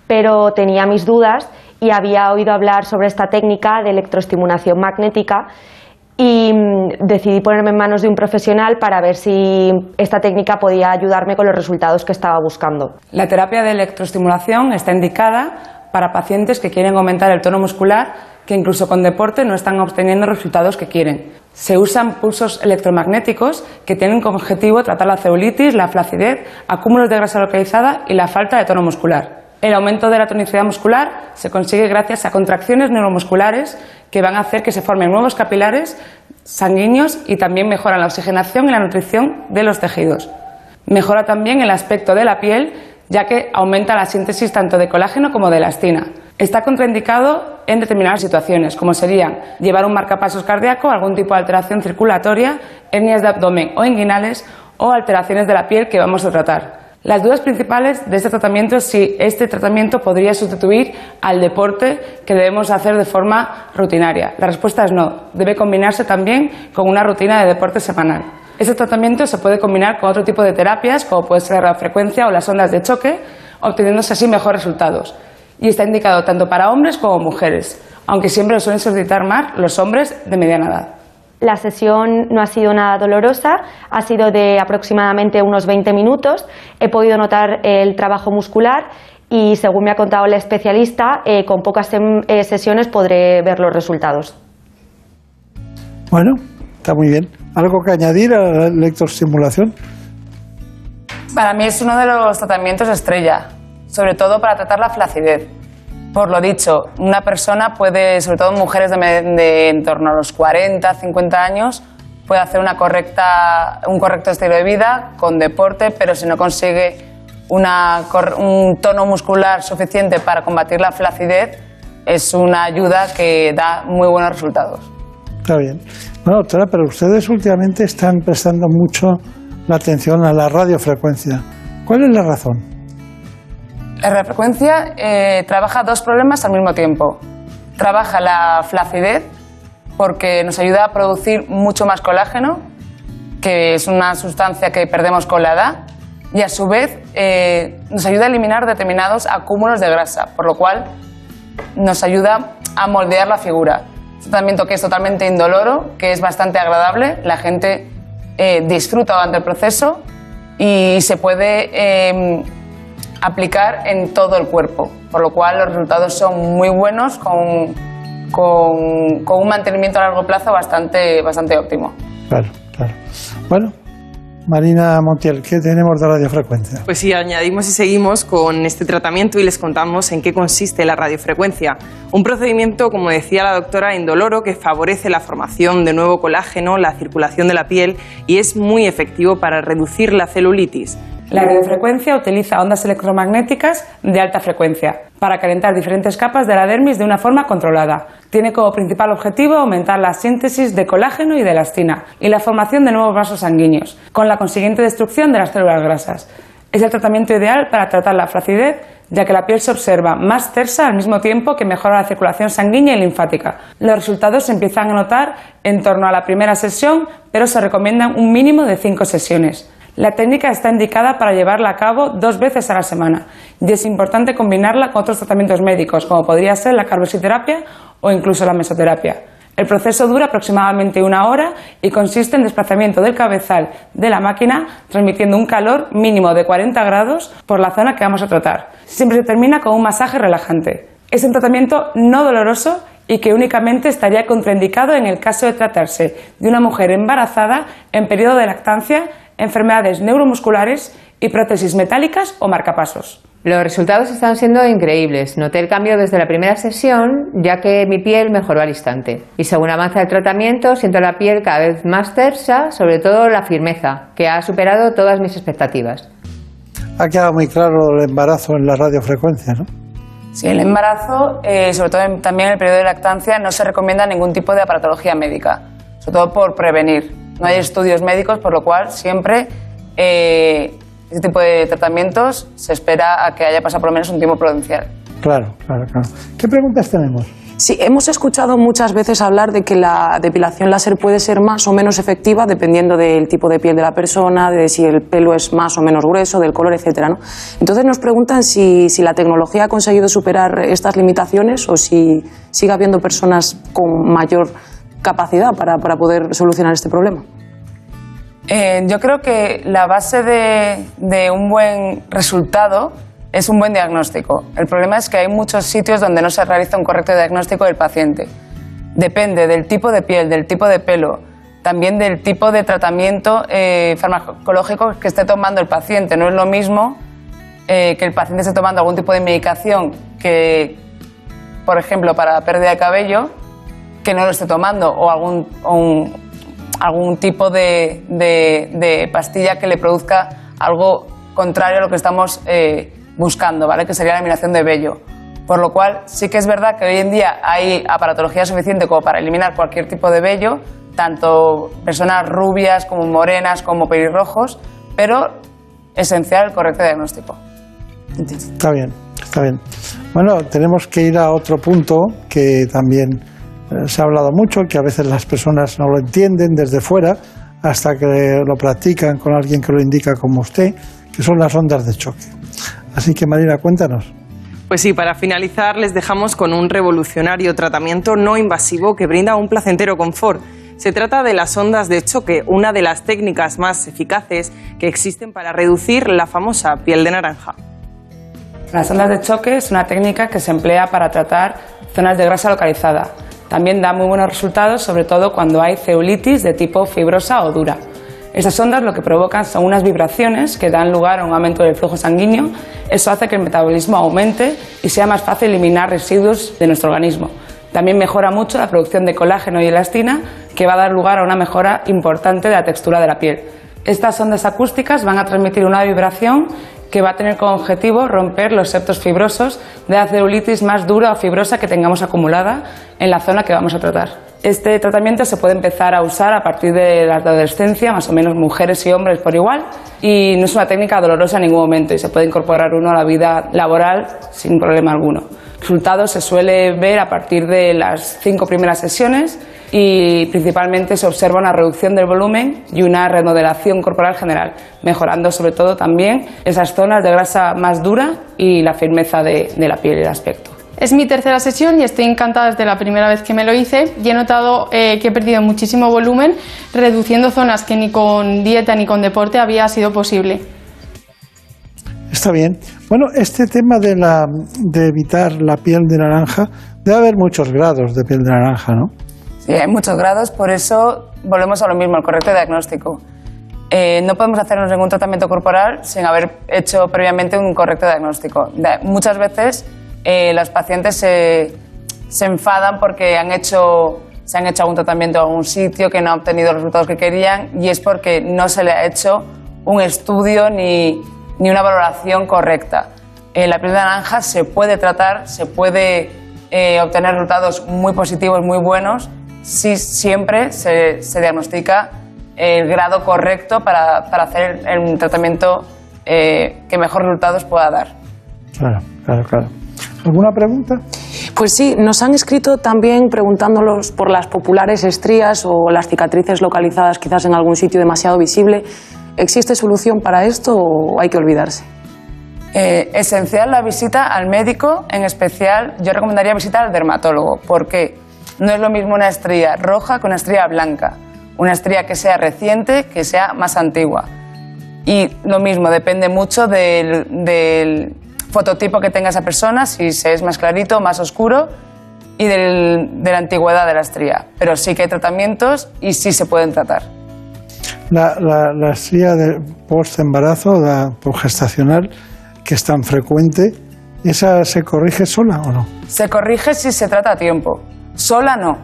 pero tenía mis dudas y había oído hablar sobre esta técnica de electroestimulación magnética y mm, decidí ponerme en manos de un profesional para ver si esta técnica podía ayudarme con los resultados que estaba buscando. La terapia de electroestimulación está indicada para pacientes que quieren aumentar el tono muscular que incluso con deporte no están obteniendo resultados que quieren. Se usan pulsos electromagnéticos que tienen como objetivo tratar la celulitis, la flacidez, acúmulos de grasa localizada y la falta de tono muscular. El aumento de la tonicidad muscular se consigue gracias a contracciones neuromusculares que van a hacer que se formen nuevos capilares sanguíneos y también mejoran la oxigenación y la nutrición de los tejidos. Mejora también el aspecto de la piel, ya que aumenta la síntesis tanto de colágeno como de elastina. Está contraindicado en determinadas situaciones, como serían llevar un marcapasos cardíaco, algún tipo de alteración circulatoria, hernias de abdomen o inguinales o alteraciones de la piel que vamos a tratar. Las dudas principales de este tratamiento es si este tratamiento podría sustituir al deporte que debemos hacer de forma rutinaria. La respuesta es no. Debe combinarse también con una rutina de deporte semanal. Este tratamiento se puede combinar con otro tipo de terapias, como puede ser la frecuencia o las ondas de choque, obteniéndose así mejores resultados. Y está indicado tanto para hombres como mujeres, aunque siempre lo suelen solicitar más los hombres de mediana edad. La sesión no ha sido nada dolorosa, ha sido de aproximadamente unos 20 minutos. He podido notar el trabajo muscular y, según me ha contado la especialista, eh, con pocas eh, sesiones podré ver los resultados. Bueno, está muy bien. ¿Algo que añadir a la electroestimulación? Para mí es uno de los tratamientos estrella, sobre todo para tratar la flacidez. Por lo dicho, una persona puede, sobre todo mujeres de, en torno a los 40, 50 años, puede hacer una correcta, un correcto estilo de vida con deporte, pero si no consigue una, un tono muscular suficiente para combatir la flacidez, es una ayuda que da muy buenos resultados. Está bien. Bueno, doctora, pero ustedes últimamente están prestando mucho la atención a la radiofrecuencia. ¿Cuál es la razón? La radiofrecuencia eh, trabaja dos problemas al mismo tiempo. Trabaja la flacidez, porque nos ayuda a producir mucho más colágeno, que es una sustancia que perdemos con la edad, y a su vez eh, nos ayuda a eliminar determinados acúmulos de grasa, por lo cual nos ayuda a moldear la figura. Es un tratamiento que es totalmente indoloro, que es bastante agradable, la gente eh, disfruta durante el proceso y se puede aplicar en todo el cuerpo, por lo cual los resultados son muy buenos con, con, con un mantenimiento a largo plazo bastante, bastante óptimo. Claro, claro. Bueno, Marina Montiel, ¿qué tenemos de radiofrecuencia? Pues sí, añadimos y seguimos con este tratamiento y les contamos en qué consiste la radiofrecuencia. Un procedimiento, como decía la doctora, indoloro que favorece la formación de nuevo colágeno, la circulación de la piel y es muy efectivo para reducir la celulitis. La radiofrecuencia utiliza ondas electromagnéticas de alta frecuencia para calentar diferentes capas de la dermis de una forma controlada. Tiene como principal objetivo aumentar la síntesis de colágeno y de elastina y la formación de nuevos vasos sanguíneos, con la consiguiente destrucción de las células grasas. Es el tratamiento ideal para tratar la flacidez, ya que la piel se observa más tersa al mismo tiempo que mejora la circulación sanguínea y linfática. Los resultados se empiezan a notar en torno a la primera sesión, pero se recomiendan un mínimo de cinco sesiones. La técnica está indicada para llevarla a cabo dos veces a la semana y es importante combinarla con otros tratamientos médicos, como podría ser la carbositerapia o incluso la mesoterapia. El proceso dura aproximadamente una hora y consiste en desplazamiento del cabezal de la máquina transmitiendo un calor mínimo de 40 grados por la zona que vamos a tratar. Siempre se termina con un masaje relajante. Es un tratamiento no doloroso y que únicamente estaría contraindicado en el caso de tratarse de una mujer embarazada en periodo de lactancia enfermedades neuromusculares y prótesis metálicas o marcapasos. Los resultados están siendo increíbles. Noté el cambio desde la primera sesión, ya que mi piel mejoró al instante. Y según avanza el tratamiento, siento la piel cada vez más tersa, sobre todo la firmeza, que ha superado todas mis expectativas. Ha quedado muy claro el embarazo en la radiofrecuencia, ¿no? Sí, el embarazo, eh, sobre todo también en el periodo de lactancia, no se recomienda ningún tipo de aparatología médica, sobre todo por prevenir. No hay estudios médicos, por lo cual siempre eh, este tipo de tratamientos se espera a que haya pasado por lo menos un tiempo prudencial. Claro, claro, claro. ¿Qué preguntas tenemos? Sí, hemos escuchado muchas veces hablar de que la depilación láser puede ser más o menos efectiva dependiendo del tipo de piel de la persona, de si el pelo es más o menos grueso, del color, etcétera. ¿no? Entonces nos preguntan si, si la tecnología ha conseguido superar estas limitaciones o si sigue habiendo personas con mayor capacidad para, para poder solucionar este problema. Eh, yo creo que la base de, de un buen resultado es un buen diagnóstico. El problema es que hay muchos sitios donde no se realiza un correcto diagnóstico del paciente. Depende del tipo de piel, del tipo de pelo, también del tipo de tratamiento eh, farmacológico que esté tomando el paciente. No es lo mismo eh, que el paciente esté tomando algún tipo de medicación que, por ejemplo, para pérdida de cabello, que no lo esté tomando, o algún, algún tipo de, de- pastilla que le produzca algo contrario a lo que estamos eh, buscando, ¿vale? que sería la eliminación de vello. Por lo cual, sí que es verdad que hoy en día hay aparatología suficiente como para eliminar cualquier tipo de vello, tanto personas rubias como morenas como pelirrojos, pero esencial el correcto diagnóstico. Está bien, está bien. Bueno, tenemos que ir a otro punto que también se ha hablado mucho, que a veces las personas no lo entienden desde fuera hasta que lo practican con alguien que lo indica como usted, que son las ondas de choque. Así que Marina, cuéntanos. Pues sí, para finalizar les dejamos con un revolucionario tratamiento no invasivo que brinda un placentero confort. Se trata de las ondas de choque, una de las técnicas más eficaces que existen para reducir la famosa piel de naranja. Las ondas de choque es una técnica que se emplea para tratar zonas de grasa localizada. También da muy buenos resultados, sobre todo cuando hay celulitis de tipo fibrosa o dura. Estas ondas lo que provocan son unas vibraciones que dan lugar a un aumento del flujo sanguíneo. Eso hace que el metabolismo aumente y sea más fácil eliminar residuos de nuestro organismo. También mejora mucho la producción de colágeno y elastina, que va a dar lugar a una mejora importante de la textura de la piel. Estas ondas acústicas van a transmitir una vibración que va a tener como objetivo romper los septos fibrosos de la celulitis más dura o fibrosa que tengamos acumulada en la zona que vamos a tratar. Este tratamiento se puede empezar a usar a partir de la adolescencia, más o menos mujeres y hombres por igual, y no es una técnica dolorosa en ningún momento y se puede incorporar uno a la vida laboral sin problema alguno. Resultados se suele ver a partir de las cinco primeras sesiones y principalmente se observa una reducción del volumen y una remodelación corporal general, mejorando sobre todo también esas zonas de grasa más dura y la firmeza de, de la piel y el aspecto. Es mi tercera sesión y estoy encantada desde la primera vez que me lo hice y he notado eh, que he perdido muchísimo volumen, reduciendo zonas que ni con dieta ni con deporte había sido posible. Está bien. Bueno, este tema de, la, de evitar la piel de naranja, debe haber muchos grados de piel de naranja, ¿no? Sí, hay muchos grados, por eso volvemos a lo mismo, el correcto diagnóstico. Eh, no podemos hacernos ningún tratamiento corporal sin haber hecho previamente un correcto diagnóstico. Muchas veces eh, los pacientes se, se enfadan porque han hecho, se han hecho algún tratamiento en algún sitio que no ha obtenido los resultados que querían y es porque no se le ha hecho un estudio ni, ni una valoración correcta. Eh, la piel de naranja se puede tratar, se puede eh, obtener resultados muy positivos, muy buenos, si siempre se, se diagnostica el grado correcto para, para hacer el, el tratamiento eh, que mejor resultados pueda dar. Claro, claro, claro. ¿Alguna pregunta? Pues sí, nos han escrito también preguntándolos por las populares estrías o las cicatrices localizadas quizás en algún sitio demasiado visible. ¿Existe solución para esto o hay que olvidarse? Eh, esencial la visita al médico, en especial yo recomendaría visitar al dermatólogo, porque no es lo mismo una estría roja que una estría blanca, una estría que sea reciente, que sea más antigua. Y lo mismo, depende mucho del, del fototipo que tenga esa persona, si se es más clarito, más oscuro, y del- de la antigüedad de la estría. Pero sí que hay tratamientos y sí se pueden tratar. La, la, la estría de post-embarazo, la gestacional, que es tan frecuente, ¿esa se corrige sola o no? Se corrige si se trata a tiempo. Sola no.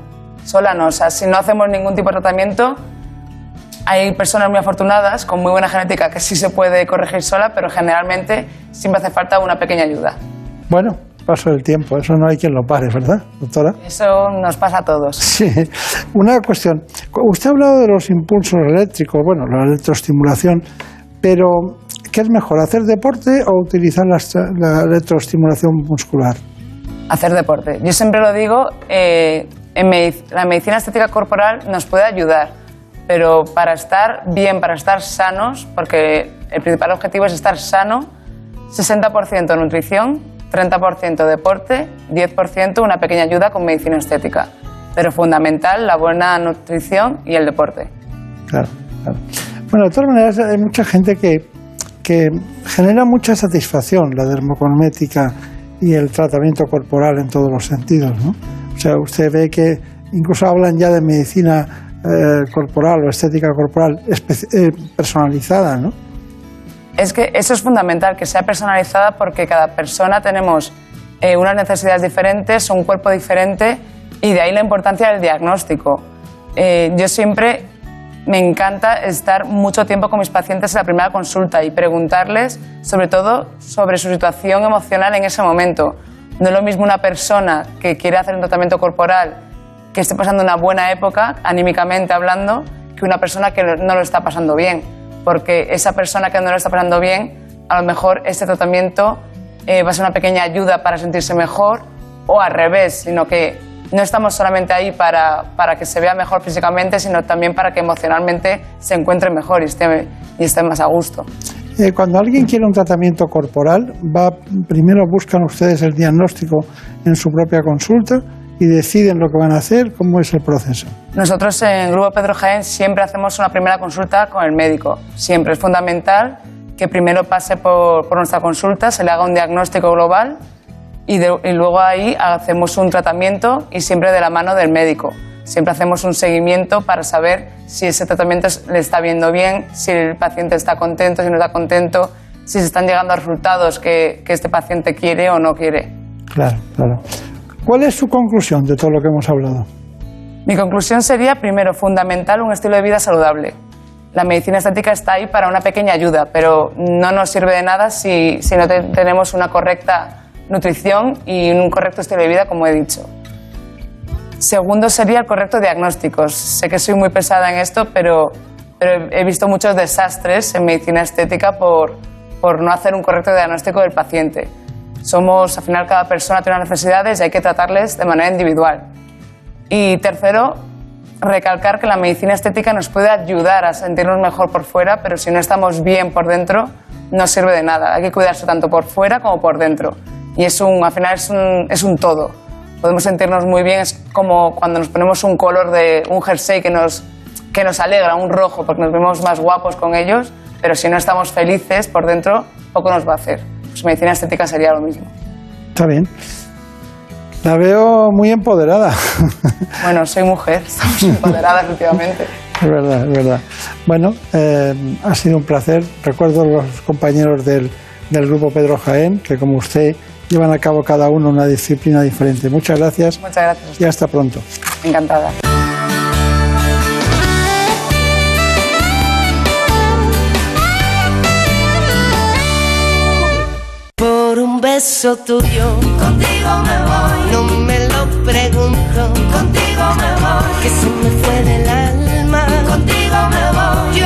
Sola no. O sea, si no hacemos ningún tipo de tratamiento, hay personas muy afortunadas con muy buena genética que sí se puede corregir sola, pero generalmente siempre hace falta una pequeña ayuda. Bueno, paso del tiempo, eso no hay quien lo pare, ¿verdad, doctora? Eso nos pasa a todos. Sí. Una cuestión. Usted ha hablado de los impulsos eléctricos, bueno, la electroestimulación, pero ¿qué es mejor, hacer deporte o utilizar la, la electroestimulación muscular? hacer deporte. Yo siempre lo digo, eh, en medic- la medicina estética corporal nos puede ayudar, pero para estar bien, para estar sanos, porque el principal objetivo es estar sano, 60% nutrición, 30% deporte, 10% una pequeña ayuda con medicina estética. pero fundamental la buena nutrición y el deporte. Claro, claro. Bueno, de todas maneras, hay mucha gente que, que genera mucha satisfacción la dermocosmética y el tratamiento corporal en todos los sentidos, ¿no? O sea, usted ve que incluso hablan ya de medicina eh, corporal o estética corporal eh, personalizada, ¿no? Es que eso es fundamental, que sea personalizada porque cada persona tenemos eh, unas necesidades diferentes, un cuerpo diferente y de ahí la importancia del diagnóstico. Yo siempre me encanta estar mucho tiempo con mis pacientes en la primera consulta y preguntarles sobre todo sobre su situación emocional en ese momento. No es lo mismo una persona que quiere hacer un tratamiento corporal que esté pasando una buena época, anímicamente hablando, que una persona que no lo está pasando bien. Porque esa persona que no lo está pasando bien, a lo mejor este tratamiento eh, va a ser una pequeña ayuda para sentirse mejor o al revés, sino que no estamos solamente ahí para, para que se vea mejor físicamente, sino también para que emocionalmente se encuentre mejor y esté, y esté más a gusto. Eh, cuando alguien quiere un tratamiento corporal, va, primero buscan ustedes el diagnóstico en su propia consulta y deciden lo que van a hacer, cómo es el proceso. Nosotros en Grupo Pedro Jaén siempre hacemos una primera consulta con el médico. Siempre es fundamental que primero pase por, por nuestra consulta, se le haga un diagnóstico global y, de- y luego ahí hacemos un tratamiento y siempre de la mano del médico. Siempre hacemos un seguimiento para saber si ese tratamiento le está viendo bien, si el paciente está contento, si no está contento, si se están llegando a resultados que, que este paciente quiere o no quiere. Claro, claro. ¿Cuál es su conclusión de todo lo que hemos hablado? Mi conclusión sería, primero, fundamental un estilo de vida saludable. La medicina estética está ahí para una pequeña ayuda, pero no nos sirve de nada si, si no te- tenemos una correcta nutrición y un correcto estilo de vida, como he dicho. Segundo sería el correcto diagnóstico. Sé que soy muy pesada en esto, pero, pero he visto muchos desastres en medicina estética por, por no hacer un correcto diagnóstico del paciente. Somos, al final, cada persona tiene unas necesidades y hay que tratarles de manera individual. Y tercero, recalcar que la medicina estética nos puede ayudar a sentirnos mejor por fuera, pero si no estamos bien por dentro, no sirve de nada. Hay que cuidarse tanto por fuera como por dentro. Y es un, al final es un, es un todo. Podemos sentirnos muy bien, es como cuando nos ponemos un color de un jersey que nos, que nos alegra, un rojo, porque nos vemos más guapos con ellos, pero si no estamos felices por dentro, poco nos va a hacer. Pues medicina estética sería lo mismo. Está bien. La veo muy empoderada. *laughs* Bueno, soy mujer, estamos *laughs* empoderadas últimamente. Es verdad, es verdad. Bueno, eh, ha sido un placer. Recuerdo a los compañeros del, del grupo Pedro Jaén, que como usted llevan a cabo cada uno una disciplina diferente. Muchas gracias Muchas gracias, y hasta pronto. encantada. Beso tuyo, contigo me voy. No me lo pregunto, contigo me voy. Que se me fue del alma, contigo me voy. Yo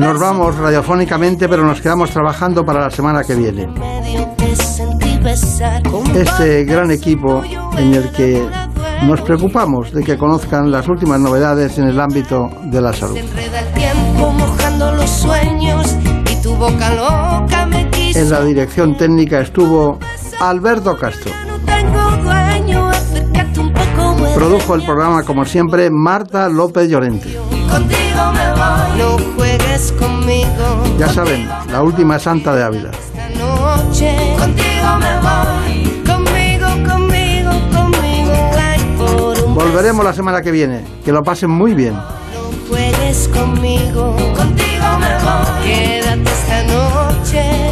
Nos vamos radiofónicamente, pero nos quedamos trabajando para la semana que viene. Este gran equipo en el que nos preocupamos de que conozcan las últimas novedades en el ámbito de la salud. En la dirección técnica estuvo Alberto Castro. Produjo el programa, como siempre, Marta López Llorente. Contigo me voy. No juegues conmigo. Ya saben, la última santa de Ávila. Esta noche. Contigo me voy. Conmigo, conmigo, conmigo. Ay, por un Volveremos la semana que viene. Que lo pasen muy bien. juegues conmigo. Contigo me voy. Quédate esta noche.